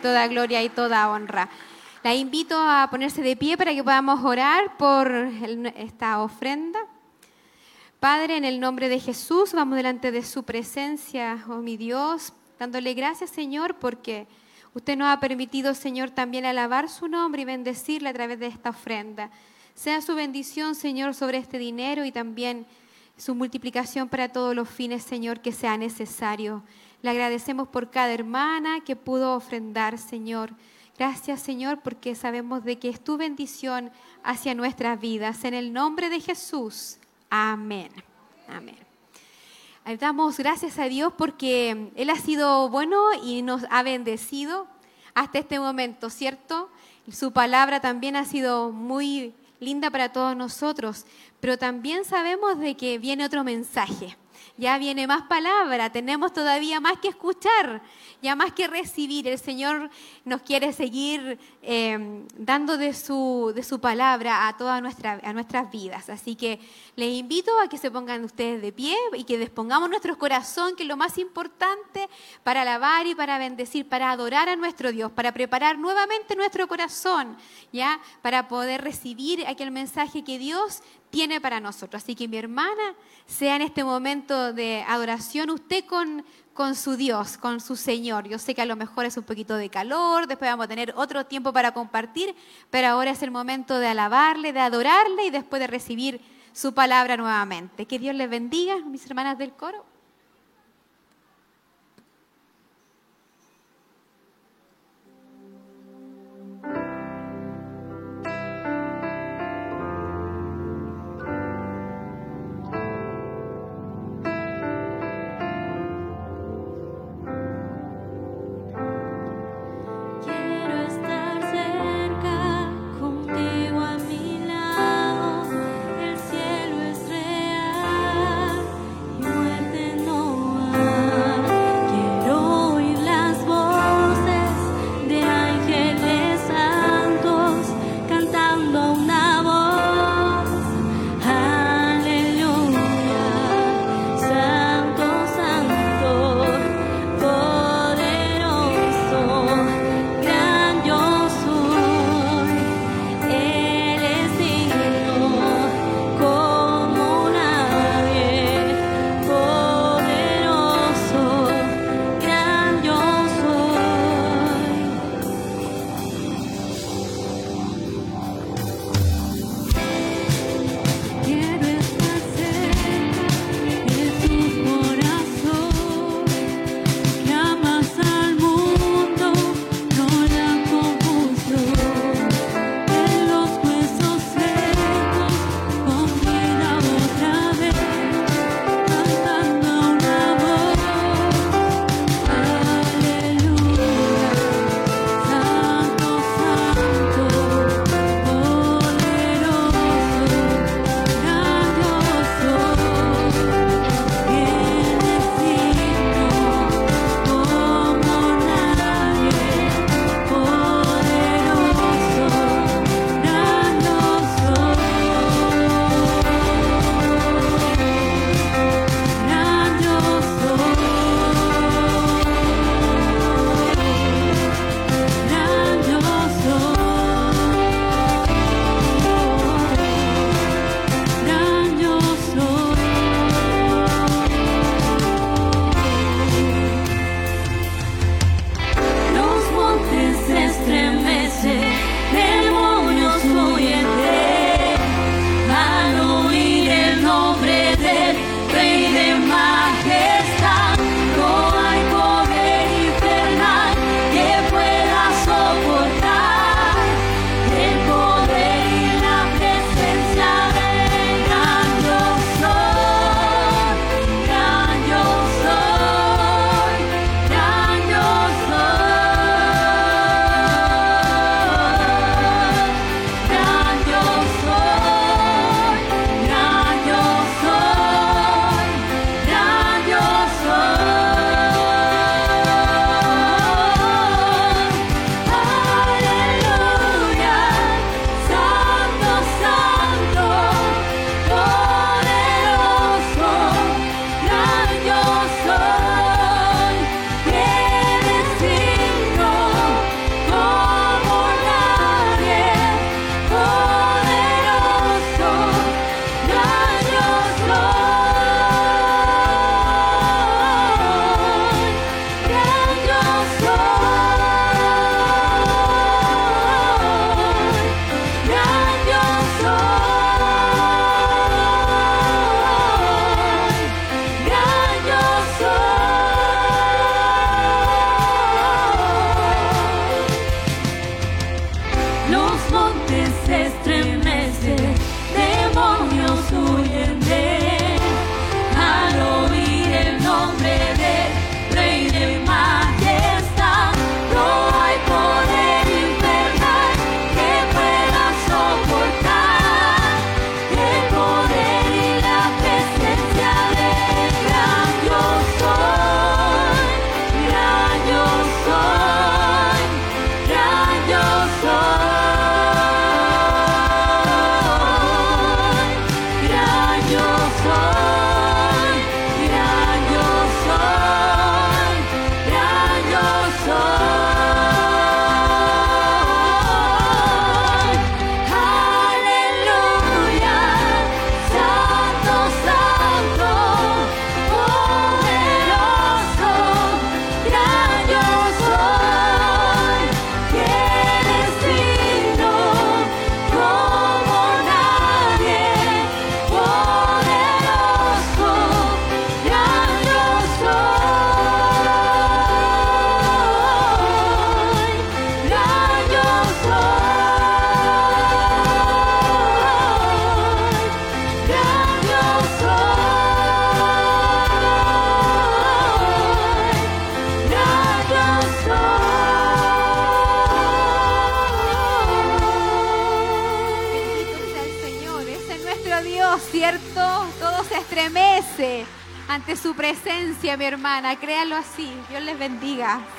Toda gloria y toda honra. La invito a ponerse de pie para que podamos orar por esta ofrenda. Padre, en el nombre de Jesús, vamos delante de su presencia, oh mi Dios, dándole gracias, Señor, porque usted nos ha permitido, Señor, también alabar su nombre y bendecirle a través de esta ofrenda. Sea su bendición, Señor, sobre este dinero y también su multiplicación para todos los fines, Señor, que sea necesario. Le agradecemos por cada hermana que pudo ofrendar, Señor. Gracias, Señor, porque sabemos de que es tu bendición hacia nuestras vidas. En el nombre de Jesús. Amén. Amén. Damos gracias a Dios porque Él ha sido bueno y nos ha bendecido hasta este momento, ¿cierto? Su palabra también ha sido muy linda para todos nosotros, pero también sabemos de que viene otro mensaje. Ya viene más palabra, tenemos todavía más que escuchar, ya más que recibir. El Señor nos quiere seguir eh, dando de su, de su palabra a todas a nuestras vidas. Así que les invito a que se pongan ustedes de pie y que dispongamos nuestro corazón, que es lo más importante, para alabar y para bendecir, para adorar a nuestro Dios, para preparar nuevamente nuestro corazón, ¿ya? Para poder recibir aquel mensaje que Dios tiene para nosotros. Así que mi hermana, sea en este momento de adoración usted con, con su Dios, con su Señor. Yo sé que a lo mejor es un poquito de calor, después vamos a tener otro tiempo para compartir, pero ahora es el momento de alabarle, de adorarle y después de recibir su palabra nuevamente. Que Dios les bendiga, mis hermanas del coro.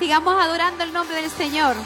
Sigamos adorando el nombre del Señor.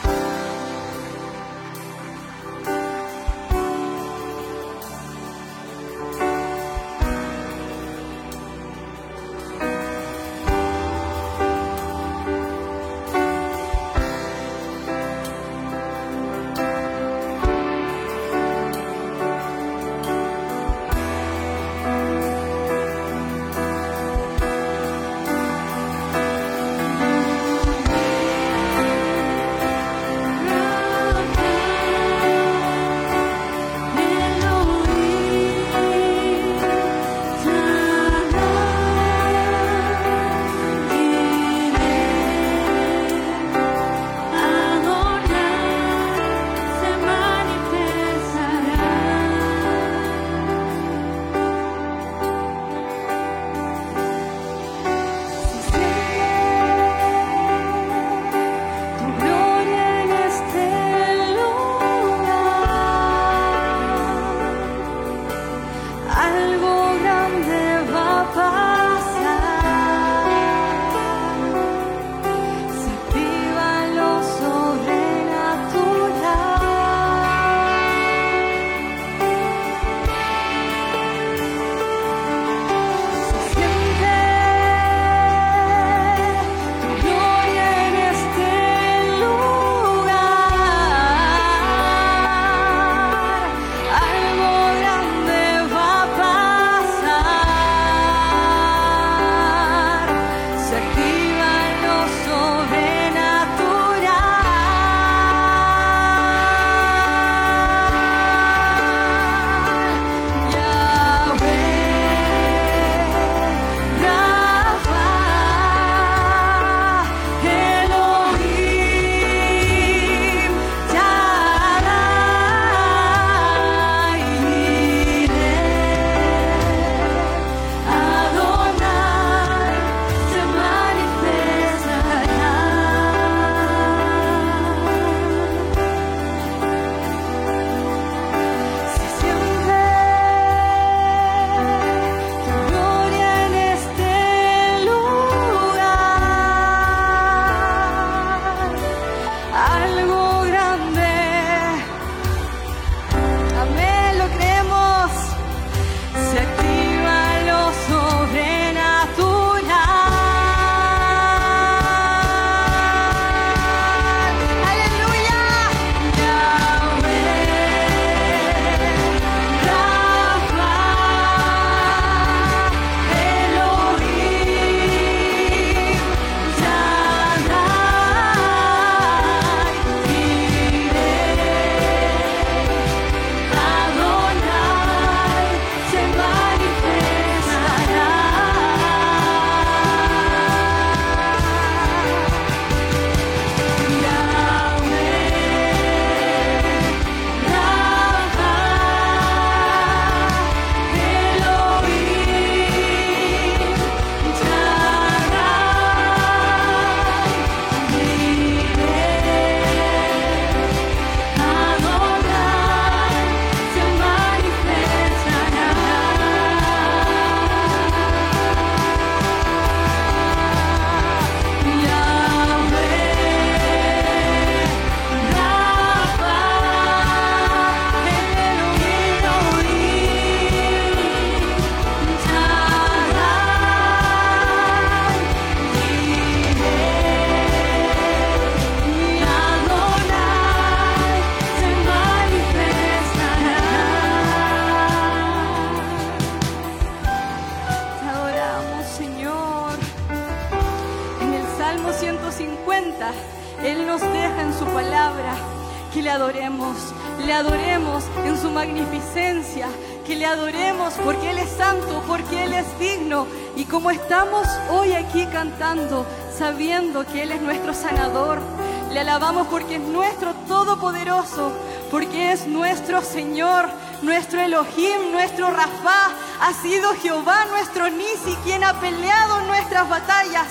ha peleado nuestras batallas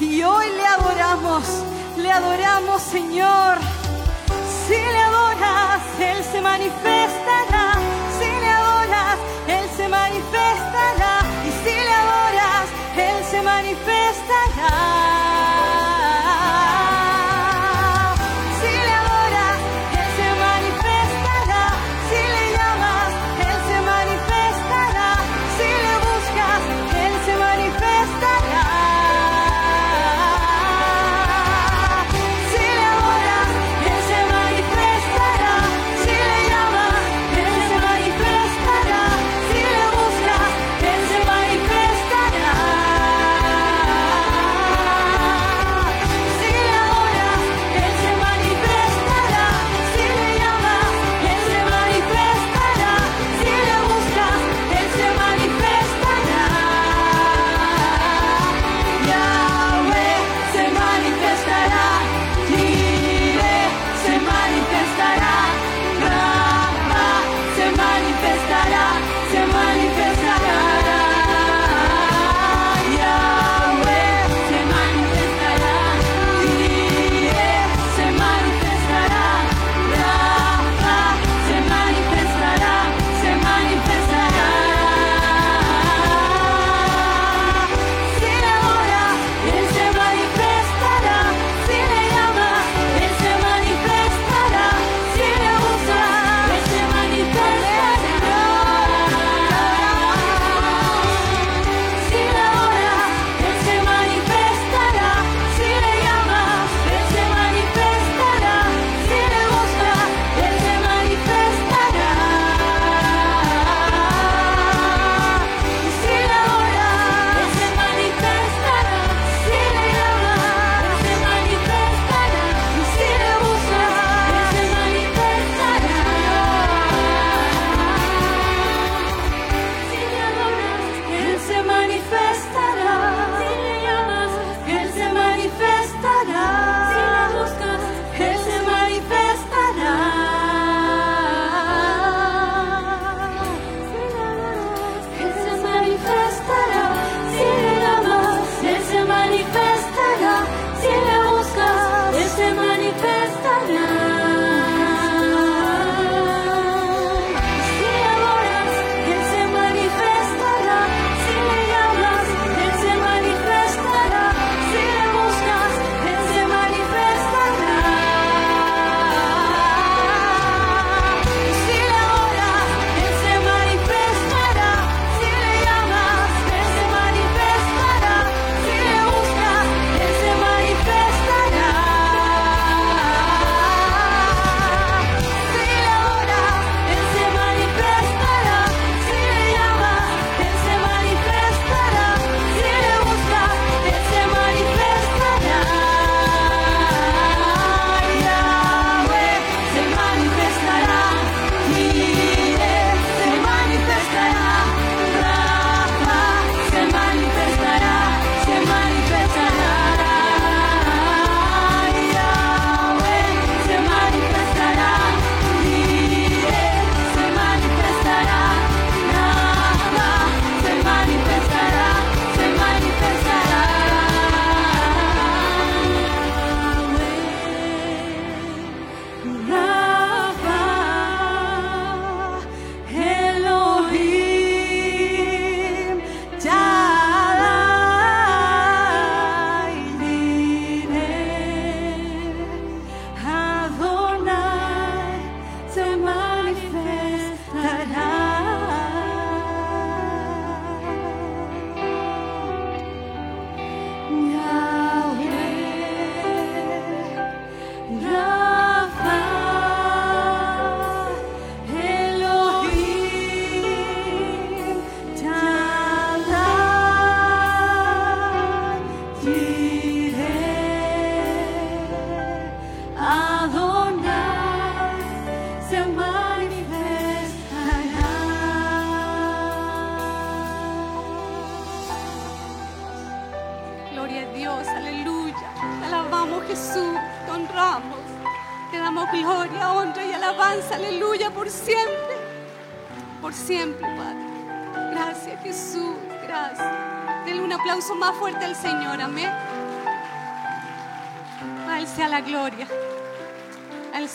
y hoy le adoramos, le adoramos Señor. Si le adoras, Él se manifiesta.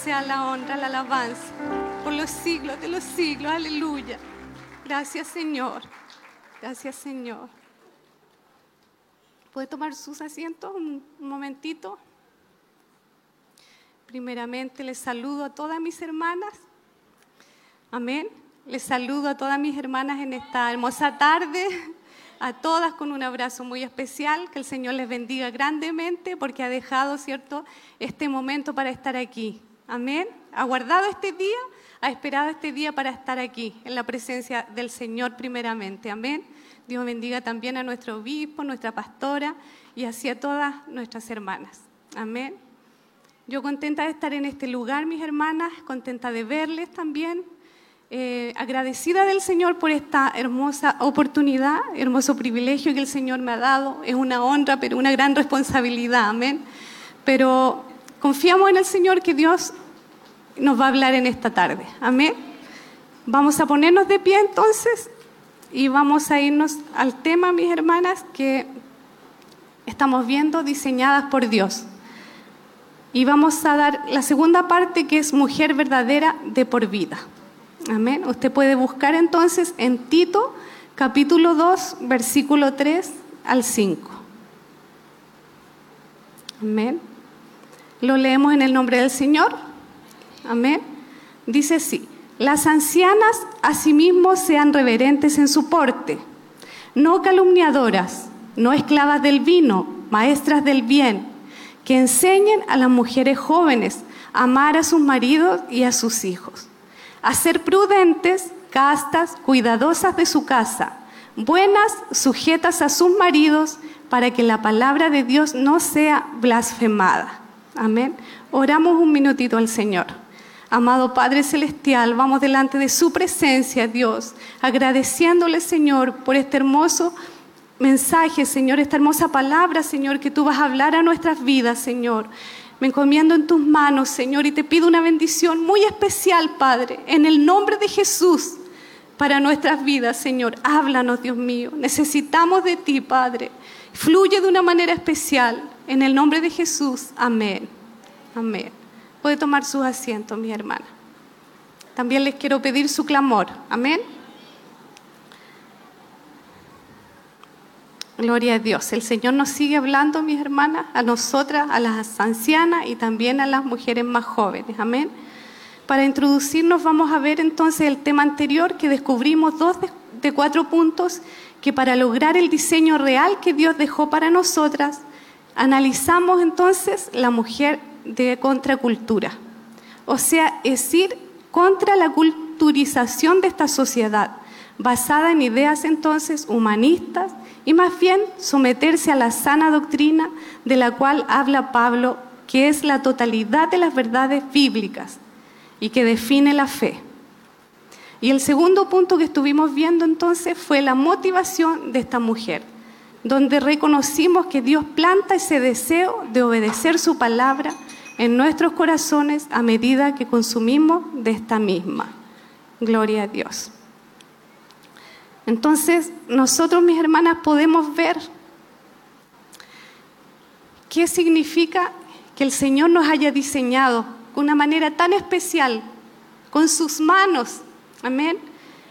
Sea la honra, la alabanza. Por los siglos de los siglos, aleluya. Gracias Señor. Gracias Señor. ¿Puede tomar sus asientos un, momentito? Primeramente les saludo a todas mis hermanas. Amén. Les saludo a todas mis hermanas en esta hermosa tarde. A todas con un abrazo muy especial. Que el Señor les bendiga grandemente porque ha dejado, ¿cierto?, este momento para estar aquí. Amén. Ha guardado este día, ha esperado este día para estar aquí, en la presencia del Señor primeramente. Amén. Dios bendiga también a nuestro obispo, nuestra pastora y así a todas nuestras hermanas. Amén. Yo contenta de estar en este lugar, mis hermanas, contenta de verles también, eh, agradecida del Señor por esta hermosa oportunidad, hermoso privilegio que el Señor me ha dado. Es una honra, pero una gran responsabilidad, amén. Pero confiamos en el Señor que Dios nos va a hablar en esta tarde, amén. Vamos a ponernos de pie entonces y vamos a irnos al tema, mis hermanas, que estamos viendo diseñadas por Dios. Y vamos a dar la segunda parte que es mujer verdadera de por vida. Amén. Usted puede buscar entonces en Tito capítulo 2, versículo 3 al 5. Amén. Lo leemos en el nombre del Señor. Amén. Dice así, las ancianas asimismo sean reverentes en su porte, no calumniadoras, no esclavas del vino, maestras del bien, que enseñen a las mujeres jóvenes a amar a sus maridos y a sus hijos, a ser prudentes, castas, cuidadosas de su casa, buenas, sujetas a sus maridos, para que la palabra de Dios no sea blasfemada. Amén. Oramos un minutito al Señor. Amado Padre Celestial, vamos delante de su presencia, Dios, agradeciéndole, Señor, por este hermoso mensaje, Señor, esta hermosa palabra, Señor, que tú vas a hablar a nuestras vidas, Señor. Me encomiendo en tus manos, Señor, y te pido una bendición muy especial, Padre, en el nombre de Jesús, para nuestras vidas, Señor. Háblanos, Dios mío. Necesitamos de ti, Padre. Fluye de una manera especial. En el nombre de Jesús. Amén. Amén. Puede tomar sus asientos, mis hermanas. También les quiero pedir su clamor. Amén. Gloria a Dios. El Señor nos sigue hablando, mis hermanas, a nosotras, a las ancianas y también a las mujeres más jóvenes. Amén. Para introducirnos vamos a ver entonces el tema anterior que descubrimos dos de cuatro puntos que para lograr el diseño real que Dios dejó para nosotras, analizamos entonces la mujer de contracultura. O sea, es ir contra la culturización de esta sociedad, basada en ideas entonces humanistas y más bien someterse a la sana doctrina de la cual habla Pablo, que es la totalidad de las verdades bíblicas y que define la fe. Y el segundo punto que estuvimos viendo entonces fue la motivación de esta mujer, donde reconocimos que Dios planta ese deseo de obedecer su palabra en nuestros corazones a medida que consumimos de esta misma. Gloria a Dios. Entonces, nosotros, mis hermanas, podemos ver qué significa que el Señor nos haya diseñado de una manera tan especial, con sus manos. Amén.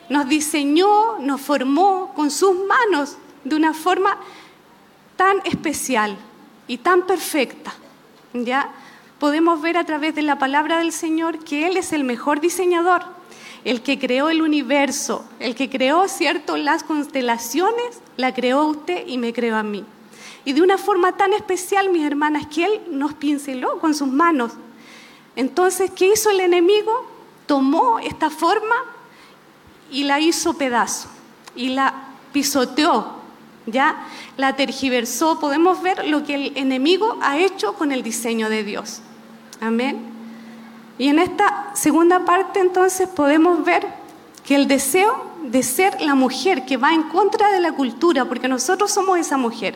Nos diseñó, nos formó con sus manos de una forma tan especial y tan perfecta. ¿Ya? Podemos ver a través de la palabra del Señor que Él es el mejor diseñador el que creó el universo, el que creó, ¿cierto?, las constelaciones, la creó usted y me creó a mí. Y de una forma tan especial, mis hermanas, que Él nos pinceló con sus manos. Entonces, ¿qué hizo el enemigo? Tomó esta forma y la hizo pedazo y la pisoteó, ¿ya? La tergiversó. Podemos ver lo que el enemigo ha hecho con el diseño de Dios. Amén. Y en esta segunda parte entonces podemos ver que el deseo de ser la mujer que va en contra de la cultura, porque nosotros somos esa mujer,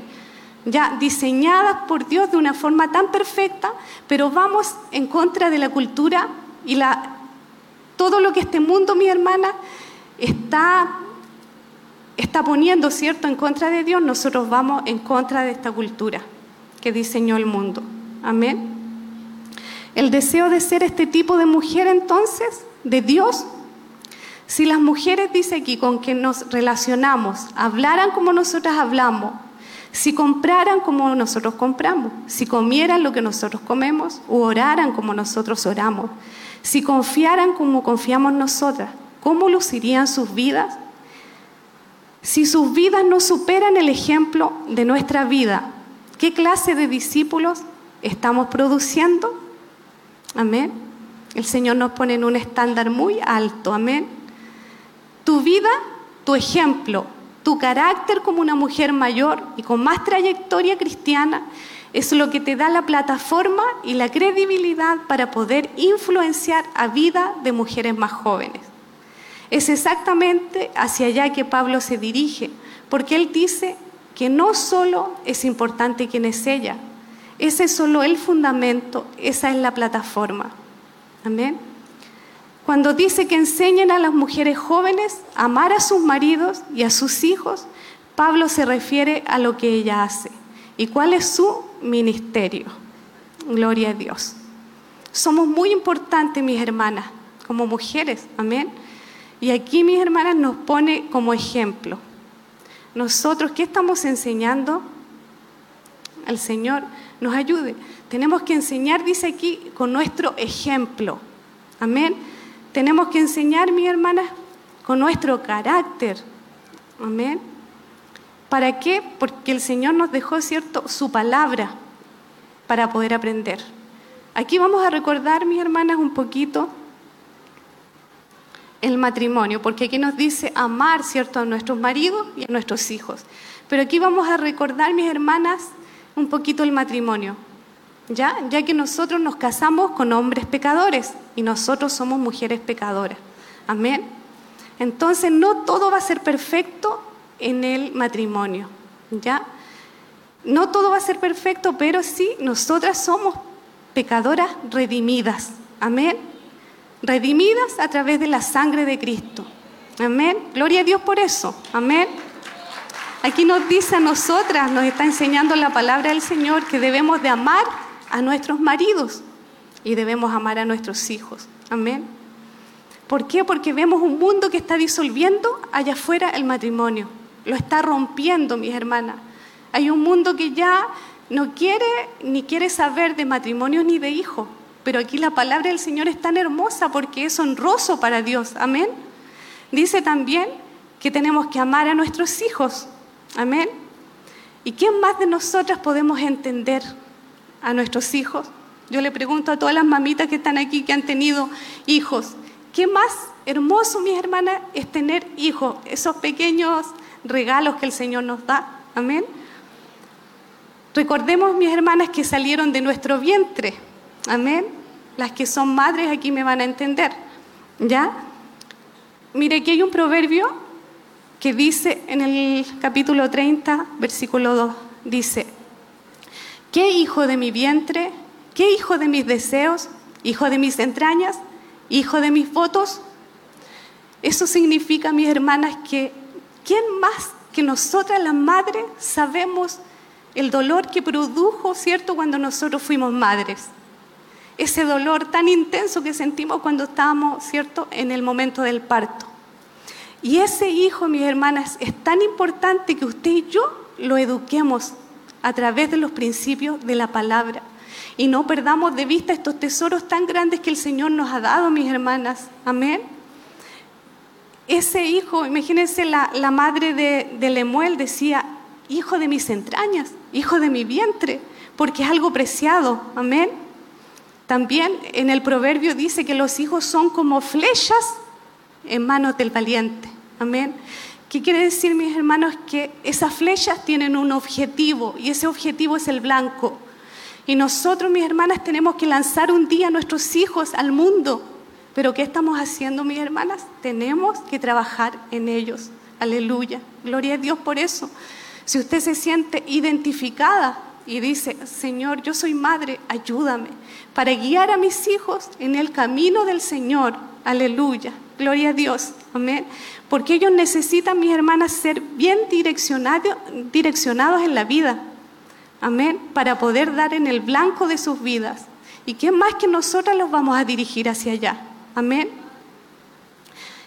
ya diseñadas por Dios de una forma tan perfecta, pero vamos en contra de la cultura y la, todo lo que este mundo, mi hermana, está, está poniendo, ¿cierto?, en contra de Dios, nosotros vamos en contra de esta cultura que diseñó el mundo. Amén. El deseo de ser este tipo de mujer entonces, de Dios. Si las mujeres, dice aquí, con que nos relacionamos, hablaran como nosotras hablamos, Si compraran como nosotros compramos, si comieran lo que nosotros comemos, o oraran como nosotros oramos, si confiaran como confiamos nosotras, ¿cómo lucirían sus vidas? Si sus vidas no superan el ejemplo de nuestra vida, ¿qué clase de discípulos estamos produciendo? Amén. El Señor nos pone en un estándar muy alto. Amén. Tu vida, tu ejemplo, tu carácter como una mujer mayor y con más trayectoria cristiana es lo que te da la plataforma y la credibilidad para poder influenciar a vida de mujeres más jóvenes. Es exactamente hacia allá que Pablo se dirige, porque él dice que no solo es importante quién es ella, ese es solo el fundamento, esa es la plataforma. Amén. Cuando dice que enseñen a las mujeres jóvenes a amar a sus maridos y a sus hijos, Pablo se refiere a lo que ella hace. ¿Y cuál es su ministerio? Gloria a Dios. Somos muy importantes, mis hermanas, como mujeres. Amén. Y aquí, mis hermanas, nos pone como ejemplo. Nosotros, ¿qué estamos enseñando? Al Señor nos ayude. Tenemos que enseñar, dice aquí, con nuestro ejemplo. Amén. Tenemos que enseñar, mis hermanas, con nuestro carácter. Amén. ¿Para qué? Porque el Señor nos dejó, ¿cierto?, su palabra para poder aprender. Aquí vamos a recordar, mis hermanas, un poquito el matrimonio, porque aquí nos dice amar, ¿cierto?, a nuestros maridos y a nuestros hijos. Pero aquí vamos a recordar, mis hermanas, un poquito el matrimonio, ¿ya? Ya que nosotros nos casamos con hombres pecadores y nosotros somos mujeres pecadoras. Amén. Entonces, no todo va a ser perfecto en el matrimonio, ¿ya? No todo va a ser perfecto, pero sí, nosotras somos pecadoras redimidas. Amén redimidas a través de la sangre de Cristo. Amén. Gloria a Dios por eso. Amén. Aquí nos dice a nosotras, nos está enseñando la palabra del Señor que debemos de amar a nuestros maridos y debemos amar a nuestros hijos. Amén. ¿Por qué? Porque vemos un mundo que está disolviendo allá afuera el matrimonio. Lo está rompiendo, mis hermanas. Hay un mundo que ya no quiere ni quiere saber de matrimonio ni de hijos. Pero aquí la palabra del Señor es tan hermosa porque es honroso para Dios. Amén. Dice también que tenemos que amar a nuestros hijos. Amén. ¿Y quién más de nosotras podemos entender a nuestros hijos? Yo le pregunto a todas las mamitas que están aquí que han tenido hijos, ¿qué más hermoso, mis hermanas, es tener hijos? Esos pequeños regalos que el Señor nos da. Amén. Recordemos, mis hermanas, que salieron de nuestro vientre. Amén. Las que son madres aquí me van a entender. ¿Ya? Mire, aquí hay un proverbio que dice en el capítulo 30, versículo 2, dice, ¿qué hijo de mi vientre? ¿Qué hijo de mis deseos? ¿Hijo de mis entrañas? ¿Hijo de mis votos? Eso significa, mis hermanas, que ¿quién más que nosotras las madres sabemos el dolor que produjo, ¿cierto?, cuando nosotros fuimos madres ese dolor tan intenso que sentimos cuando estábamos, ¿cierto?, en el momento del parto. Y ese hijo, mis hermanas, es tan importante que usted y yo lo eduquemos a través de los principios de la palabra. Y no perdamos de vista estos tesoros tan grandes que el Señor nos ha dado, mis hermanas. Amén. Ese hijo, imagínense la, madre de, de Lemuel decía, hijo de mis entrañas, hijo de mi vientre, porque es algo preciado. Amén. También en el proverbio dice que los hijos son como flechas en manos del valiente. Amén. ¿Qué quiere decir, mis hermanos? Que esas flechas tienen un objetivo y ese objetivo es el blanco. Y nosotros, mis hermanas, tenemos que lanzar un día a nuestros hijos al mundo. Pero ¿qué estamos haciendo, mis hermanas? Tenemos que trabajar en ellos. Aleluya. Gloria a Dios por eso. Si usted se siente identificada y dice, Señor, yo soy madre, ayúdame para guiar a mis hijos en el camino del Señor. Aleluya. Gloria a Dios. Amén. Porque ellos necesitan, mis hermanas, ser bien direccionados, en la vida. Amén. Para poder dar en el blanco de sus vidas. ¿Y qué más que nosotras los vamos a dirigir hacia allá? Amén.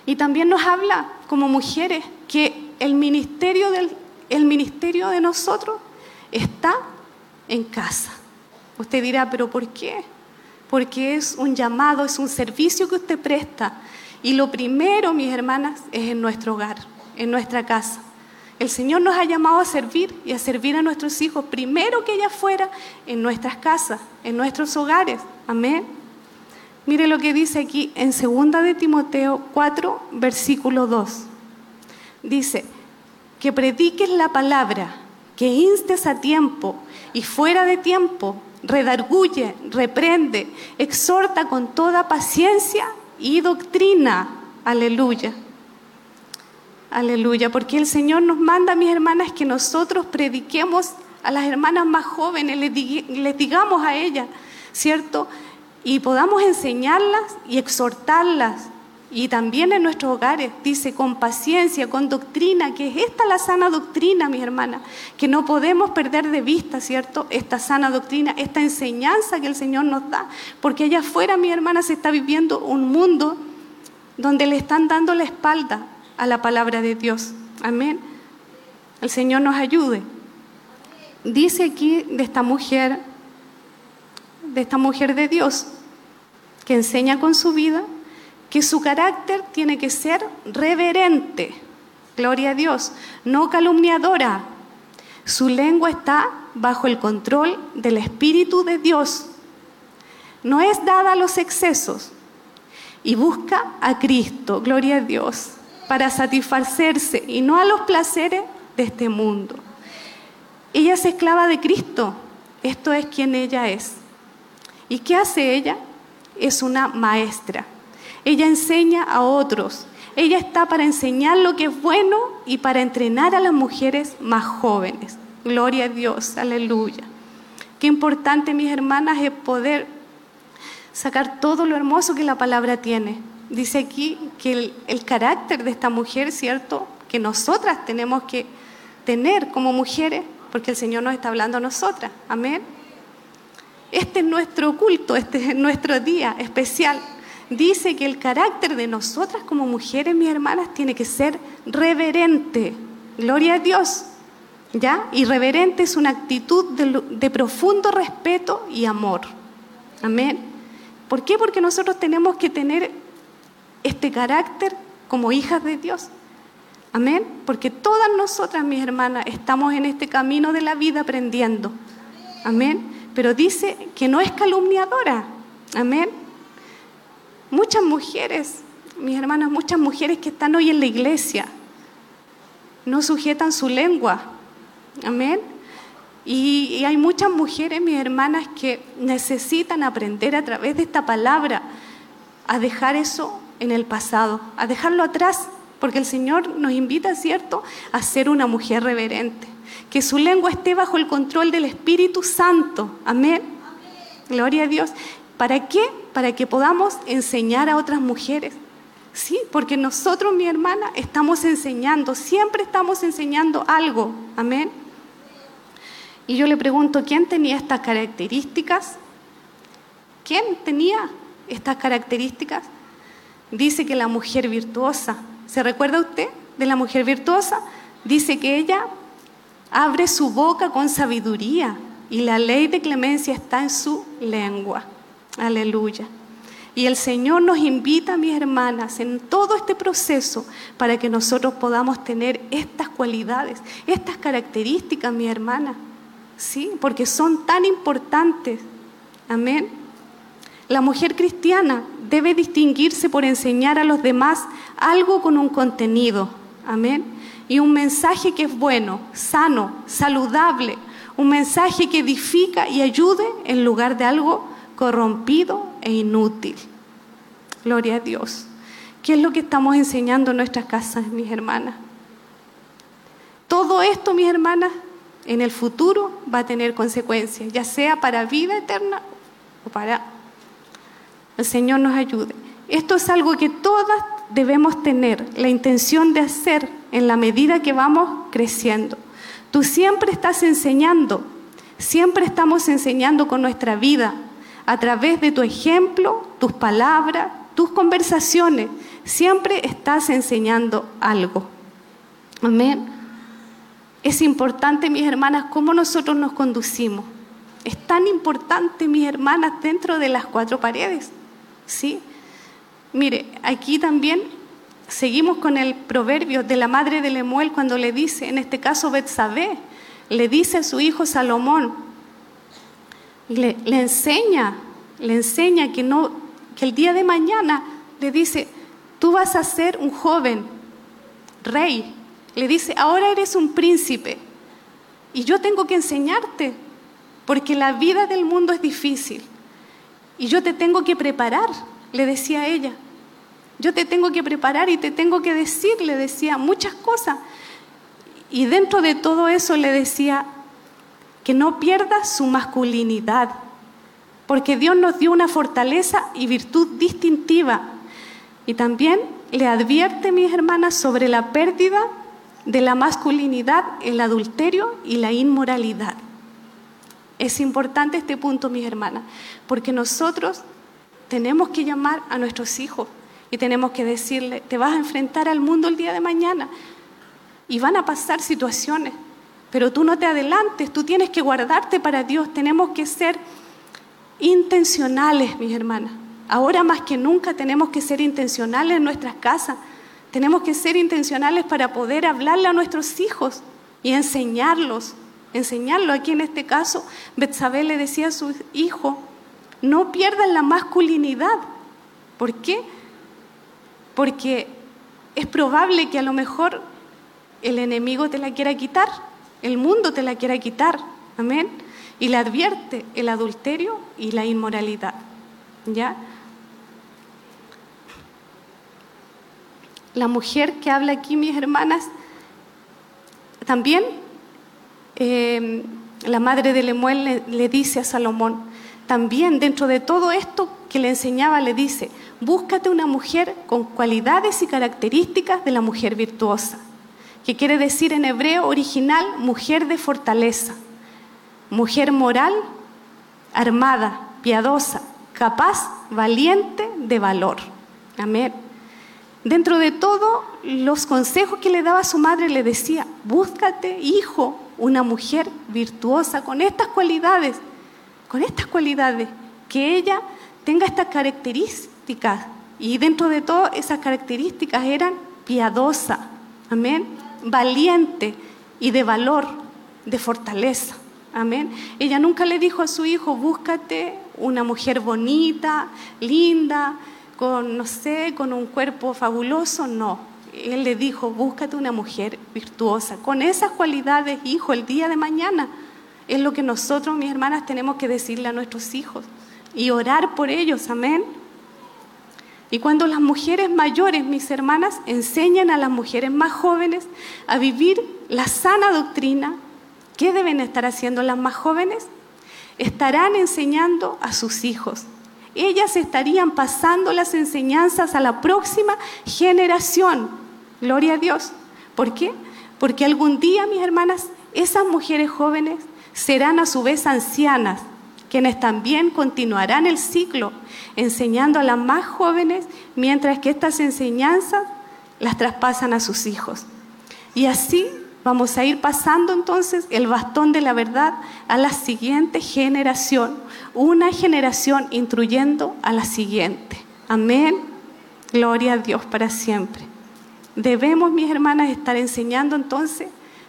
Y también nos habla como mujeres que el ministerio, del, el ministerio de nosotros está en casa. Usted dirá, pero ¿por qué? Porque es un llamado, es un servicio que usted presta. Y lo primero, mis hermanas, es en nuestro hogar, en nuestra casa. El Señor nos ha llamado a servir y a servir a nuestros hijos, primero que ella fuera en nuestras casas, en nuestros hogares. Amén. Mire lo que dice aquí en 2 de Timoteo 4, versículo 2. Dice, que prediques la palabra, que instes a tiempo y fuera de tiempo, redarguye, reprende, exhorta con toda paciencia y doctrina. Aleluya. Aleluya, porque el Señor nos manda, mis hermanas, que nosotros prediquemos a las hermanas más jóvenes, les, dig- les digamos a ellas, ¿cierto? Y podamos enseñarlas y exhortarlas. Y también en nuestros hogares, dice, con paciencia, con doctrina, que es esta la sana doctrina, mis hermanas, que no podemos perder de vista, ¿cierto? Esta sana doctrina, esta enseñanza que el Señor nos da, porque allá afuera, mi hermana, se está viviendo un mundo donde le están dando la espalda a la palabra de Dios. Amén. El Señor nos ayude. Dice aquí de esta mujer, de esta mujer de Dios, que enseña con su vida que su carácter tiene que ser reverente, gloria a Dios, no calumniadora. Su lengua está bajo el control del Espíritu de Dios. No es dada a los excesos y busca a Cristo, gloria a Dios, para satisfacerse y no a los placeres de este mundo. Ella es esclava de Cristo, esto es quien ella es. ¿Y qué hace ella? Es una maestra. Ella enseña a otros. Ella está para enseñar lo que es bueno y para entrenar a las mujeres más jóvenes. Gloria a Dios, aleluya. Qué importante, mis hermanas, es poder sacar todo lo hermoso que la palabra tiene. Dice aquí que el, carácter de esta mujer, ¿cierto? Que nosotras tenemos que tener como mujeres, porque el Señor nos está hablando a nosotras. Amén. Este es nuestro culto, este es nuestro día especial. Dice que el carácter de nosotras como mujeres, mis hermanas, tiene que ser reverente. Gloria a Dios. ¿Ya? Y reverente es una actitud de, profundo respeto y amor. Amén. ¿Por qué? Porque nosotros tenemos que tener este carácter como hijas de Dios. Amén. Porque todas nosotras, mis hermanas, estamos en este camino de la vida aprendiendo. Amén. Pero dice que no es calumniadora. Amén. Muchas mujeres, mis hermanas, muchas mujeres que están hoy en la iglesia, no sujetan su lengua. Amén. Y, hay muchas mujeres, mis hermanas, que necesitan aprender a través de esta palabra a dejar eso en el pasado, a dejarlo atrás, porque el Señor nos invita, ¿cierto?, a ser una mujer reverente, que su lengua esté bajo el control del Espíritu Santo. Amén. Gloria a Dios. ¿Para qué? Para que podamos enseñar a otras mujeres. Sí, porque nosotros, mi hermana, estamos enseñando, siempre estamos enseñando algo. Amén. Y yo le pregunto, ¿quién tenía estas características? ¿Quién tenía estas características? Dice que la mujer virtuosa, ¿se recuerda usted de la mujer virtuosa? Dice que ella abre su boca con sabiduría y la ley de clemencia está en su lengua. Aleluya. Y el Señor nos invita, mis hermanas, en todo este proceso para que nosotros podamos tener estas cualidades, estas características, mi hermana. Sí, porque son tan importantes. Amén. La mujer cristiana debe distinguirse por enseñar a los demás algo con un contenido. Amén. Y un mensaje que es bueno, sano, saludable. Un mensaje que edifica y ayude en lugar de algo corrompido e inútil. Gloria a Dios. ¿Qué es lo que estamos enseñando en nuestras casas, mis hermanas? Todo esto, mis hermanas, en el futuro va a tener consecuencias, ya sea para vida eterna o para... El Señor nos ayude. Esto es algo que todas debemos tener la intención de hacer en la medida que vamos creciendo. Tú siempre estás enseñando, siempre estamos enseñando con nuestra vida, a través de tu ejemplo, tus palabras, tus conversaciones. Siempre estás enseñando algo. Amén. Es importante, mis hermanas, cómo nosotros nos conducimos. Es tan importante, mis hermanas, dentro de las cuatro paredes. ¿Sí? Mire, aquí también seguimos con el proverbio de la madre de Lemuel cuando le dice, en este caso Betsabé, le dice a su hijo Salomón, le, le enseña, le enseña que no, que el día de mañana le dice, tú vas a ser un joven rey. Le dice, ahora eres un príncipe y yo tengo que enseñarte, porque la vida del mundo es difícil y yo te tengo que preparar, le decía ella. Yo te tengo que preparar y te tengo que decir, le decía muchas cosas. Y dentro de todo eso le decía que no pierdas su masculinidad, porque Dios nos dio una fortaleza y virtud distintiva. Y también le advierte, mis hermanas, sobre la pérdida de la masculinidad, el adulterio y la inmoralidad. Es importante este punto, mis hermanas, porque nosotros tenemos que llamar a nuestros hijos y tenemos que decirle, te vas a enfrentar al mundo el día de mañana y van a pasar situaciones, pero tú no te adelantes, tú tienes que guardarte para Dios, tenemos que ser intencionales, mis hermanas. Ahora más que nunca tenemos que ser intencionales en nuestras casas, tenemos que ser intencionales para poder hablarle a nuestros hijos y enseñarlos, enseñarlo. Aquí en este caso, Betsabé le decía a su hijo, no pierdan la masculinidad. ¿Por qué? Porque es probable que a lo mejor el enemigo te la quiera quitar, el mundo te la quiera quitar. Amén. Y le advierte el adulterio y la inmoralidad. ¿Ya? La mujer que habla aquí, mis hermanas, también eh, la madre de Lemuel le, le dice a Salomón, también dentro de todo esto que le enseñaba, le dice, búscate una mujer con cualidades y características de la mujer virtuosa, que quiere decir en hebreo original mujer de fortaleza, mujer moral, armada, piadosa, capaz, valiente, de valor. Amén. Dentro de todo los consejos que le daba su madre, le decía, búscate, hijo, una mujer virtuosa con estas cualidades, con estas cualidades, que ella tenga estas características. Y dentro de todo esas características eran piadosa, amén, valiente y de valor, de fortaleza. Amén. Ella nunca le dijo a su hijo, búscate una mujer bonita, linda, con, no sé, con un cuerpo fabuloso. No. Él le dijo, búscate una mujer virtuosa. Con esas cualidades, hijo, el día de mañana. Es lo que nosotros, mis hermanas, tenemos que decirle a nuestros hijos y orar por ellos. Amén. Y cuando las mujeres mayores, mis hermanas, enseñan a las mujeres más jóvenes a vivir la sana doctrina, ¿Qué deben estar haciendo las más jóvenes? Estarán enseñando a sus hijos. Ellas estarían pasando las enseñanzas a la próxima generación. Gloria a Dios. ¿Por qué? Porque algún día, mis hermanas, esas mujeres jóvenes serán a su vez ancianas, quienes también continuarán el ciclo enseñando a las más jóvenes, mientras que estas enseñanzas las traspasan a sus hijos. Y así Vamos a ir pasando entonces el bastón de la verdad a la siguiente generación, una generación instruyendo a la siguiente. Amén. Gloria a Dios para siempre. Debemos, mis hermanas, estar enseñando entonces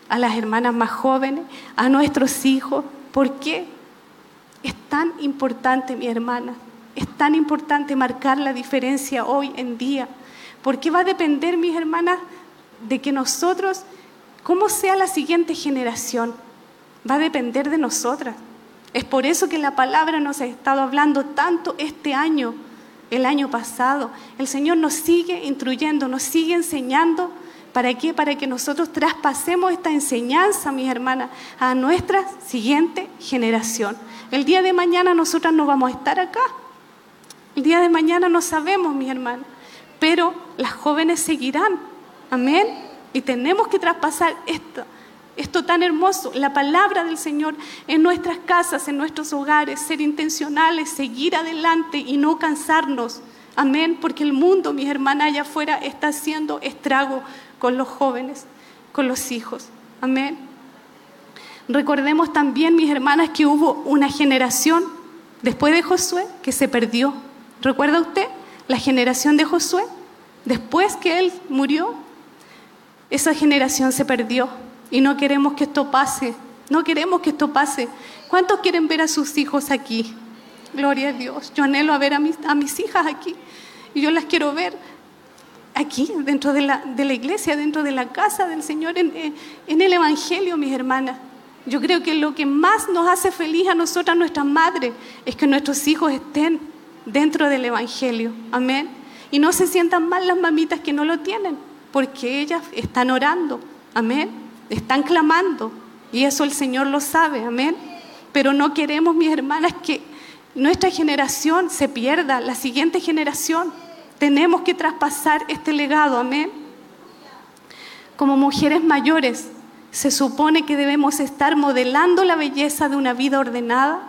a las hermanas más jóvenes, a nuestros hijos. ¿Por qué? Es tan importante, mi hermana, es tan importante marcar la diferencia hoy en día. Porque va a depender, mis hermanas, de que nosotros cómo sea la siguiente generación, va a depender de nosotras. Es por eso que la palabra nos ha estado hablando tanto este año, el año pasado. El Señor nos sigue instruyendo, nos sigue enseñando. ¿Para qué? Para que nosotros traspasemos esta enseñanza, mis hermanas, a nuestra siguiente generación. El día de mañana nosotras no vamos a estar acá. El día de mañana no sabemos, mis hermanas. Pero las jóvenes seguirán. Amén. Y tenemos que traspasar esto, esto tan hermoso, la palabra del Señor en nuestras casas, en nuestros hogares, ser intencionales, seguir adelante y no cansarnos. Amén, porque el mundo, mis hermanas allá afuera, está haciendo estrago con los jóvenes, con los hijos. Amén. Recordemos también, mis hermanas, que hubo una generación después de Josué que se perdió. ¿Recuerda usted la generación de Josué? Después que él murió, esa generación se perdió y no queremos que esto pase. No queremos que esto pase. ¿Cuántos quieren ver a sus hijos aquí? Gloria a Dios. Yo anhelo ver a mis, a mis hijas aquí. Y yo las quiero ver aquí, dentro de la, iglesia, dentro de la casa del Señor, en- en el Evangelio, mis hermanas. Yo creo que lo que más nos hace feliz a nosotras, nuestras madres, es que nuestros hijos estén dentro del Evangelio. Amén. Y no se sientan mal las mamitas que no lo tienen, porque ellas están orando. Amén. Están clamando. Y eso el Señor lo sabe. Amén. Pero no queremos, mis hermanas, que nuestra generación se pierda, la siguiente generación. Tenemos que traspasar este legado. Amén. Como mujeres mayores, se supone que debemos estar modelando la belleza de una vida ordenada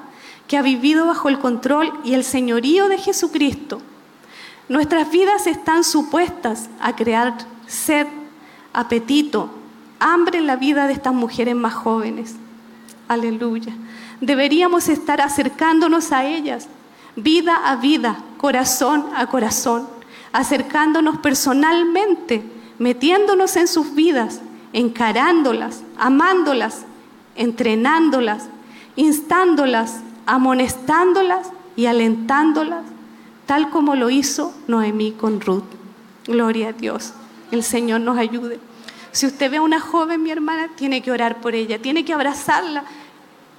que ha vivido bajo el control y el señorío de Jesucristo. Nuestras vidas están supuestas a crear sed, apetito, hambre en la vida de estas mujeres más jóvenes. Aleluya. Deberíamos estar acercándonos a ellas, vida a vida, corazón a corazón, acercándonos personalmente, metiéndonos en sus vidas, encarándolas, amándolas, entrenándolas, instándolas, amonestándolas y alentándolas, tal como lo hizo Noemí con Ruth. Gloria a Dios. El Señor nos ayude. Si usted ve a una joven, mi hermana, tiene que orar por ella, tiene que abrazarla.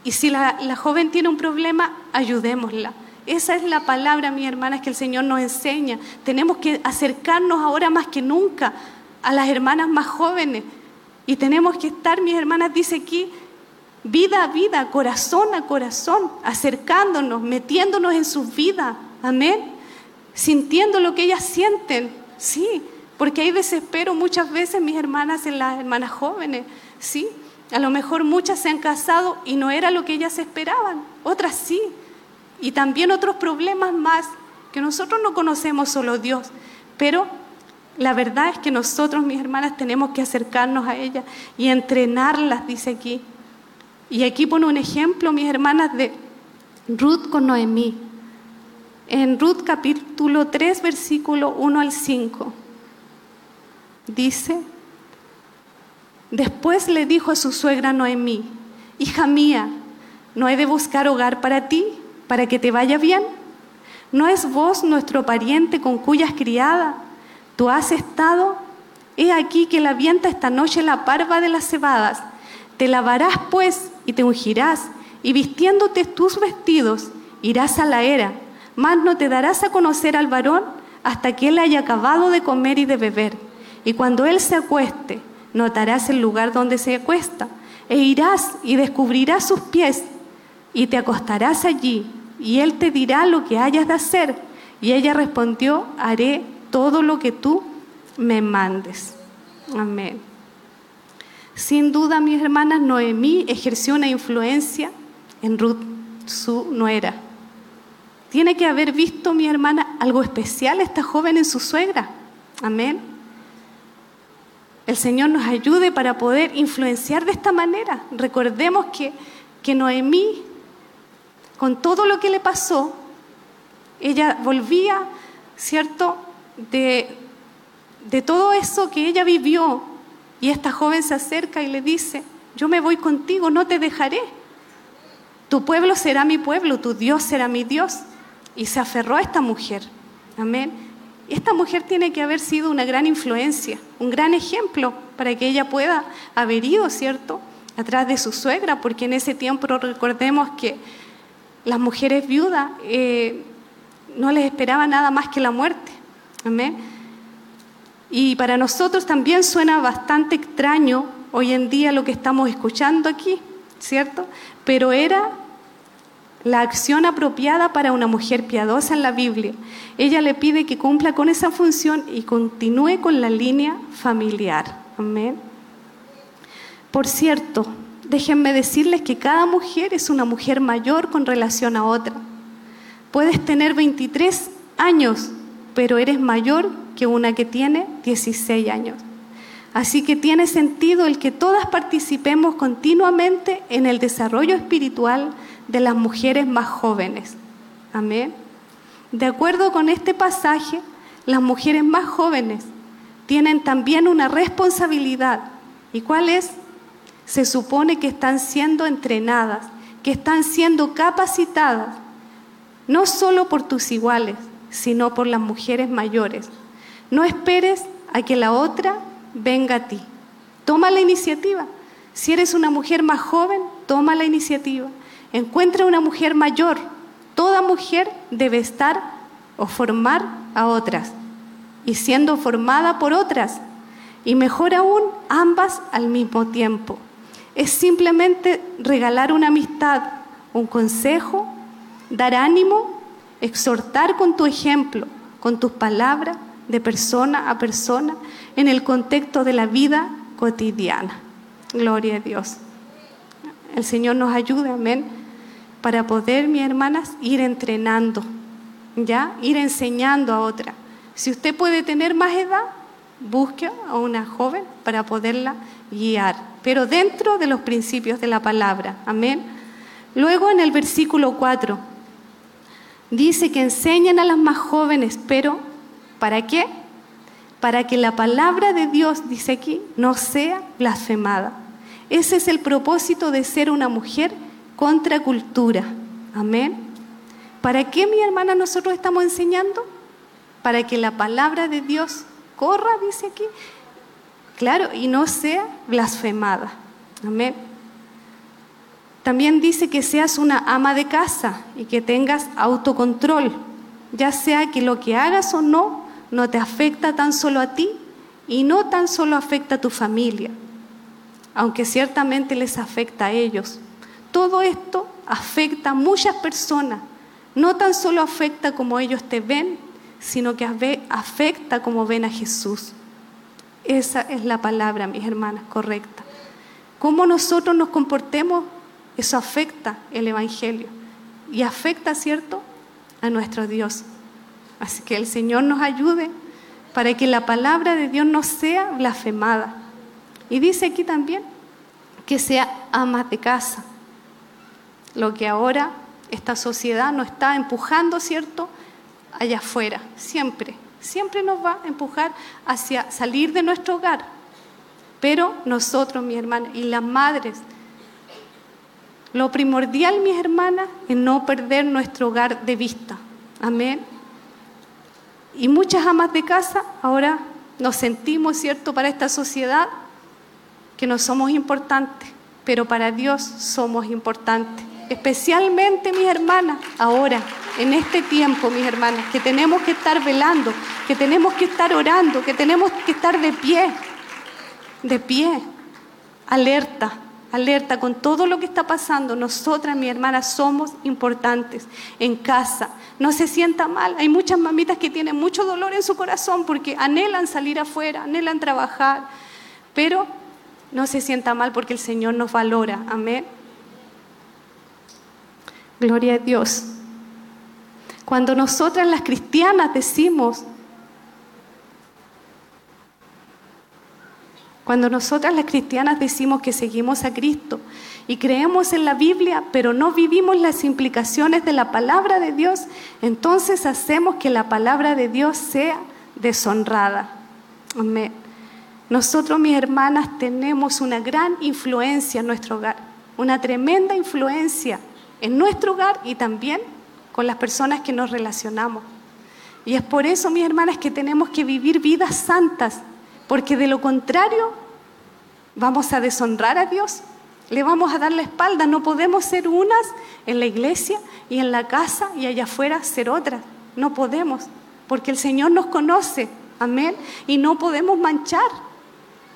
Y si la, la joven tiene un problema, ayudémosla. Esa es la palabra, mi hermana, que el Señor nos enseña. Tenemos que acercarnos ahora más que nunca a las hermanas más jóvenes. Y tenemos que estar, mis hermanas, dice aquí, vida a vida, corazón a corazón, acercándonos, metiéndonos en sus vidas. Amén. Sintiendo lo que ellas sienten. Sí, porque hay desespero muchas veces, mis hermanas, en las hermanas jóvenes. Sí, a lo mejor muchas se han casado y no era lo que ellas esperaban. Otras sí. Y también otros problemas más que nosotros no conocemos solo Dios. Pero la verdad es que nosotros, mis hermanas, tenemos que acercarnos a ellas y entrenarlas, dice aquí. Y aquí pone un ejemplo, mis hermanas, de Ruth con Noemí. En Ruth capítulo 3, versículo 1 al 5. Dice, después le dijo a su suegra Noemí, hija mía, ¿no he de buscar hogar para ti, para que te vaya bien? ¿No es vos nuestro pariente con cuyas criadas tú has estado? He aquí que la vienta esta noche la parva de las cebadas. Te lavarás pues y te ungirás, y vistiéndote tus vestidos, irás a la era, mas no te darás a conocer al varón hasta que él haya acabado de comer y de beber. Y cuando él se acueste, notarás el lugar donde se acuesta, e irás y descubrirás sus pies, y te acostarás allí, y él te dirá lo que hayas de hacer. Y ella respondió, haré todo lo que tú me mandes. Amén. Sin duda, mis hermanas, Noemí ejerció una influencia en Ruth, su nuera. Tiene que haber visto, mi hermana, algo especial esta joven en su suegra. Amén. El Señor nos ayude para poder influenciar de esta manera. Recordemos que, que Noemí, con todo lo que le pasó, ella volvía, ¿cierto?, de, todo eso que ella vivió. Y esta joven se acerca y le dice, yo me voy contigo, no te dejaré. Tu pueblo será mi pueblo, tu Dios será mi Dios. Y se aferró a esta mujer. Amén. Esta mujer tiene que haber sido una gran influencia, un gran ejemplo para que ella pueda haber ido, ¿cierto?, atrás de su suegra, porque en ese tiempo recordemos que las mujeres viudas eh, no les esperaba nada más que la muerte. Amén. Y para nosotros también suena bastante extraño hoy en día lo que estamos escuchando aquí, ¿cierto? Pero era la acción apropiada para una mujer piadosa en la Biblia. Ella le pide que cumpla con esa función y continúe con la línea familiar. Amén. Por cierto, déjenme decirles que cada mujer es una mujer mayor con relación a otra. Puedes tener 23 años, pero eres mayor que una que tiene 16 años. Así que tiene sentido el que todas participemos continuamente en el desarrollo espiritual de las mujeres más jóvenes. Amén. De acuerdo con este pasaje, las mujeres más jóvenes tienen también una responsabilidad. ¿Y cuál es? Se supone que están siendo entrenadas, que están siendo capacitadas, no solo por tus iguales, sino por las mujeres mayores. No esperes a que la otra venga a ti. Toma la iniciativa. Si eres una mujer más joven, toma la iniciativa. Encuentra una mujer mayor. Toda mujer debe estar o formar a otras y siendo formada por otras. Y mejor aún, ambas al mismo tiempo. Es simplemente regalar una amistad, un consejo, dar ánimo, exhortar con tu ejemplo, con tus palabras, de persona a persona, en el contexto de la vida cotidiana. Gloria a Dios. El Señor nos ayude, amén, para poder, mis hermanas, ir entrenando, ya, ir enseñando a otra. Si usted puede tener más edad, busque a una joven para poderla guiar, pero dentro de los principios de la palabra. Amén. Luego en el versículo 4 dice que enseñan a las más jóvenes, pero ¿para qué? Para que la palabra de Dios, dice aquí, no sea blasfemada. Ese es el propósito de ser una mujer contra cultura. Amén. ¿Para qué, mi hermana, nosotros estamos enseñando? Para que la palabra de Dios corra, dice aquí, claro, y no sea blasfemada. Amén. También dice que seas una ama de casa y que tengas autocontrol, ya sea que lo que hagas o no no te afecta tan solo a ti y no tan solo afecta a tu familia, aunque ciertamente les afecta a ellos. Todo esto afecta a muchas personas, no tan solo afecta como ellos te ven, sino que afecta como ven a Jesús. Esa es la palabra, mis hermanas, correcta. Cómo nosotros nos comportemos, eso afecta el Evangelio y afecta, ¿cierto?, a nuestro Dios. Así que el Señor nos ayude para que la palabra de Dios no sea blasfemada. Y dice aquí también que sea ama de casa. Lo que ahora esta sociedad nos está empujando, ¿cierto? Allá afuera, siempre, siempre nos va a empujar hacia salir de nuestro hogar. Pero nosotros, mi hermana, y las madres, lo primordial, mis hermanas, es no perder nuestro hogar de vista. Amén. Y muchas amas de casa ahora nos sentimos, ¿cierto?, para esta sociedad que no somos importantes, pero para Dios somos importantes. Especialmente mis hermanas, ahora, en este tiempo, mis hermanas, que tenemos que estar velando, que tenemos que estar orando, que tenemos que estar de pie, de pie, alerta, alerta con todo lo que está pasando. Nosotras, mi hermana, somos importantes en casa. No se sienta mal. Hay muchas mamitas que tienen mucho dolor en su corazón porque anhelan salir afuera, anhelan trabajar. Pero no se sienta mal porque el Señor nos valora. Amén. Gloria a Dios. Cuando nosotras las cristianas decimos, Cuando nosotras las cristianas decimos que seguimos a Cristo y creemos en la Biblia, pero no vivimos las implicaciones de la palabra de Dios, entonces hacemos que la palabra de Dios sea deshonrada. Amén. Nosotros, mis hermanas, tenemos una gran influencia en nuestro hogar, una tremenda influencia en nuestro hogar y también con las personas que nos relacionamos. Y es por eso, mis hermanas, que tenemos que vivir vidas santas, porque de lo contrario vamos a deshonrar a Dios, le vamos a dar la espalda, no podemos ser unas en la iglesia y en la casa y allá afuera ser otras, no podemos, porque el Señor nos conoce, amén, y no podemos manchar,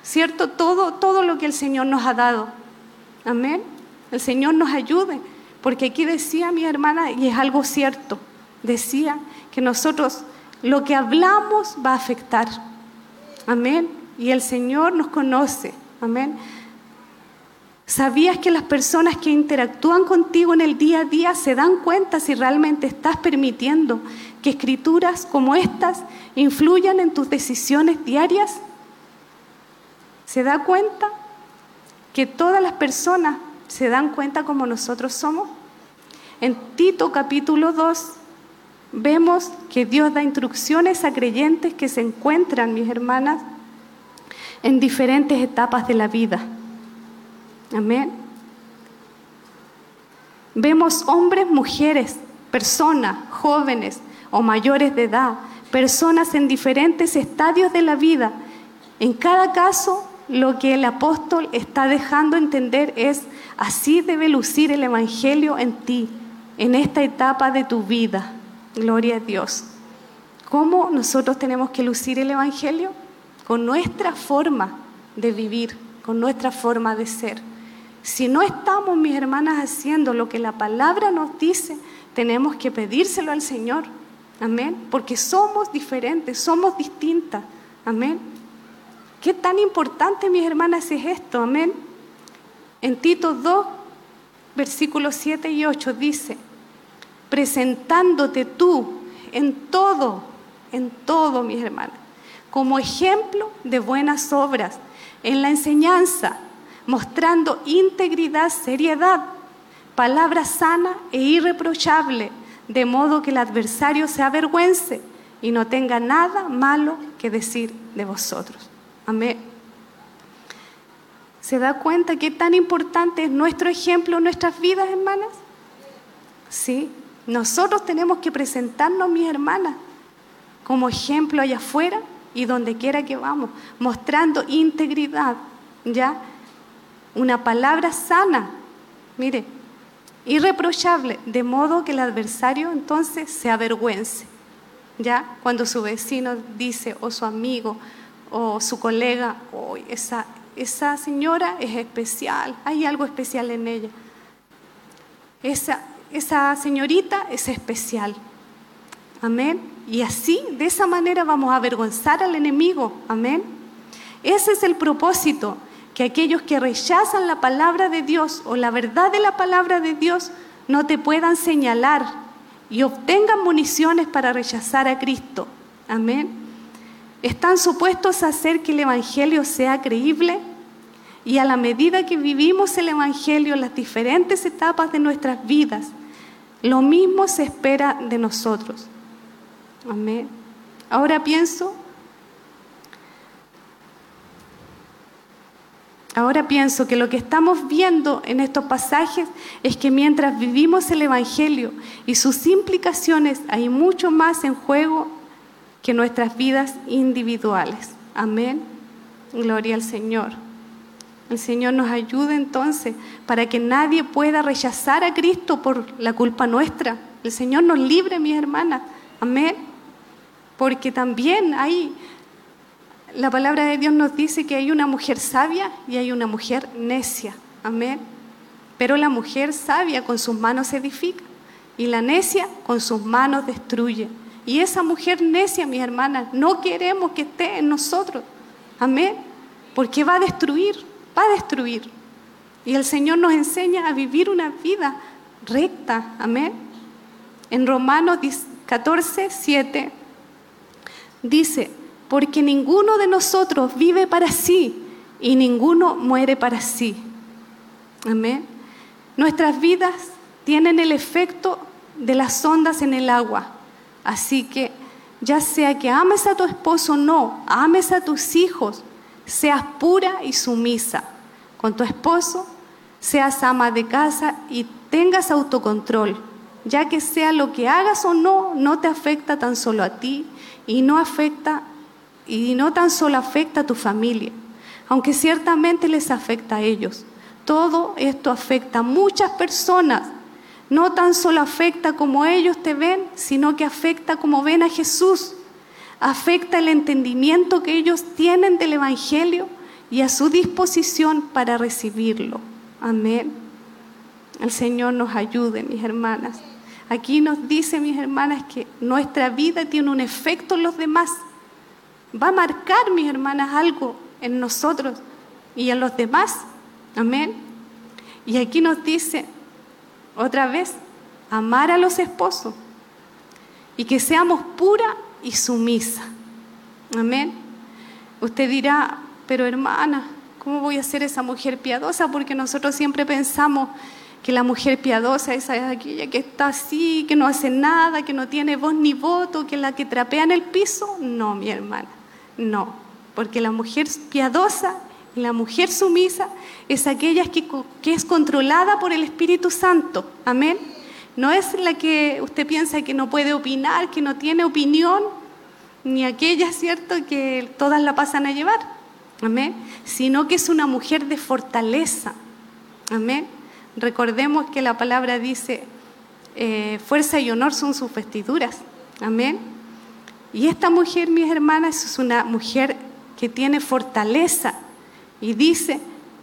¿cierto? Todo, todo lo que el Señor nos ha dado, amén, el Señor nos ayude, porque aquí decía mi hermana, y es algo cierto, decía que nosotros lo que hablamos va a afectar. Amén. Y el Señor nos conoce. Amén. ¿Sabías que las personas que interactúan contigo en el día a día se dan cuenta si realmente estás permitiendo que escrituras como estas influyan en tus decisiones diarias? ¿Se da cuenta que todas las personas se dan cuenta como nosotros somos? En Tito capítulo 2 vemos que Dios da instrucciones a creyentes que se encuentran, mis hermanas, en diferentes etapas de la vida. Amén. Vemos hombres, mujeres, personas, jóvenes o mayores de edad, personas en diferentes estadios de la vida. En cada caso, lo que el apóstol está dejando entender es, así debe lucir el Evangelio en ti, en esta etapa de tu vida. Gloria a Dios. ¿Cómo nosotros tenemos que lucir el Evangelio? Con nuestra forma de vivir, con nuestra forma de ser. Si no estamos, mis hermanas, haciendo lo que la palabra nos dice, tenemos que pedírselo al Señor. Amén. Porque somos diferentes, somos distintas. Amén. Qué tan importante, mis hermanas, es esto. Amén. En Tito 2, versículos 7 y 8 dice, presentándote tú en todo, en todo, mis hermanas, como ejemplo de buenas obras, en la enseñanza, mostrando integridad, seriedad, palabra sana e irreprochable, de modo que el adversario se avergüence y no tenga nada malo que decir de vosotros. Amén. ¿Se da cuenta qué tan importante es nuestro ejemplo en nuestras vidas, hermanas? Sí, nosotros tenemos que presentarnos, mis hermanas, como ejemplo allá afuera y donde quiera que vamos, mostrando integridad, ¿ya? Una palabra sana, mire, irreprochable, de modo que el adversario entonces se avergüence, ¿ya? Cuando su vecino dice, o su amigo, o su colega, oh, esa, esa señora es especial, hay algo especial en ella. Esa, esa señorita es especial. Amén. Y así, de esa manera vamos a avergonzar al enemigo. Amén. Ese es el propósito, que aquellos que rechazan la palabra de Dios o la verdad de la palabra de Dios no te puedan señalar y obtengan municiones para rechazar a Cristo. Amén. Están supuestos a hacer que el Evangelio sea creíble y a la medida que vivimos el Evangelio en las diferentes etapas de nuestras vidas, lo mismo se espera de nosotros. Amén. Ahora pienso, ahora pienso que lo que estamos viendo en estos pasajes es que mientras vivimos el Evangelio y sus implicaciones, hay mucho más en juego que nuestras vidas individuales. Amén. Gloria al Señor. El Señor nos ayude entonces para que nadie pueda rechazar a Cristo por la culpa nuestra. El Señor nos libre, mis hermanas. Amén. Porque también hay, la palabra de Dios nos dice que hay una mujer sabia y hay una mujer necia. Amén. Pero la mujer sabia con sus manos edifica y la necia con sus manos destruye. Y esa mujer necia, mis hermanas, no queremos que esté en nosotros. Amén. Porque va a destruir, va a destruir. Y el Señor nos enseña a vivir una vida recta. Amén. En Romanos 14, 7 dice, porque ninguno de nosotros vive para sí y ninguno muere para sí. Amén. Nuestras vidas tienen el efecto de las ondas en el agua. Así que ya sea que ames a tu esposo o no, ames a tus hijos, seas pura y sumisa con tu esposo, seas ama de casa y tengas autocontrol, ya que sea lo que hagas o no, no te afecta tan solo a ti y no afecta y no tan solo afecta a tu familia, aunque ciertamente les afecta a ellos. Todo esto afecta a muchas personas no tan solo afecta como ellos te ven, sino que afecta como ven a Jesús. Afecta el entendimiento que ellos tienen del Evangelio y a su disposición para recibirlo. Amén. El Señor nos ayude, mis hermanas. Aquí nos dice, mis hermanas, que nuestra vida tiene un efecto en los demás. Va a marcar, mis hermanas, algo en nosotros y en los demás. Amén. Y aquí nos dice, otra vez, amar a los esposos y que seamos pura y sumisa. Amén. Usted dirá, pero hermana, ¿Cómo voy a ser esa mujer piadosa? Porque nosotros siempre pensamos que la mujer piadosa es aquella que está así, que no hace nada, que no tiene voz ni voto, que es la que trapea en el piso. No, mi hermana, no. Porque la mujer piadosa y la mujer sumisa es aquella que, que es controlada por el Espíritu Santo. Amén. No es la que usted piensa que no puede opinar, que no tiene opinión, ni aquella, ¿cierto?, que todas la pasan a llevar. Amén. Sino que es una mujer de fortaleza. Amén. Recordemos que la palabra dice, eh, fuerza y honor son sus vestiduras. Amén. Y esta mujer, mis hermanas, es una mujer que tiene fortaleza y dice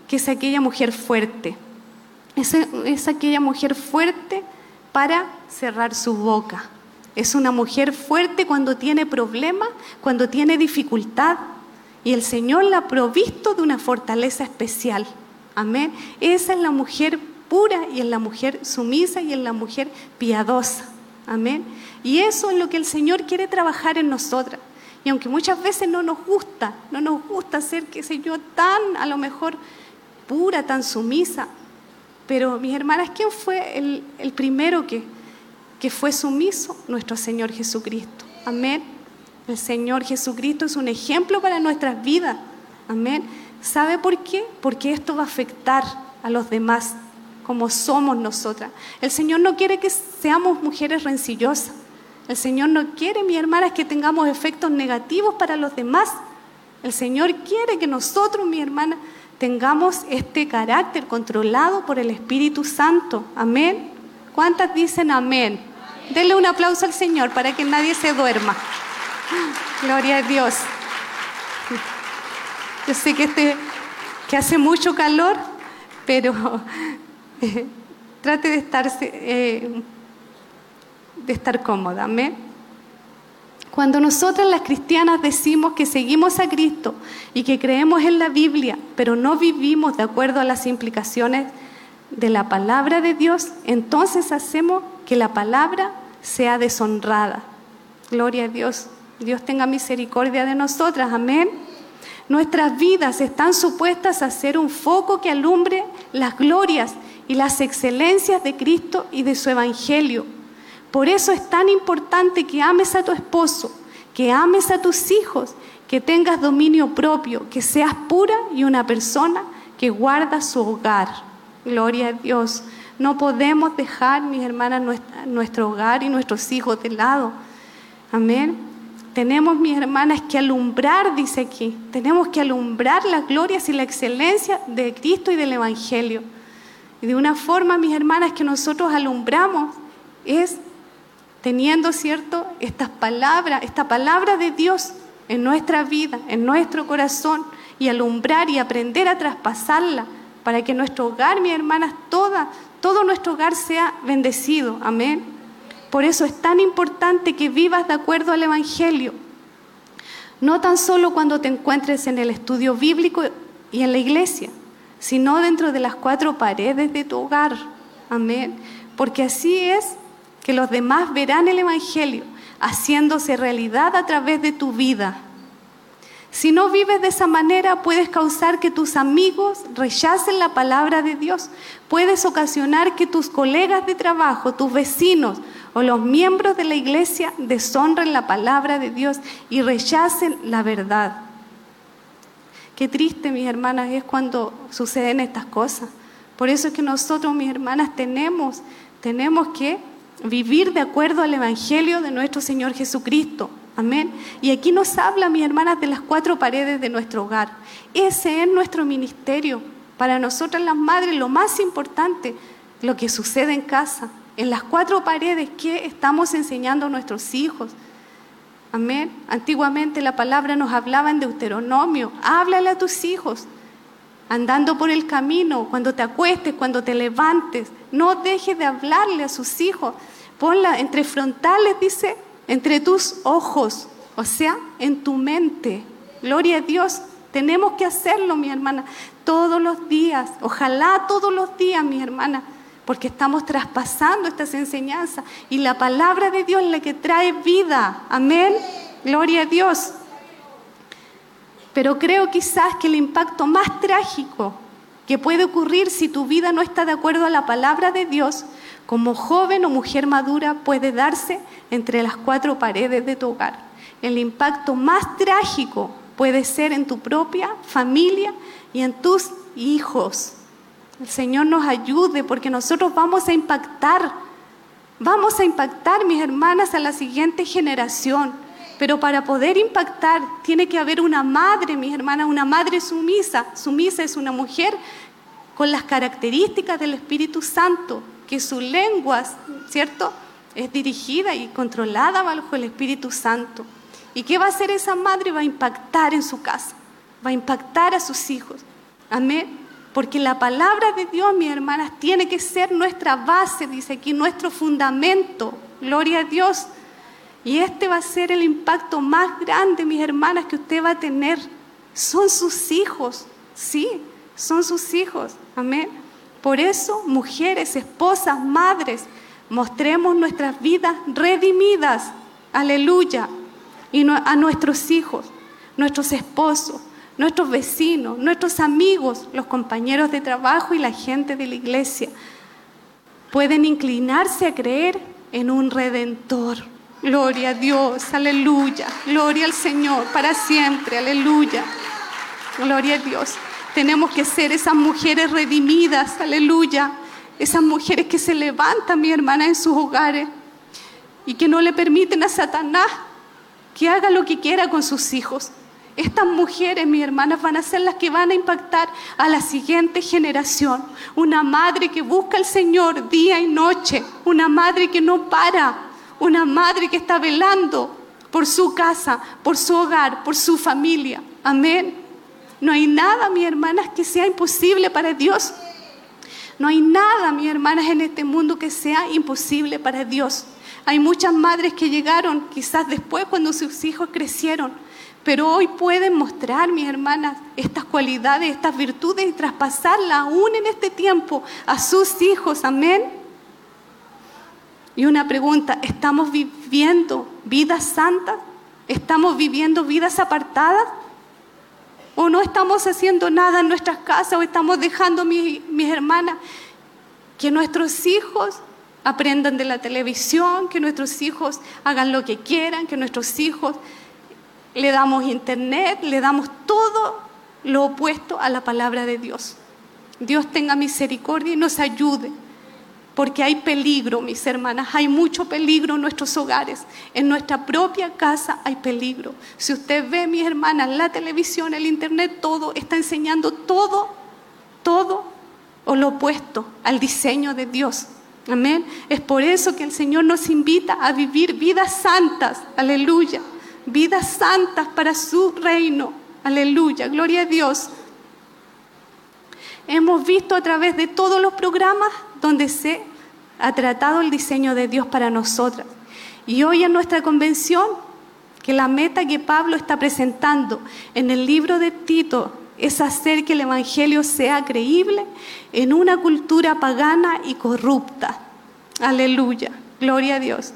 que es aquella mujer fuerte. Es, es aquella mujer fuerte para cerrar su boca. Es una mujer fuerte cuando tiene problemas, cuando tiene dificultad. Y el Señor la ha provisto de una fortaleza especial. Amén. Esa es la mujer pura y es la mujer sumisa y es la mujer piadosa. Amén. Y eso es lo que el Señor quiere trabajar en nosotras. Y aunque muchas veces no nos gusta, no nos gusta ser, qué sé yo, tan a lo mejor pura, tan sumisa, pero mis hermanas, ¿quién fue el, primero que, que fue sumiso? Nuestro Señor Jesucristo. Amén. El Señor Jesucristo es un ejemplo para nuestras vidas. Amén. ¿Sabe por qué? Porque esto va a afectar a los demás como somos nosotras. El Señor no quiere que seamos mujeres rencillosas. El Señor no quiere, mis hermanas, que tengamos efectos negativos para los demás. El Señor quiere que nosotros, mi hermana, tengamos este carácter controlado por el Espíritu Santo. Amén. ¿Cuántas dicen amén? Denle un aplauso al Señor para que nadie se duerma. Gloria a Dios. Yo sé que, este, que hace mucho calor, pero trate de, estarse, eh, de estar cómoda. Amén. Cuando nosotras las cristianas decimos que seguimos a Cristo y que creemos en la Biblia, pero no vivimos de acuerdo a las implicaciones de la palabra de Dios, entonces hacemos que la palabra sea deshonrada. Gloria a Dios. Dios tenga misericordia de nosotras. Amén. Nuestras vidas están supuestas a ser un foco que alumbre las glorias y las excelencias de Cristo y de su Evangelio. Por eso es tan importante que ames a tu esposo, que ames a tus hijos, que tengas dominio propio, que seas pura y una persona que guarda su hogar. Gloria a Dios. No podemos dejar, mis hermanas, nuestro hogar y nuestros hijos de lado. Amén. Tenemos, mis hermanas, que alumbrar, dice aquí, tenemos que alumbrar las glorias y la excelencia de Cristo y del Evangelio. Y de una forma, mis hermanas, que nosotros alumbramos es teniendo, ¿cierto?, estas palabras, esta palabra de Dios en nuestra vida, en nuestro corazón, y alumbrar y aprender a traspasarla para que nuestro hogar, mis hermanas, toda, todo nuestro hogar sea bendecido. Amén. Por eso es tan importante que vivas de acuerdo al Evangelio. No tan solo cuando te encuentres en el estudio bíblico y en la iglesia, sino dentro de las cuatro paredes de tu hogar. Amén. Porque así es que los demás verán el Evangelio haciéndose realidad a través de tu vida. Si no vives de esa manera, puedes causar que tus amigos rechacen la palabra de Dios. Puedes ocasionar que tus colegas de trabajo, tus vecinos o los miembros de la iglesia deshonren la palabra de Dios y rechacen la verdad. Qué triste, mis hermanas, es cuando suceden estas cosas. Por eso es que nosotros, mis hermanas, tenemos, tenemos que vivir de acuerdo al Evangelio de nuestro Señor Jesucristo. Amén. Y aquí nos habla, mis hermanas, de las cuatro paredes de nuestro hogar. Ese es nuestro ministerio. Para nosotras las madres, lo más importante, lo que sucede en casa, en las cuatro paredes que estamos enseñando a nuestros hijos. Amén. Antiguamente la palabra nos hablaba en Deuteronomio. Háblale a tus hijos andando por el camino, cuando te acuestes, cuando te levantes. No dejes de hablarle a sus hijos. Ponla entre frontales, dice, entre tus ojos, o sea, en tu mente. Gloria a Dios. Tenemos que hacerlo, mi hermana, todos los días. Ojalá todos los días, mi hermana, porque estamos traspasando estas enseñanzas. Y la palabra de Dios es la que trae vida. Amén. Gloria a Dios. Pero creo quizás que el impacto más trágico que puede ocurrir si tu vida no está de acuerdo a la palabra de Dios, como joven o mujer madura, puede darse entre las cuatro paredes de tu hogar. El impacto más trágico puede ser en tu propia familia y en tus hijos. El Señor nos ayude porque nosotros vamos a impactar, vamos a impactar, mis hermanas, a la siguiente generación. Pero para poder impactar tiene que haber una madre, mis hermanas, una madre sumisa. Sumisa es una mujer con las características del Espíritu Santo, que su lengua, ¿cierto? Es dirigida y controlada bajo el Espíritu Santo. ¿Y qué va a hacer esa madre? Va a impactar en su casa, va a impactar a sus hijos. Amén. Porque la palabra de Dios, mis hermanas, tiene que ser nuestra base, dice aquí, nuestro fundamento. Gloria a Dios. Y este va a ser el impacto más grande, mis hermanas, que usted va a tener. Son sus hijos, sí, son sus hijos. Amén. Por eso, mujeres, esposas, madres, mostremos nuestras vidas redimidas. Aleluya. Y a nuestros hijos, nuestros esposos, nuestros vecinos, nuestros amigos, los compañeros de trabajo y la gente de la iglesia pueden inclinarse a creer en un redentor. Gloria a Dios, aleluya. Gloria al Señor para siempre, aleluya. Gloria a Dios. Tenemos que ser esas mujeres redimidas, aleluya. Esas mujeres que se levantan, mi hermana, en sus hogares y que no le permiten a Satanás que haga lo que quiera con sus hijos. Estas mujeres, mis hermanas, van a ser las que van a impactar a la siguiente generación. Una madre que busca al Señor día y noche. Una madre que no para. Una madre que está velando por su casa, por su hogar, por su familia. Amén. No hay nada, mis hermanas, que sea imposible para Dios. No hay nada, mis hermanas, en este mundo que sea imposible para Dios. Hay muchas madres que llegaron quizás después cuando sus hijos crecieron pero hoy pueden mostrar, mis hermanas, estas cualidades, estas virtudes y traspasarlas aún en este tiempo a sus hijos. Amén. Y una pregunta, ¿estamos viviendo vidas santas? ¿Estamos viviendo vidas apartadas? ¿O no estamos haciendo nada en nuestras casas? ¿O estamos dejando, mis, mis hermanas, que nuestros hijos aprendan de la televisión, que nuestros hijos hagan lo que quieran, que nuestros hijos le damos internet, le damos todo lo opuesto a la palabra de Dios. Dios tenga misericordia y nos ayude, porque hay peligro, mis hermanas, hay mucho peligro en nuestros hogares, en nuestra propia casa hay peligro. Si usted ve, mis hermanas, la televisión, el internet, todo está enseñando todo, todo o lo opuesto al diseño de Dios. Amén. Es por eso que el Señor nos invita a vivir vidas santas. Aleluya vidas santas para su reino. Aleluya, gloria a Dios. Hemos visto a través de todos los programas donde se ha tratado el diseño de Dios para nosotras. Y hoy en nuestra convención, que la meta que Pablo está presentando en el libro de Tito es hacer que el Evangelio sea creíble en una cultura pagana y corrupta. Aleluya, gloria a Dios.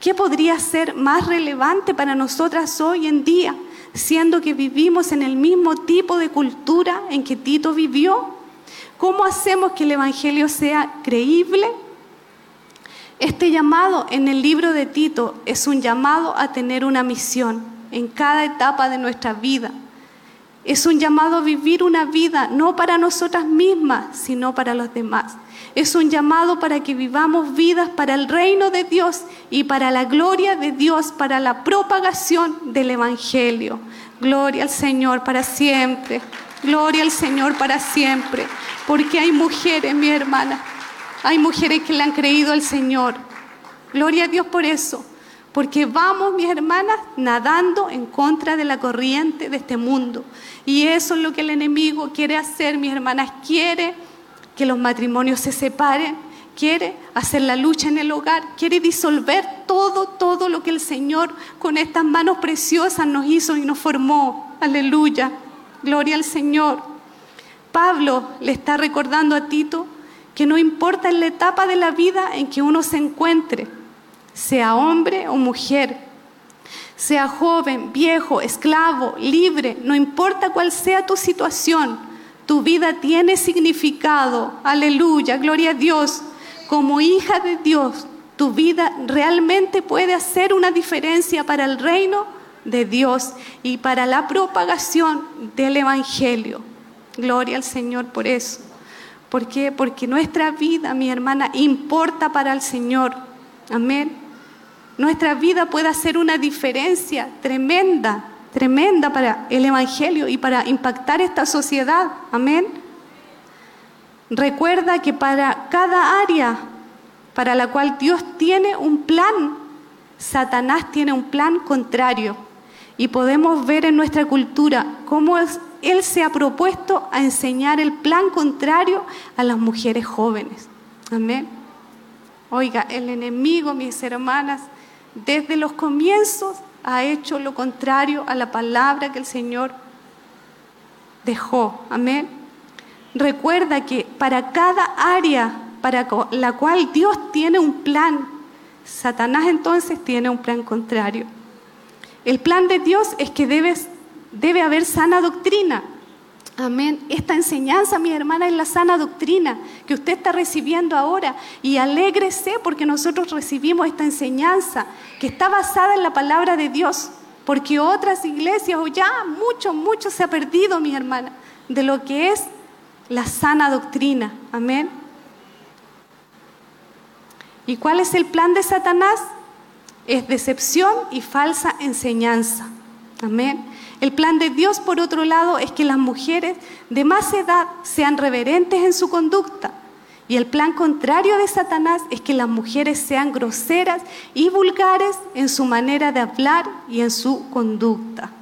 ¿Qué podría ser más relevante para nosotras hoy en día, siendo que vivimos en el mismo tipo de cultura en que Tito vivió? ¿Cómo hacemos que el Evangelio sea creíble? Este llamado en el libro de Tito es un llamado a tener una misión en cada etapa de nuestra vida. Es un llamado a vivir una vida no para nosotras mismas, sino para los demás. Es un llamado para que vivamos vidas para el reino de Dios y para la gloria de Dios, para la propagación del Evangelio. Gloria al Señor para siempre. Gloria al Señor para siempre. Porque hay mujeres, mi hermana, hay mujeres que le han creído al Señor. Gloria a Dios por eso. Porque vamos, mis hermanas, nadando en contra de la corriente de este mundo. Y eso es lo que el enemigo quiere hacer, mis hermanas. Quiere que los matrimonios se separen, quiere hacer la lucha en el hogar, quiere disolver todo, todo lo que el Señor con estas manos preciosas nos hizo y nos formó. Aleluya, gloria al Señor. Pablo le está recordando a Tito que no importa en la etapa de la vida en que uno se encuentre, sea hombre o mujer, Sea joven, viejo, esclavo, libre, no importa cuál sea tu situación, tu vida tiene significado. Aleluya, gloria a Dios. Como hija de Dios, tu vida realmente puede hacer una diferencia para el reino de Dios y para la propagación del Evangelio. Gloria al Señor por eso. ¿Por qué? Porque nuestra vida, mi hermana, importa para el Señor. Amén. Nuestra vida puede hacer una diferencia tremenda, tremenda para el Evangelio y para impactar esta sociedad. Amén. Recuerda que para cada área para la cual Dios tiene un plan, Satanás tiene un plan contrario. Y podemos ver en nuestra cultura cómo Él se ha propuesto a enseñar el plan contrario a las mujeres jóvenes. Amén. Oiga, el enemigo, mis hermanas, desde los comienzos ha hecho lo contrario a la palabra que el Señor dejó. Amén. Recuerda que para cada área para la cual Dios tiene un plan, Satanás entonces tiene un plan contrario. El plan de Dios es que debe haber sana doctrina. Amén. Esta enseñanza, mi hermana, es la sana doctrina que usted está recibiendo ahora. Y alégrese porque nosotros recibimos esta enseñanza que está basada en la palabra de Dios. Porque otras iglesias, o ya mucho, mucho se ha perdido, mi hermana, de lo que es la sana doctrina. Amén. ¿Y cuál es el plan de Satanás? Es decepción y falsa enseñanza. Amén. El plan de Dios, por otro lado, es que las mujeres de más edad sean reverentes en su conducta. Y el plan contrario de Satanás es que las mujeres sean groseras y vulgares en su manera de hablar y en su conducta.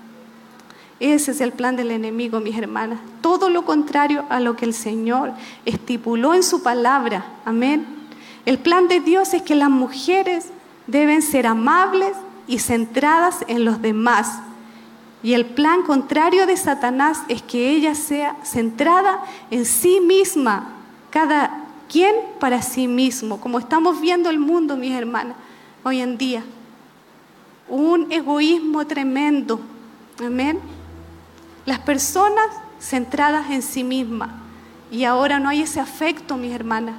Ese es el plan del enemigo, mis hermanas. Todo lo contrario a lo que el Señor estipuló en su palabra. Amén. El plan de Dios es que las mujeres deben ser amables y centradas en los demás. Y el plan contrario de Satanás es que ella sea centrada en sí misma, cada quien para sí mismo, como estamos viendo el mundo, mis hermanas, hoy en día. Un egoísmo tremendo. Amén. Las personas centradas en sí mismas. Y ahora no hay ese afecto, mis hermanas.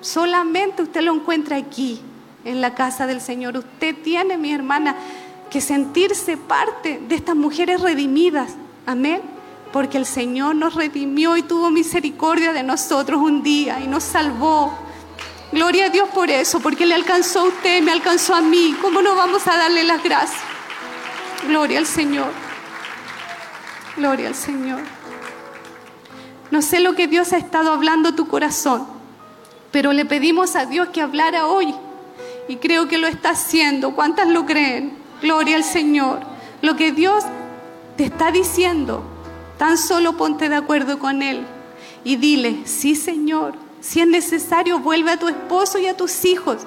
Solamente usted lo encuentra aquí, en la casa del Señor. Usted tiene, mi hermana, que sentirse parte de estas mujeres redimidas. Amén. Porque el Señor nos redimió y tuvo misericordia de nosotros un día y nos salvó. Gloria a Dios por eso, porque le alcanzó a usted, me alcanzó a mí. ¿Cómo no vamos a darle las gracias? Gloria al Señor. Gloria al Señor. No sé lo que Dios ha estado hablando a tu corazón, pero le pedimos a Dios que hablara hoy. Y creo que lo está haciendo. ¿Cuántas lo creen? Gloria al Señor. Lo que Dios te está diciendo, tan solo ponte de acuerdo con Él y dile, sí Señor, si es necesario, vuelve a tu esposo y a tus hijos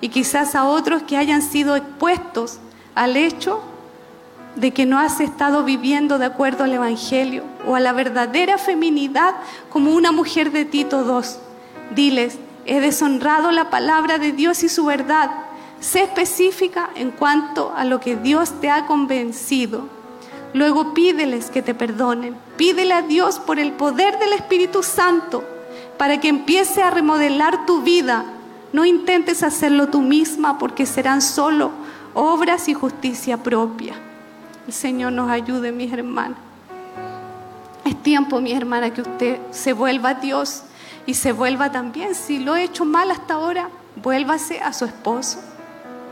y quizás a otros que hayan sido expuestos al hecho de que no has estado viviendo de acuerdo al Evangelio o a la verdadera feminidad como una mujer de Tito II. Diles, he deshonrado la palabra de Dios y su verdad. Sé específica en cuanto a lo que Dios te ha convencido. Luego pídeles que te perdonen. Pídele a Dios por el poder del Espíritu Santo para que empiece a remodelar tu vida. No intentes hacerlo tú misma porque serán solo obras y justicia propia. El Señor nos ayude, mis hermanas. Es tiempo, mi hermana, que usted se vuelva a Dios y se vuelva también. Si lo he hecho mal hasta ahora, vuélvase a su esposo.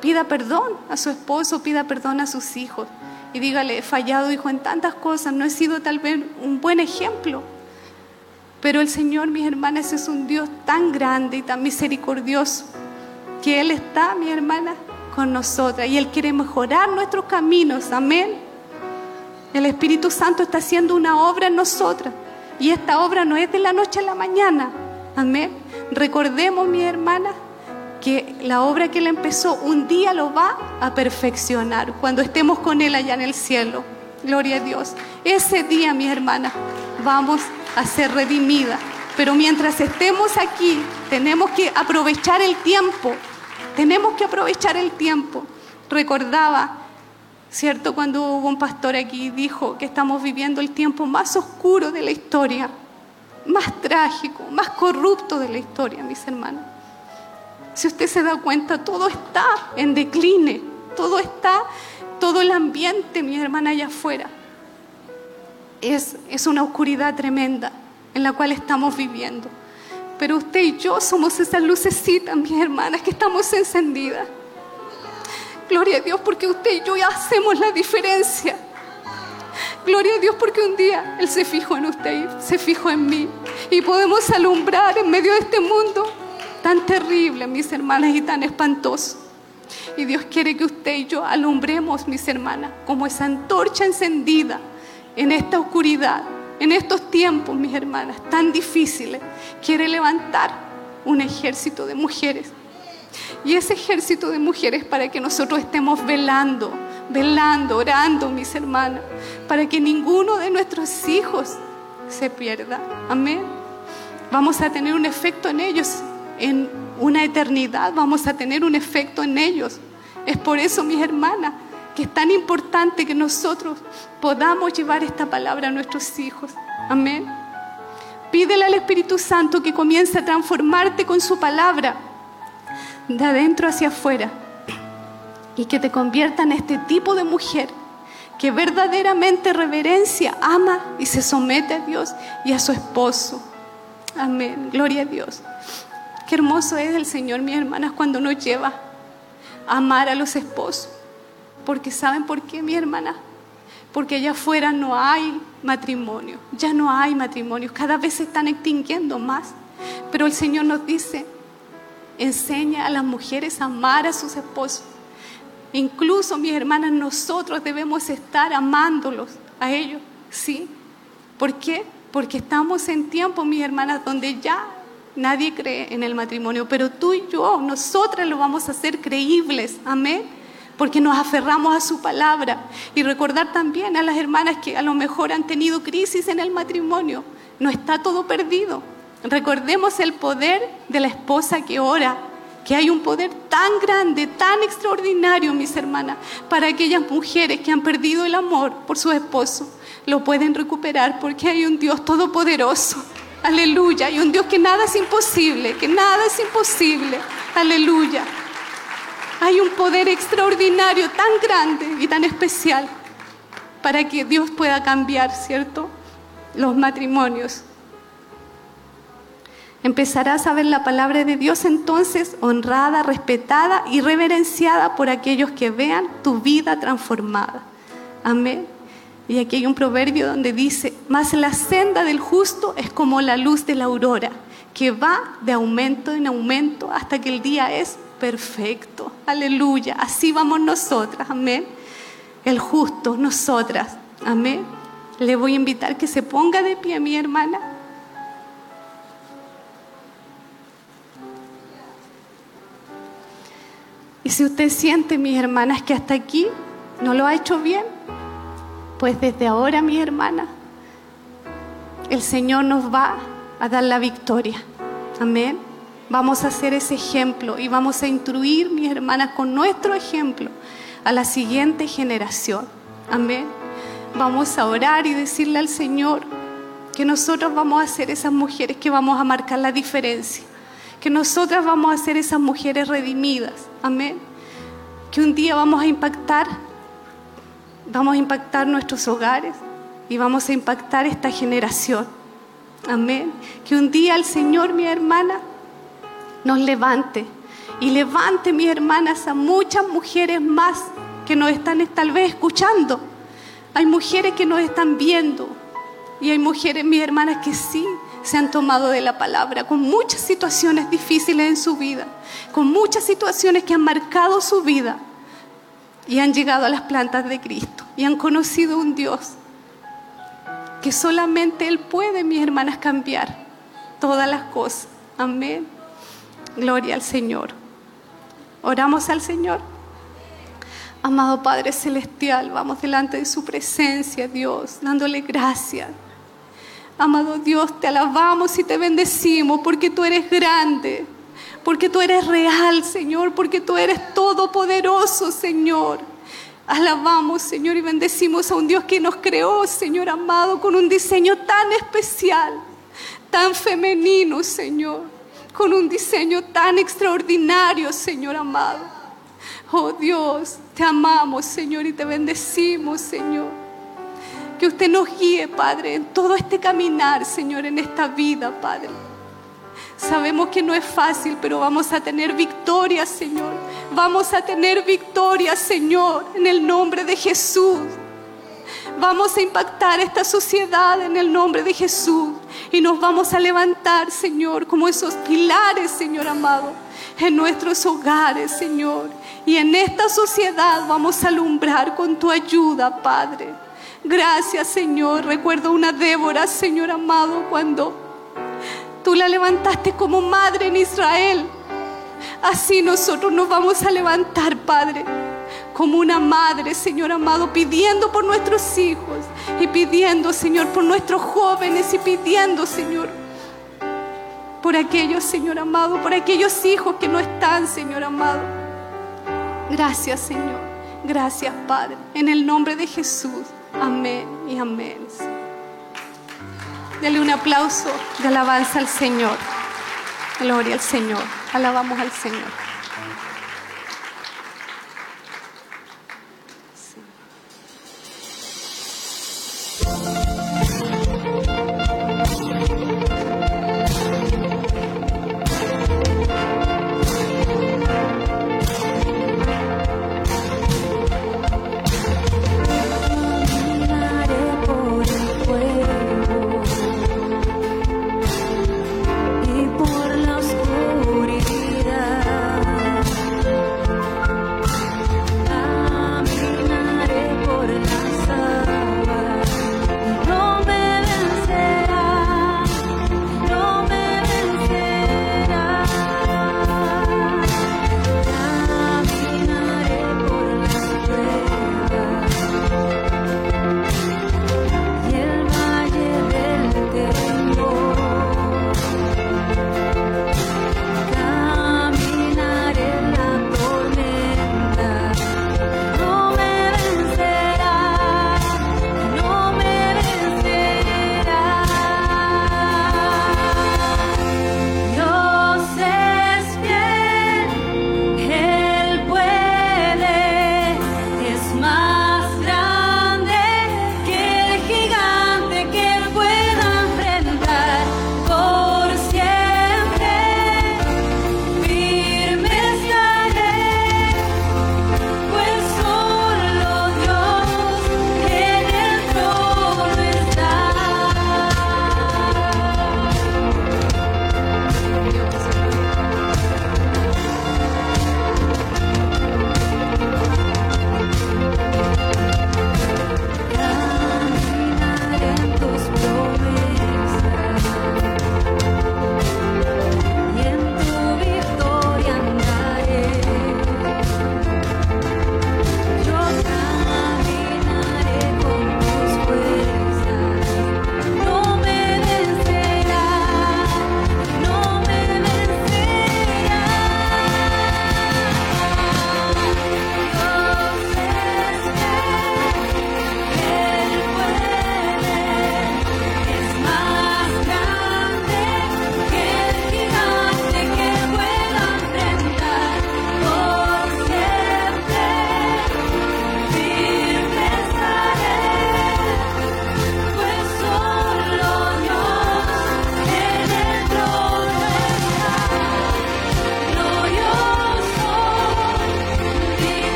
Pida perdón a su esposo, pida perdón a sus hijos. Y dígale, he fallado, hijo, en tantas cosas, no he sido tal vez un buen ejemplo. Pero el Señor, mis hermanas, es un Dios tan grande y tan misericordioso que Él está, mi hermana, con nosotras y Él quiere mejorar nuestros caminos. Amén. El Espíritu Santo está haciendo una obra en nosotras y esta obra no es de la noche a la mañana. Amén. Recordemos, mi hermana, que la obra que Él empezó un día lo va a perfeccionar cuando estemos con Él allá en el cielo. Gloria a Dios. Ese día, mi hermana, vamos a ser redimidas. Pero mientras estemos aquí, tenemos que aprovechar el tiempo. Tenemos que aprovechar el tiempo. Recordaba ¿cierto? Cuando hubo un pastor aquí dijo que estamos viviendo el tiempo más oscuro de la historia, más trágico, más corrupto de la historia, mis hermanos. Si usted se da cuenta, todo está en decline, todo está, todo el ambiente, mi hermana, allá afuera. Es, es una oscuridad tremenda en la cual estamos viviendo. Pero usted y yo somos esas lucecitas, mis hermanas, que estamos encendidas. Gloria a Dios porque usted y yo hacemos la diferencia. Gloria a Dios porque un día Él se fijó en usted se fijó en mí. Y podemos alumbrar en medio de este mundo tan terrible, mis hermanas, y tan espantoso. Y Dios quiere que usted y yo alumbremos, mis hermanas, como esa antorcha encendida en esta oscuridad, en estos tiempos, mis hermanas, tan difíciles. Quiere levantar un ejército de mujeres. Y ese ejército de mujeres para que nosotros estemos velando, velando, orando, mis hermanas, para que ninguno de nuestros hijos se pierda. Amén. Vamos a tener un efecto en ellos en una eternidad, vamos a tener un efecto en ellos. Es por eso, mis hermanas, que es tan importante que nosotros podamos llevar esta palabra a nuestros hijos. Amén. Pídele al Espíritu Santo que comience a transformarte con su palabra de adentro hacia afuera y que te convierta en este tipo de mujer que verdaderamente reverencia, ama y se somete a Dios y a su esposo. Amén. Gloria a Dios. Qué hermoso es el Señor, mis hermanas, cuando nos lleva a amar a los esposos. Porque ¿saben por qué, mi hermana? Porque allá afuera no hay matrimonio, ya no hay matrimonios, cada vez se están extinguiendo más. Pero el Señor nos dice, enseña a las mujeres a amar a sus esposos. Incluso, mis hermanas, nosotros debemos estar amándolos a ellos, ¿sí? ¿Por qué? Porque estamos en tiempos, mis hermanas, donde ya nadie cree en el matrimonio, pero tú y yo, nosotras lo vamos a hacer creíbles, amén porque nos aferramos a su palabra. Y recordar también a las hermanas que a lo mejor han tenido crisis en el matrimonio. No está todo perdido. Recordemos el poder de la esposa que ora, que hay un poder tan grande, tan extraordinario, mis hermanas, para aquellas mujeres que han perdido el amor por su esposo. Lo pueden recuperar porque hay un Dios todopoderoso. Aleluya. Hay un Dios que nada es imposible, que nada es imposible. Aleluya. Hay un poder extraordinario, tan grande y tan especial para que Dios pueda cambiar, ¿cierto? Los matrimonios. Empezarás a ver la palabra de Dios entonces honrada, respetada y reverenciada por aquellos que vean tu vida transformada. Amén. Y aquí hay un proverbio donde dice, más la senda del justo es como la luz de la aurora, que va de aumento en aumento hasta que el día es perfecto. Aleluya. Así vamos nosotras. Amén. El justo, nosotras. Amén. Le voy a invitar que se ponga de pie, mi hermana. Y si usted siente, mis hermanas, que hasta aquí no lo ha hecho bien, pues desde ahora, mis hermanas, el Señor nos va a dar la victoria. Amén. Vamos a hacer ese ejemplo y vamos a instruir, mis hermanas, con nuestro ejemplo a la siguiente generación. Amén. Vamos a orar y decirle al Señor que nosotros vamos a ser esas mujeres que vamos a marcar la diferencia. Que nosotras vamos a ser esas mujeres redimidas. Amén. Que un día vamos a impactar, vamos a impactar nuestros hogares y vamos a impactar esta generación. Amén. Que un día el Señor, mi hermana, nos levante y levante, mis hermanas, a muchas mujeres más que nos están tal vez escuchando. Hay mujeres que nos están viendo y hay mujeres, mis hermanas, que sí se han tomado de la palabra, con muchas situaciones difíciles en su vida, con muchas situaciones que han marcado su vida y han llegado a las plantas de Cristo y han conocido un Dios que solamente Él puede, mis hermanas, cambiar todas las cosas. Amén. Gloria al Señor. Oramos al Señor. Amado Padre Celestial, vamos delante de su presencia, Dios, dándole gracias. Amado Dios, te alabamos y te bendecimos porque tú eres grande, porque tú eres real, Señor, porque tú eres todopoderoso, Señor. Alabamos, Señor, y bendecimos a un Dios que nos creó, Señor amado, con un diseño tan especial, tan femenino, Señor, con un diseño tan extraordinario, Señor amado. Oh Dios, te amamos, Señor, y te bendecimos, Señor. Que usted nos guíe, Padre, en todo este caminar, Señor, en esta vida, Padre. Sabemos que no es fácil, pero vamos a tener victoria, Señor. Vamos a tener victoria, Señor, en el nombre de Jesús. Vamos a impactar esta sociedad en el nombre de Jesús. Y nos vamos a levantar, Señor, como esos pilares, Señor amado, en nuestros hogares, Señor. Y en esta sociedad vamos a alumbrar con tu ayuda, Padre. Gracias, Señor. Recuerdo una Débora, Señor amado, cuando tú la levantaste como madre en Israel. Así nosotros nos vamos a levantar, Padre, como una madre, Señor amado, pidiendo por nuestros hijos y pidiendo, Señor, por nuestros jóvenes y pidiendo, Señor, por aquellos, Señor amado, por aquellos hijos que no están, Señor amado. Gracias, Señor. Gracias, Padre. En el nombre de Jesús. Amén y amén. Dale un aplauso de alabanza al Señor. Gloria al Señor. Alabamos al Señor.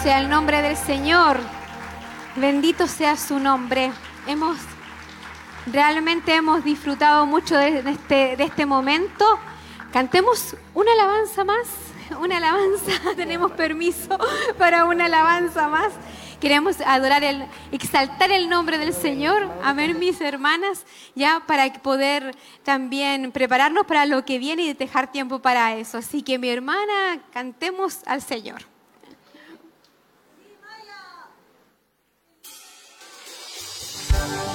Sea el nombre del Señor. Bendito sea su nombre. Hemos realmente hemos disfrutado mucho de este, de este momento. Cantemos una alabanza más. Una alabanza. Tenemos permiso para una alabanza más. Queremos adorar el, exaltar el nombre del Señor. Amén, mis hermanas, ya para poder también prepararnos para lo que viene y dejar tiempo para eso. Así que mi hermana, cantemos al Señor. Bye.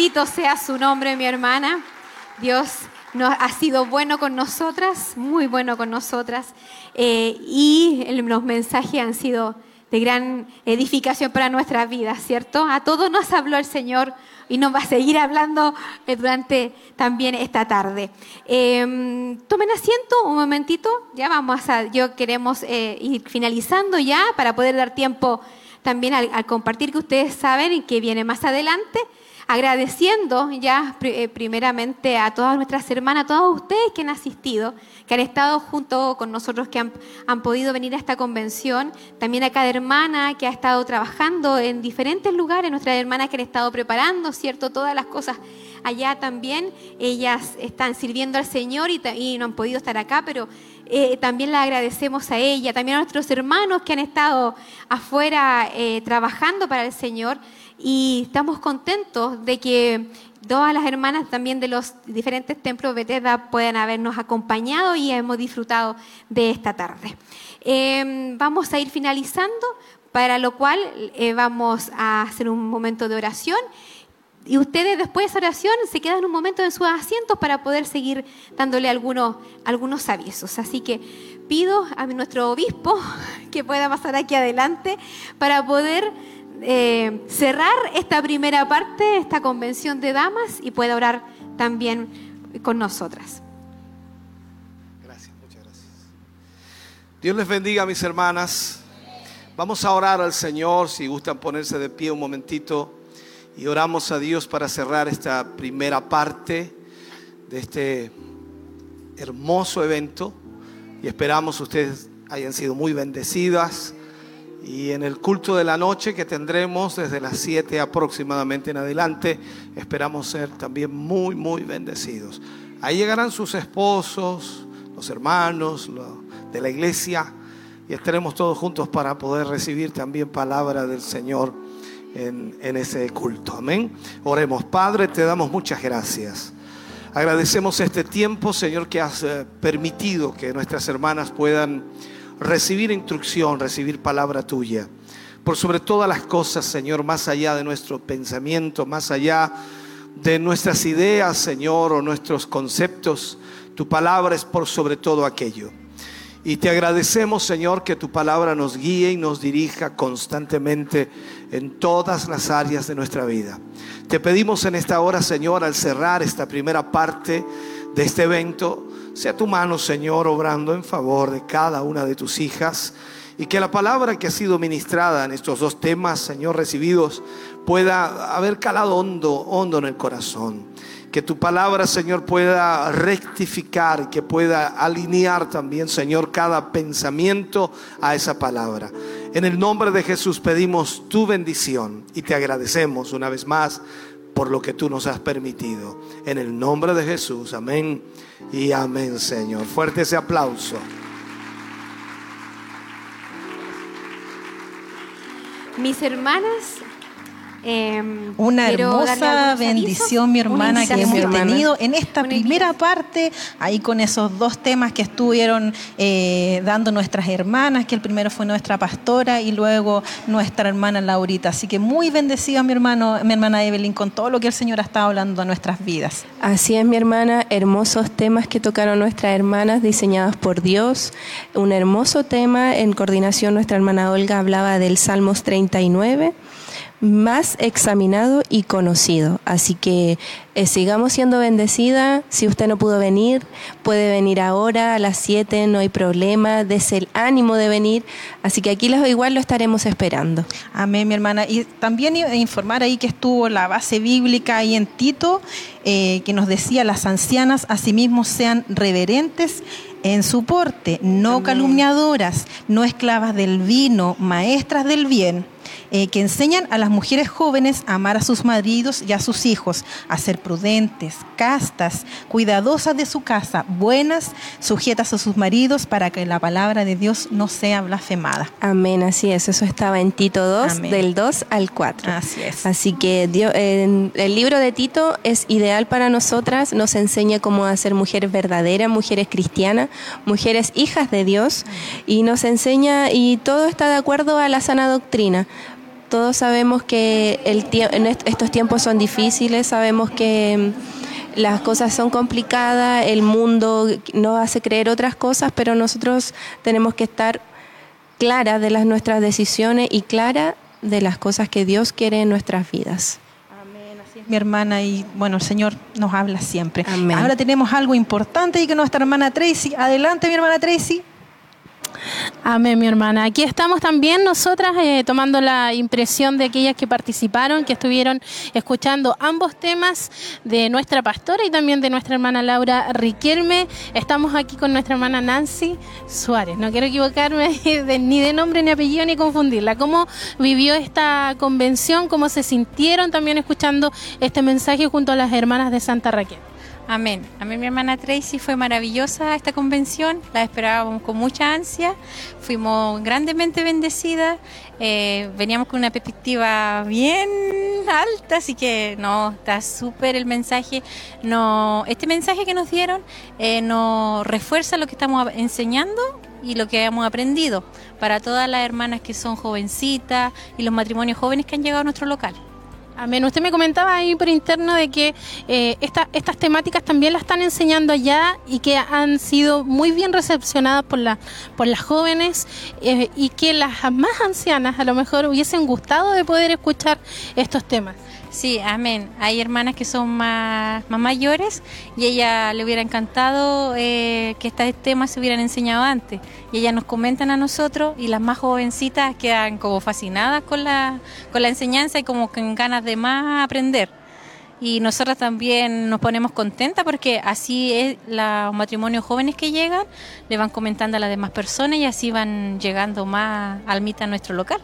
Bendito sea su nombre, mi hermana. Dios nos, ha sido bueno con nosotras, muy bueno con nosotras. Eh, y el, los mensajes han sido de gran edificación para nuestras vidas, ¿cierto? A todos nos habló el Señor y nos va a seguir hablando eh, durante también esta tarde. Em, tomen asiento un momentito, ya vamos a, yo queremos eh, ir finalizando ya para poder dar tiempo también al, al compartir que ustedes saben y que viene más adelante agradeciendo ya eh, primeramente a todas nuestras hermanas, a todos ustedes que han asistido, que han estado junto con nosotros, que han, podido venir a esta convención, también a cada hermana que ha estado trabajando en diferentes lugares, nuestras hermanas que han estado preparando, ¿cierto? Todas las cosas allá también, ellas están sirviendo al Señor y, no han podido estar acá, pero eh, también le agradecemos a ella, también a nuestros hermanos que han estado afuera eh, trabajando para el Señor y estamos contentos de que todas las hermanas también de los diferentes templos Bethesda puedan habernos acompañado y hemos disfrutado de esta tarde. Eh, vamos a ir finalizando, para lo cual eh, vamos a hacer un momento de oración y ustedes después de esa oración se quedan un momento en sus asientos para poder seguir dándole algunos, algunos avisos. Así que pido a nuestro obispo que pueda pasar aquí adelante para poder eh, cerrar esta primera parte, esta convención de damas y pueda orar también con nosotras. Dios les bendiga, mis hermanas. Vamos a orar al Señor, si gustan ponerse de pie un momentito, y oramos a Dios para cerrar esta primera parte de este hermoso evento. Y esperamos ustedes hayan sido muy bendecidas. Y en el culto de la noche que tendremos desde las 7 aproximadamente en adelante, esperamos ser también muy, muy bendecidos. Ahí llegarán sus esposos, los hermanos lo- de la iglesia y estaremos todos juntos para poder recibir también palabra del Señor en, en ese culto. Amén. Oremos, Padre, te damos muchas gracias. Agradecemos este tiempo, Señor, que has eh, permitido que nuestras hermanas puedan recibir instrucción, recibir palabra tuya. Por sobre todas las cosas, Señor, más allá de nuestro pensamiento, más allá de nuestras ideas, Señor, o nuestros conceptos, tu palabra es por sobre todo aquello. Y te agradecemos, Señor, que tu palabra nos guíe y nos dirija constantemente en todas las áreas de nuestra vida. Te pedimos en esta hora, Señor, al cerrar esta primera parte de este evento, sea tu mano, Señor, obrando en favor de cada una de tus hijas y que la palabra que ha sido ministrada en estos dos temas, Señor, recibidos, pueda haber calado hondo, hondo en el corazón. Que tu palabra, Señor, pueda rectificar, que pueda alinear también, Señor, cada pensamiento a esa palabra. En el nombre de Jesús pedimos tu bendición y te agradecemos una vez más por lo que tú nos has permitido. En el nombre de Jesús, amén y amén, Señor. Fuerte ese aplauso. Mis hermanas, eh, Una hermosa bendición, mi hermana, que hemos tenido en esta Una primera parte, ahí con esos dos temas que estuvieron eh, dando nuestras hermanas, que el primero fue nuestra pastora y luego nuestra hermana Laurita. Así que muy bendecida mi hermano, mi hermana Evelyn, con todo lo que el Señor ha estado hablando a nuestras vidas. Así es, mi hermana, hermosos temas que tocaron nuestras hermanas diseñadas por Dios. Un hermoso tema en coordinación, nuestra hermana Olga hablaba del Salmos 39, más examinado y conocido. Así que eh, sigamos siendo bendecidas. Si usted no pudo venir, puede venir ahora a las 7, no hay problema, des el ánimo de venir. Así que aquí los- igual lo estaremos esperando. Amén, mi hermana. Y también informar ahí que estuvo la base bíblica ahí en Tito, eh, que nos decía, las ancianas asimismo sean reverentes en su porte, no calumniadoras, no esclavas del vino, maestras del bien, eh, que enseñan a las mujeres jóvenes a amar a sus maridos y a sus hijos, a ser prudentes, castas, cuidadosas de su casa, buenas, sujetas a sus maridos, para que la palabra de Dios no sea blasfemada. Amén, así es. Eso estaba en Tito 2, Amén. del 2 al 4. Así es. Así que Dios- el libro de Tito es ideal para nosotras, nos enseña cómo hacer mujeres verdaderas, mujeres cristianas, mujeres hijas de Dios, y nos enseña, y todo está de acuerdo a la sana doctrina. Todos sabemos que el tie- estos tiempos son difíciles, sabemos que las cosas son complicadas, el mundo nos hace creer otras cosas, pero nosotros tenemos que estar claras de las nuestras decisiones y clara de las cosas que Dios quiere en nuestras vidas. mi hermana y bueno, el Señor nos habla siempre. Ahora tenemos algo importante y que nuestra hermana Tracy, adelante mi hermana Tracy. Amén, mi hermana. Aquí estamos también nosotras eh, tomando la impresión de aquellas que participaron, que estuvieron escuchando ambos temas de nuestra pastora y también de nuestra hermana Laura Riquelme. Estamos aquí con nuestra hermana Nancy Suárez. No quiero equivocarme ni de nombre ni apellido ni confundirla. ¿Cómo vivió esta convención? ¿Cómo se sintieron también escuchando este mensaje junto a las hermanas de Santa Raquel? Amén. Amén, mi hermana Tracy. Fue maravillosa esta convención. La esperábamos con mucha ansia. Fuimos grandemente bendecidas. Eh, veníamos con una perspectiva bien alta, así que no, está súper el mensaje. No, este mensaje que nos dieron eh, nos refuerza lo que estamos enseñando y lo que hemos aprendido para todas las hermanas que son jovencitas y los matrimonios jóvenes que han llegado a nuestro local. Amén. Usted me comentaba ahí por interno de que eh, esta- estas temáticas también las están enseñando allá y que han sido muy bien recepcionadas por, la, por las jóvenes eh, y que las más ancianas a lo mejor hubiesen gustado de poder escuchar estos temas. Sí, amén. Hay hermanas que son más, más mayores y ella le hubiera encantado eh, que estos temas se hubieran enseñado antes. Y ellas nos comentan a nosotros y las más jovencitas quedan como fascinadas con la, con la enseñanza y como con ganas de más aprender. Y nosotras también nos ponemos contentas porque así es los matrimonios jóvenes que llegan, le van comentando a las demás personas y así van llegando más almitas a nuestro local.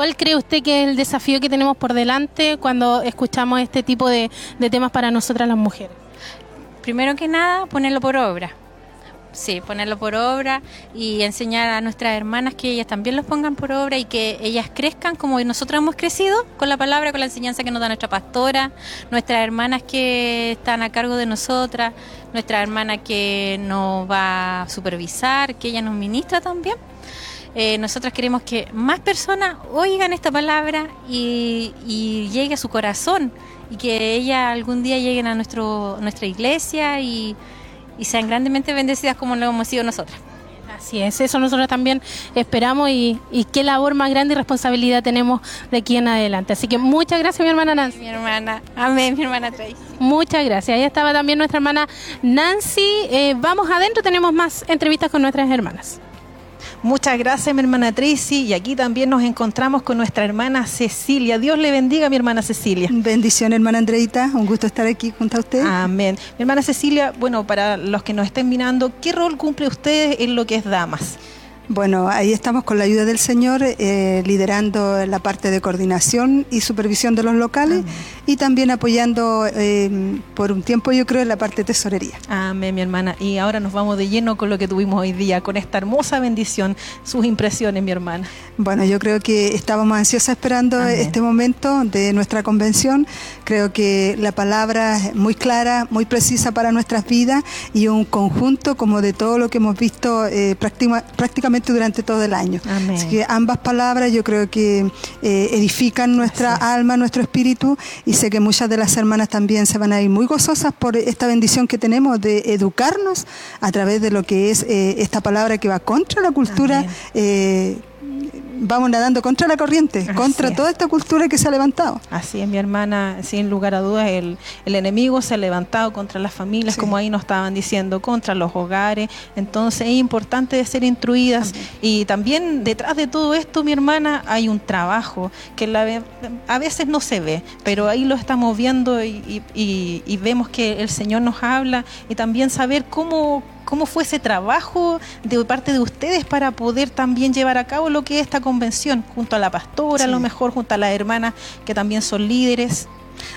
¿Cuál cree usted que es el desafío que tenemos por delante cuando escuchamos este tipo de, temas para nosotras las mujeres? Primero que nada, ponerlo por obra. Sí, ponerlo por obra y enseñar a nuestras hermanas que ellas también los pongan por obra y que ellas crezcan como nosotros hemos crecido con la palabra, con la enseñanza que nos da nuestra pastora, nuestras hermanas que están a cargo de nosotras, nuestra hermana que nos va a supervisar, que ella nos ministra también. Eh, nosotras queremos que más personas oigan esta palabra y, y llegue a su corazón y que ellas algún día lleguen a nuestro, nuestra iglesia y, y sean grandemente bendecidas como lo hemos sido nosotras. Así es, eso nosotros también esperamos y, y qué labor más grande y responsabilidad tenemos de aquí en adelante. Así que muchas gracias, mi hermana Nancy. Mi hermana, amén, mi hermana Tracy. Muchas gracias. Ahí estaba también nuestra hermana Nancy. Eh, vamos adentro, tenemos más entrevistas con nuestras hermanas. Muchas gracias, mi hermana Tracy. Y aquí también nos encontramos con nuestra hermana Cecilia. Dios le bendiga, mi hermana Cecilia. Bendición, hermana Andreita. Un gusto estar aquí junto a usted. Amén. Mi hermana Cecilia, bueno, para los que nos estén mirando, ¿qué rol cumple usted en lo que es damas? Bueno, ahí estamos con la ayuda del Señor, eh, liderando la parte de coordinación y supervisión de los locales y también apoyando eh, por un tiempo, yo creo, en la parte de tesorería. Amén, mi hermana. Y ahora nos vamos de lleno con lo que tuvimos hoy día, con esta hermosa bendición. Sus impresiones, mi hermana. Bueno, yo creo que estábamos ansiosas esperando este momento de nuestra convención. Creo que la palabra es muy clara, muy precisa para nuestras vidas y un conjunto como de todo lo que hemos visto eh, práctima- durante todo el año. Amén. Así que ambas palabras yo creo que eh, edifican nuestra alma, nuestro espíritu y sé que muchas de las hermanas también se van a ir muy gozosas por esta bendición que tenemos de educarnos a través de lo que es eh, esta palabra que va contra la cultura. Vamos nadando contra la corriente, contra es. toda esta cultura que se ha levantado. Así es, mi hermana, sin lugar a dudas, el, el enemigo se ha levantado contra las familias, como ahí nos estaban diciendo, contra los hogares. Entonces es importante ser instruidas. Y también detrás de todo esto, mi hermana, hay un trabajo que la a veces no se ve, pero ahí lo estamos viendo y- y vemos que el Señor nos habla y también saber cómo cómo fue ese trabajo de parte de ustedes para poder también llevar a cabo lo que es esta convención, junto a la pastora, a lo mejor junto a las hermanas que también son líderes.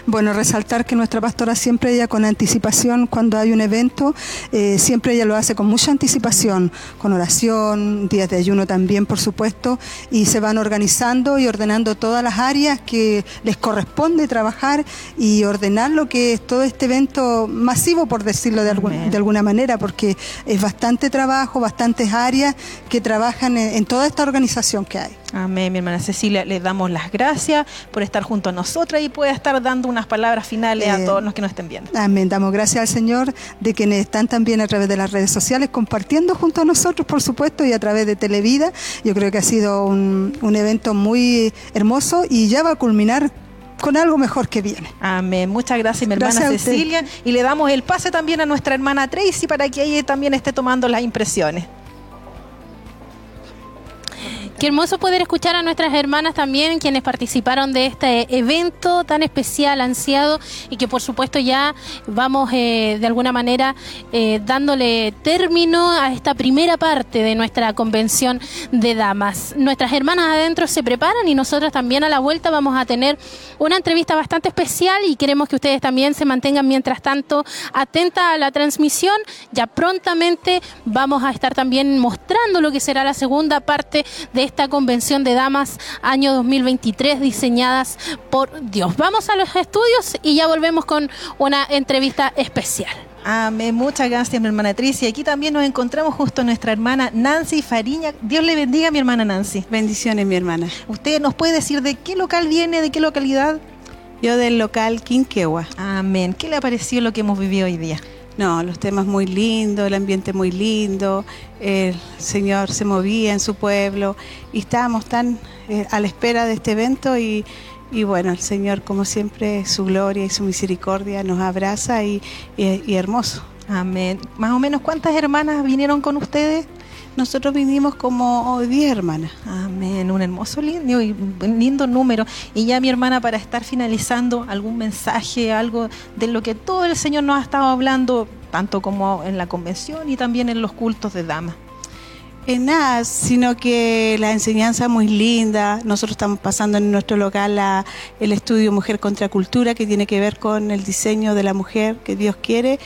Bueno, resaltar que nuestra pastora siempre ella con anticipación, cuando hay un evento, eh, siempre ella lo hace con mucha anticipación, con oración, días de ayuno también, por supuesto, y se van organizando y ordenando todas las áreas que les corresponde trabajar y ordenar lo que es todo este evento masivo, por decirlo de, algún- de alguna manera, porque es bastante trabajo, bastantes áreas que trabajan en, en toda esta organización que hay. Amén, mi hermana Cecilia, le damos las gracias por estar junto a nosotras y puede estar dando unas palabras finales a todos los que nos estén viendo. Amén. Damos gracias al Señor de quienes están también a través de las redes sociales compartiendo junto a nosotros, por supuesto, y a través de Televida. Yo creo que ha sido un, un evento muy hermoso y ya va a culminar con algo mejor que viene. Amén. Muchas gracias, mi hermana Gracias. Cecilia. Y le damos el pase también a nuestra hermana Tracy para que ella también esté tomando las impresiones. Qué hermoso poder escuchar a nuestras hermanas también, quienes participaron de este evento tan especial, ansiado, y que por supuesto ya vamos eh, de alguna manera eh, dándole término a esta primera parte de nuestra convención de damas. Nuestras hermanas adentro se preparan y nosotras también a la vuelta vamos a tener una entrevista bastante especial y queremos que ustedes también se mantengan mientras tanto atentas a la transmisión. Ya prontamente vamos a estar también mostrando lo que será la segunda parte de esta convención de damas año 2023 diseñadas por Dios. Vamos a los estudios y ya volvemos con una entrevista especial. Amén. Muchas gracias, mi hermana Tricia. Aquí también nos encontramos justo a nuestra hermana Nancy Fariña. Dios le bendiga, mi hermana Nancy. Bendiciones, mi hermana. ¿Usted nos puede decir de qué local viene, de qué localidad? Yo del local Quinquegua. Amén. ¿Qué le ha parecido lo que hemos vivido hoy día? No, los temas muy lindos, el ambiente muy lindo, el Señor se movía en su pueblo y estábamos tan eh, a la espera de este evento y, y bueno, el Señor como siempre, su gloria y su misericordia nos abraza y, y- y hermoso. Amén. Más o menos, ¿cuántas hermanas vinieron con ustedes? Nosotros vinimos como 10 hermanas. Amén, un hermoso lindo, y un lindo número. Y ya mi hermana, para estar finalizando, algún mensaje, algo de lo que todo el Señor nos ha estado hablando, tanto como en la convención y también en los cultos de damas. En nada, sino que la enseñanza muy linda. Nosotros estamos pasando en nuestro local la- el estudio Mujer contra Cultura, que tiene que ver con el diseño de la mujer que Dios quiere.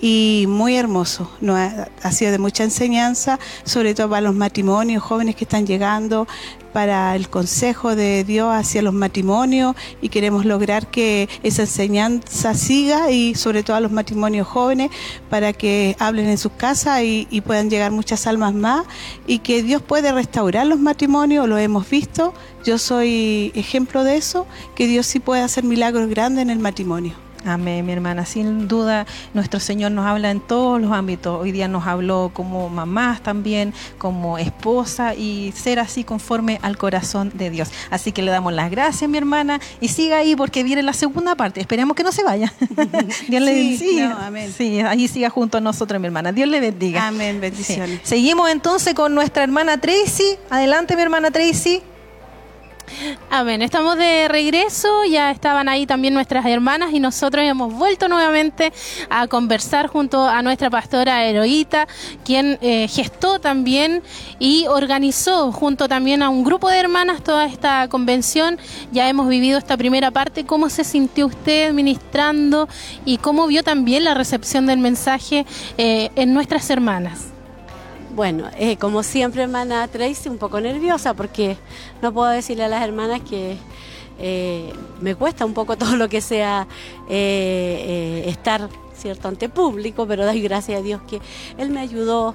Y muy hermoso, no ha, ha sido de mucha enseñanza, sobre todo para los matrimonios jóvenes que están llegando, para el consejo de Dios hacia los matrimonios y queremos lograr que esa enseñanza siga y sobre todo a los matrimonios jóvenes para que hablen en sus casas y, y puedan llegar muchas almas más y que Dios puede restaurar los matrimonios, lo hemos visto, yo soy ejemplo de eso, que Dios sí puede hacer milagros grandes en el matrimonio. Amén, mi hermana. Sin duda, nuestro Señor nos habla en todos los ámbitos. Hoy día nos habló como mamás también, como esposa y ser así conforme al corazón de Dios. Así que le damos las gracias, mi hermana, y siga ahí porque viene la segunda parte. Esperemos que no se vaya. Dios le Sí, sí, no, amén. Sí, ahí siga junto a nosotros, mi hermana. Dios le bendiga. Amén, bendiciones. Sí. Seguimos entonces con nuestra hermana Tracy. Adelante, mi hermana Tracy. Amén. Estamos de regreso, ya estaban ahí también nuestras hermanas y nosotros hemos vuelto nuevamente a conversar junto a nuestra pastora Heroíta, quien eh, gestó también y organizó junto también a un grupo de hermanas toda esta convención. Ya hemos vivido esta primera parte. ¿Cómo se sintió usted ministrando y cómo vio también la recepción del mensaje eh, en nuestras hermanas? Bueno, eh, como siempre, hermana Tracy, un poco nerviosa porque no puedo decirle a las hermanas que eh, me cuesta un poco todo lo que sea eh, eh, estar cierto ante público, pero doy gracias a Dios que Él me ayudó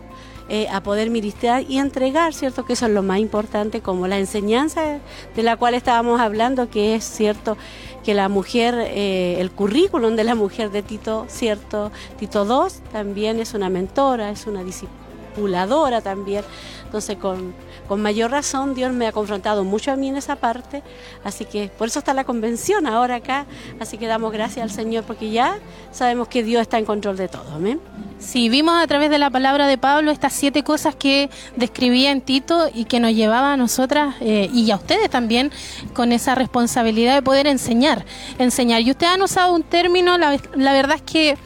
a poder ministrar y entregar, cierto que eso es lo más importante, como la enseñanza de la cual estábamos hablando, que es cierto que la mujer, el currículum de la mujer de Tito, cierto, Tito II, también es una mentora, es una discipuladora también. Entonces, con, con mayor razón, Dios me ha confrontado mucho a mí en esa parte. Así que por eso está la convención ahora acá. Así que damos gracias al Señor porque ya sabemos que Dios está en control de todo. Amén. Sí, vimos a través de la palabra de Pablo estas siete cosas que describía en Tito y que nos llevaba a nosotras eh, y a ustedes también con esa responsabilidad de poder enseñar, enseñar. Y ustedes han usado un término, la, la verdad es que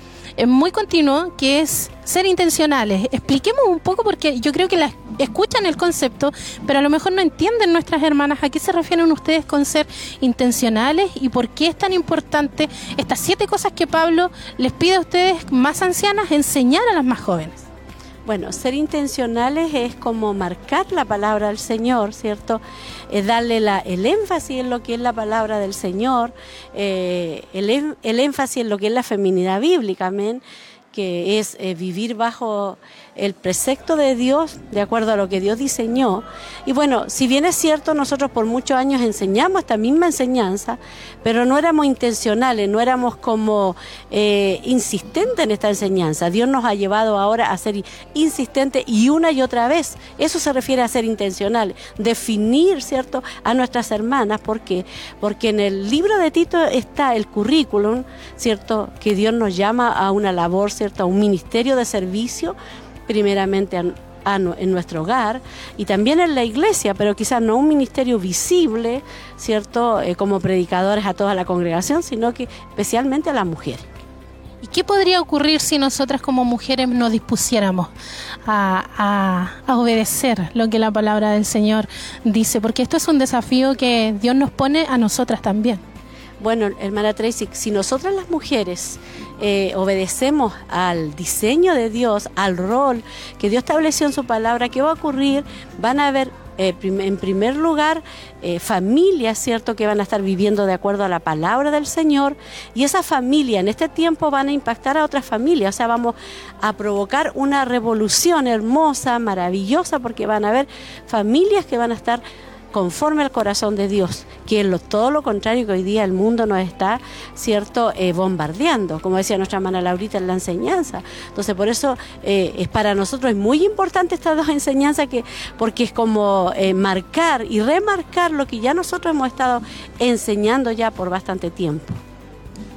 muy continuo, que es ser intencionales. Expliquemos un poco porque yo creo que las escuchan el concepto, pero a lo mejor no entienden nuestras hermanas a qué se refieren ustedes con ser intencionales y por qué es tan importante estas siete cosas que Pablo les pide a ustedes más ancianas enseñar a las más jóvenes. Bueno, ser intencionales es como marcar la palabra del Señor, ¿cierto? Es darle el énfasis en lo que es la palabra del Señor, eh, el énfasis en lo que es la feminidad bíblica, amén. que es eh, vivir bajo el precepto de Dios, de acuerdo a lo que Dios diseñó. Y bueno, si bien es cierto, nosotros por muchos años enseñamos esta misma enseñanza, pero no éramos intencionales, no éramos como eh, insistentes en esta enseñanza. Dios nos ha llevado ahora a ser insistentes y una y otra vez. Eso se refiere a ser intencional, definir, ¿cierto?, a nuestras hermanas. ¿Por qué? Porque en el libro de Tito está el currículum, ¿cierto?, que Dios nos llama a una labor, ¿cierto?, a un ministerio de servicio primeramente a, a nu- en nuestro hogar y también en la iglesia, pero quizás no un ministerio visible, ¿cierto?, Eh, como predicadores a toda la congregación, sino que especialmente a las mujeres. ¿Y qué podría ocurrir si nosotras como mujeres nos dispusiéramos a, a- a obedecer lo que la palabra del Señor dice? Porque esto es un desafío que Dios nos pone a nosotras también. Bueno, hermana Tracy, si nosotras las mujeres eh, obedecemos al diseño de Dios, al rol que Dios estableció en su palabra, ¿qué va a ocurrir? Van a haber, eh, en primer lugar, eh, familias, ¿cierto?, que van a estar viviendo de acuerdo a la palabra del Señor, y esa familia en este tiempo van a impactar a otras familias, o sea, vamos a provocar una revolución hermosa, maravillosa, porque van a haber familias que van a estar conforme al corazón de Dios, que es lo, todo lo contrario que hoy día el mundo nos está, ¿cierto?, Eh, bombardeando, como decía nuestra hermana Laurita en la enseñanza. Entonces, por eso eh, es para nosotros es muy importante estas dos enseñanzas, que, porque es como eh, marcar y remarcar lo que ya nosotros hemos estado enseñando ya por bastante tiempo.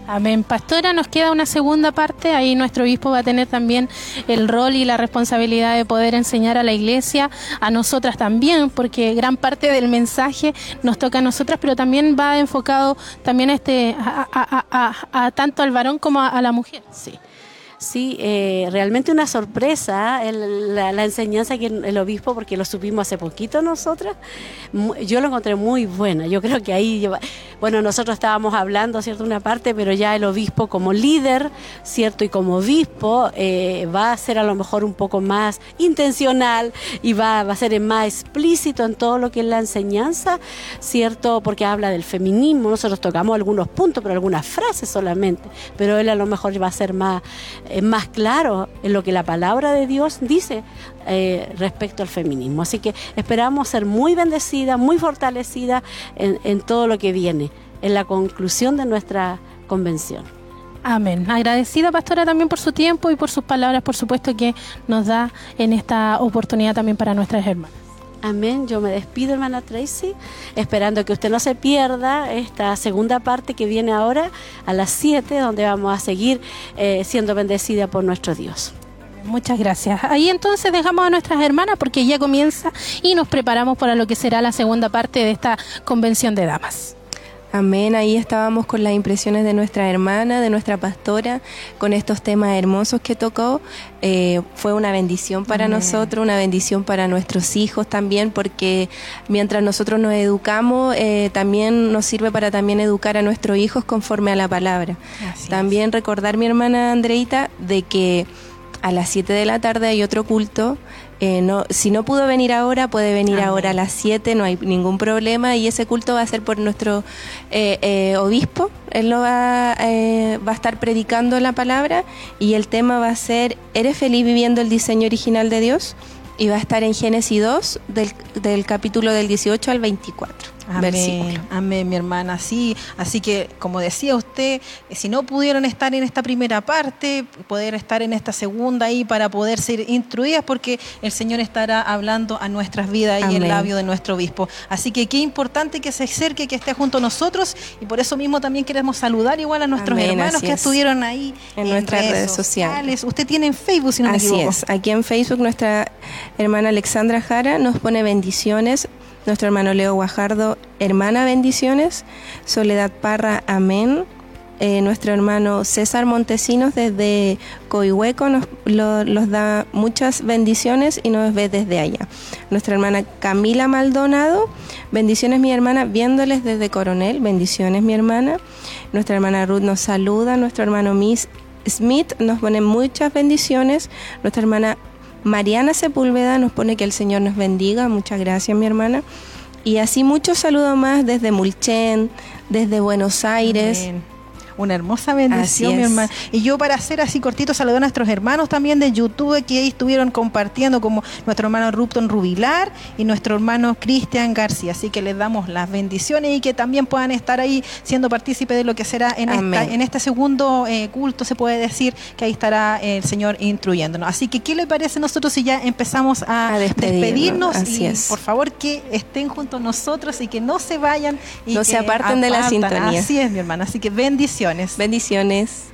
Amén. Pastora, nos queda una segunda parte. Ahí nuestro obispo va a tener también el rol y la responsabilidad de poder enseñar a la iglesia, a nosotras también, porque gran parte del mensaje nos toca a nosotras, pero también va enfocado también este, a, a- a- a- tanto al varón como a la mujer. Sí. Sí, eh, realmente una sorpresa el- la, la enseñanza que el obispo, porque lo supimos hace poquito nosotras, yo lo encontré muy buena. Yo creo que ahí, bueno, nosotros estábamos hablando, ¿cierto? Una parte, pero ya el obispo como líder, ¿cierto? Y como obispo eh, va a ser a lo mejor un poco más intencional y va, va a ser más explícito en todo lo que es la enseñanza, ¿cierto? Porque habla del feminismo, nosotros tocamos algunos puntos, pero algunas frases solamente, pero él a lo mejor va a ser más, más claro en lo que la palabra de Dios dice eh, respecto al feminismo. Así que esperamos ser muy bendecidas, muy fortalecidas en, en todo lo que viene, en la conclusión de nuestra convención. Amén. Agradecida, pastora, también por su tiempo y por sus palabras, por supuesto, que nos da en esta oportunidad también para nuestras hermanas. Amén. Yo me despido, hermana Tracy, esperando que usted no se pierda esta segunda parte que viene ahora a las 7, donde vamos a seguir eh, siendo bendecida por nuestro Dios. Muchas gracias. Ahí entonces dejamos a nuestras hermanas porque ya comienza y nos preparamos para lo que será la segunda parte de esta convención de damas. Amén, ahí estábamos con las impresiones de nuestra hermana, de nuestra pastora, con estos temas hermosos que tocó. Eh, fue una bendición para Amén. nosotros, una bendición para nuestros hijos también, porque mientras nosotros nos educamos, eh, también nos sirve para también educar a nuestros hijos conforme a la palabra. también recordar, mi hermana Andreita, de que a las 7 de la tarde hay otro culto. Eh, no, si no pudo venir ahora, puede venir ahora a las 7, no hay ningún problema. Y ese culto va a ser por nuestro eh, eh, obispo. Él lo va, eh, va a estar predicando la palabra y el tema va a ser, ¿eres feliz viviendo el diseño original de Dios? Y va a estar en Génesis 2, del, del capítulo del 18 al 24. Versículo. Amén, amén, mi hermana. Sí, así que como decía usted, si no pudieron estar en esta primera parte, poder estar en esta segunda ahí para poder ser instruidas, porque el Señor estará hablando a nuestras vidas y el labio de nuestro obispo. Así que qué importante que se acerque, que esté junto a nosotros, y por eso mismo también queremos saludar igual a nuestros Amén, hermanos así que es. estuvieron ahí En nuestras redes sociales. Usted tiene en Facebook, si no me Así equivoco. es. Aquí en Facebook nuestra hermana Alexandra Jara nos pone bendiciones. Nuestro hermano Leo Guajardo, hermana bendiciones. Soledad Parra, amén. Eh, nuestro hermano César Montesinos desde Coihueco nos lo- los da muchas bendiciones y nos ve desde allá. Nuestra hermana Camila Maldonado, bendiciones mi hermana, viéndoles desde Coronel, bendiciones mi hermana. Nuestra hermana Ruth nos saluda, nuestro hermano Miss Smith nos pone muchas bendiciones. Nuestra hermana Mariana Sepúlveda nos pone que el Señor nos bendiga. Muchas gracias, mi hermana. Y así muchos saludos más desde Mulchen, desde Buenos Aires. Una hermosa bendición, mi es. hermana. Y yo para hacer así cortito, saludar a nuestros hermanos también de YouTube que ahí estuvieron compartiendo, como nuestro hermano Rupton Rubilar y nuestro hermano Cristian García. Así que les damos las bendiciones y que también puedan estar ahí siendo partícipes de lo que será en, esta, en este segundo eh, culto, se puede decir, que ahí estará el Señor instruyéndonos. Así que, ¿qué le parece a nosotros si ya empezamos a, despedirnos, despedirnos? así y es. por favor que estén junto a nosotros y que no se vayan y No que se aparten de la sintonía. Así es, mi hermana. Así que bendiciones. Bendiciones.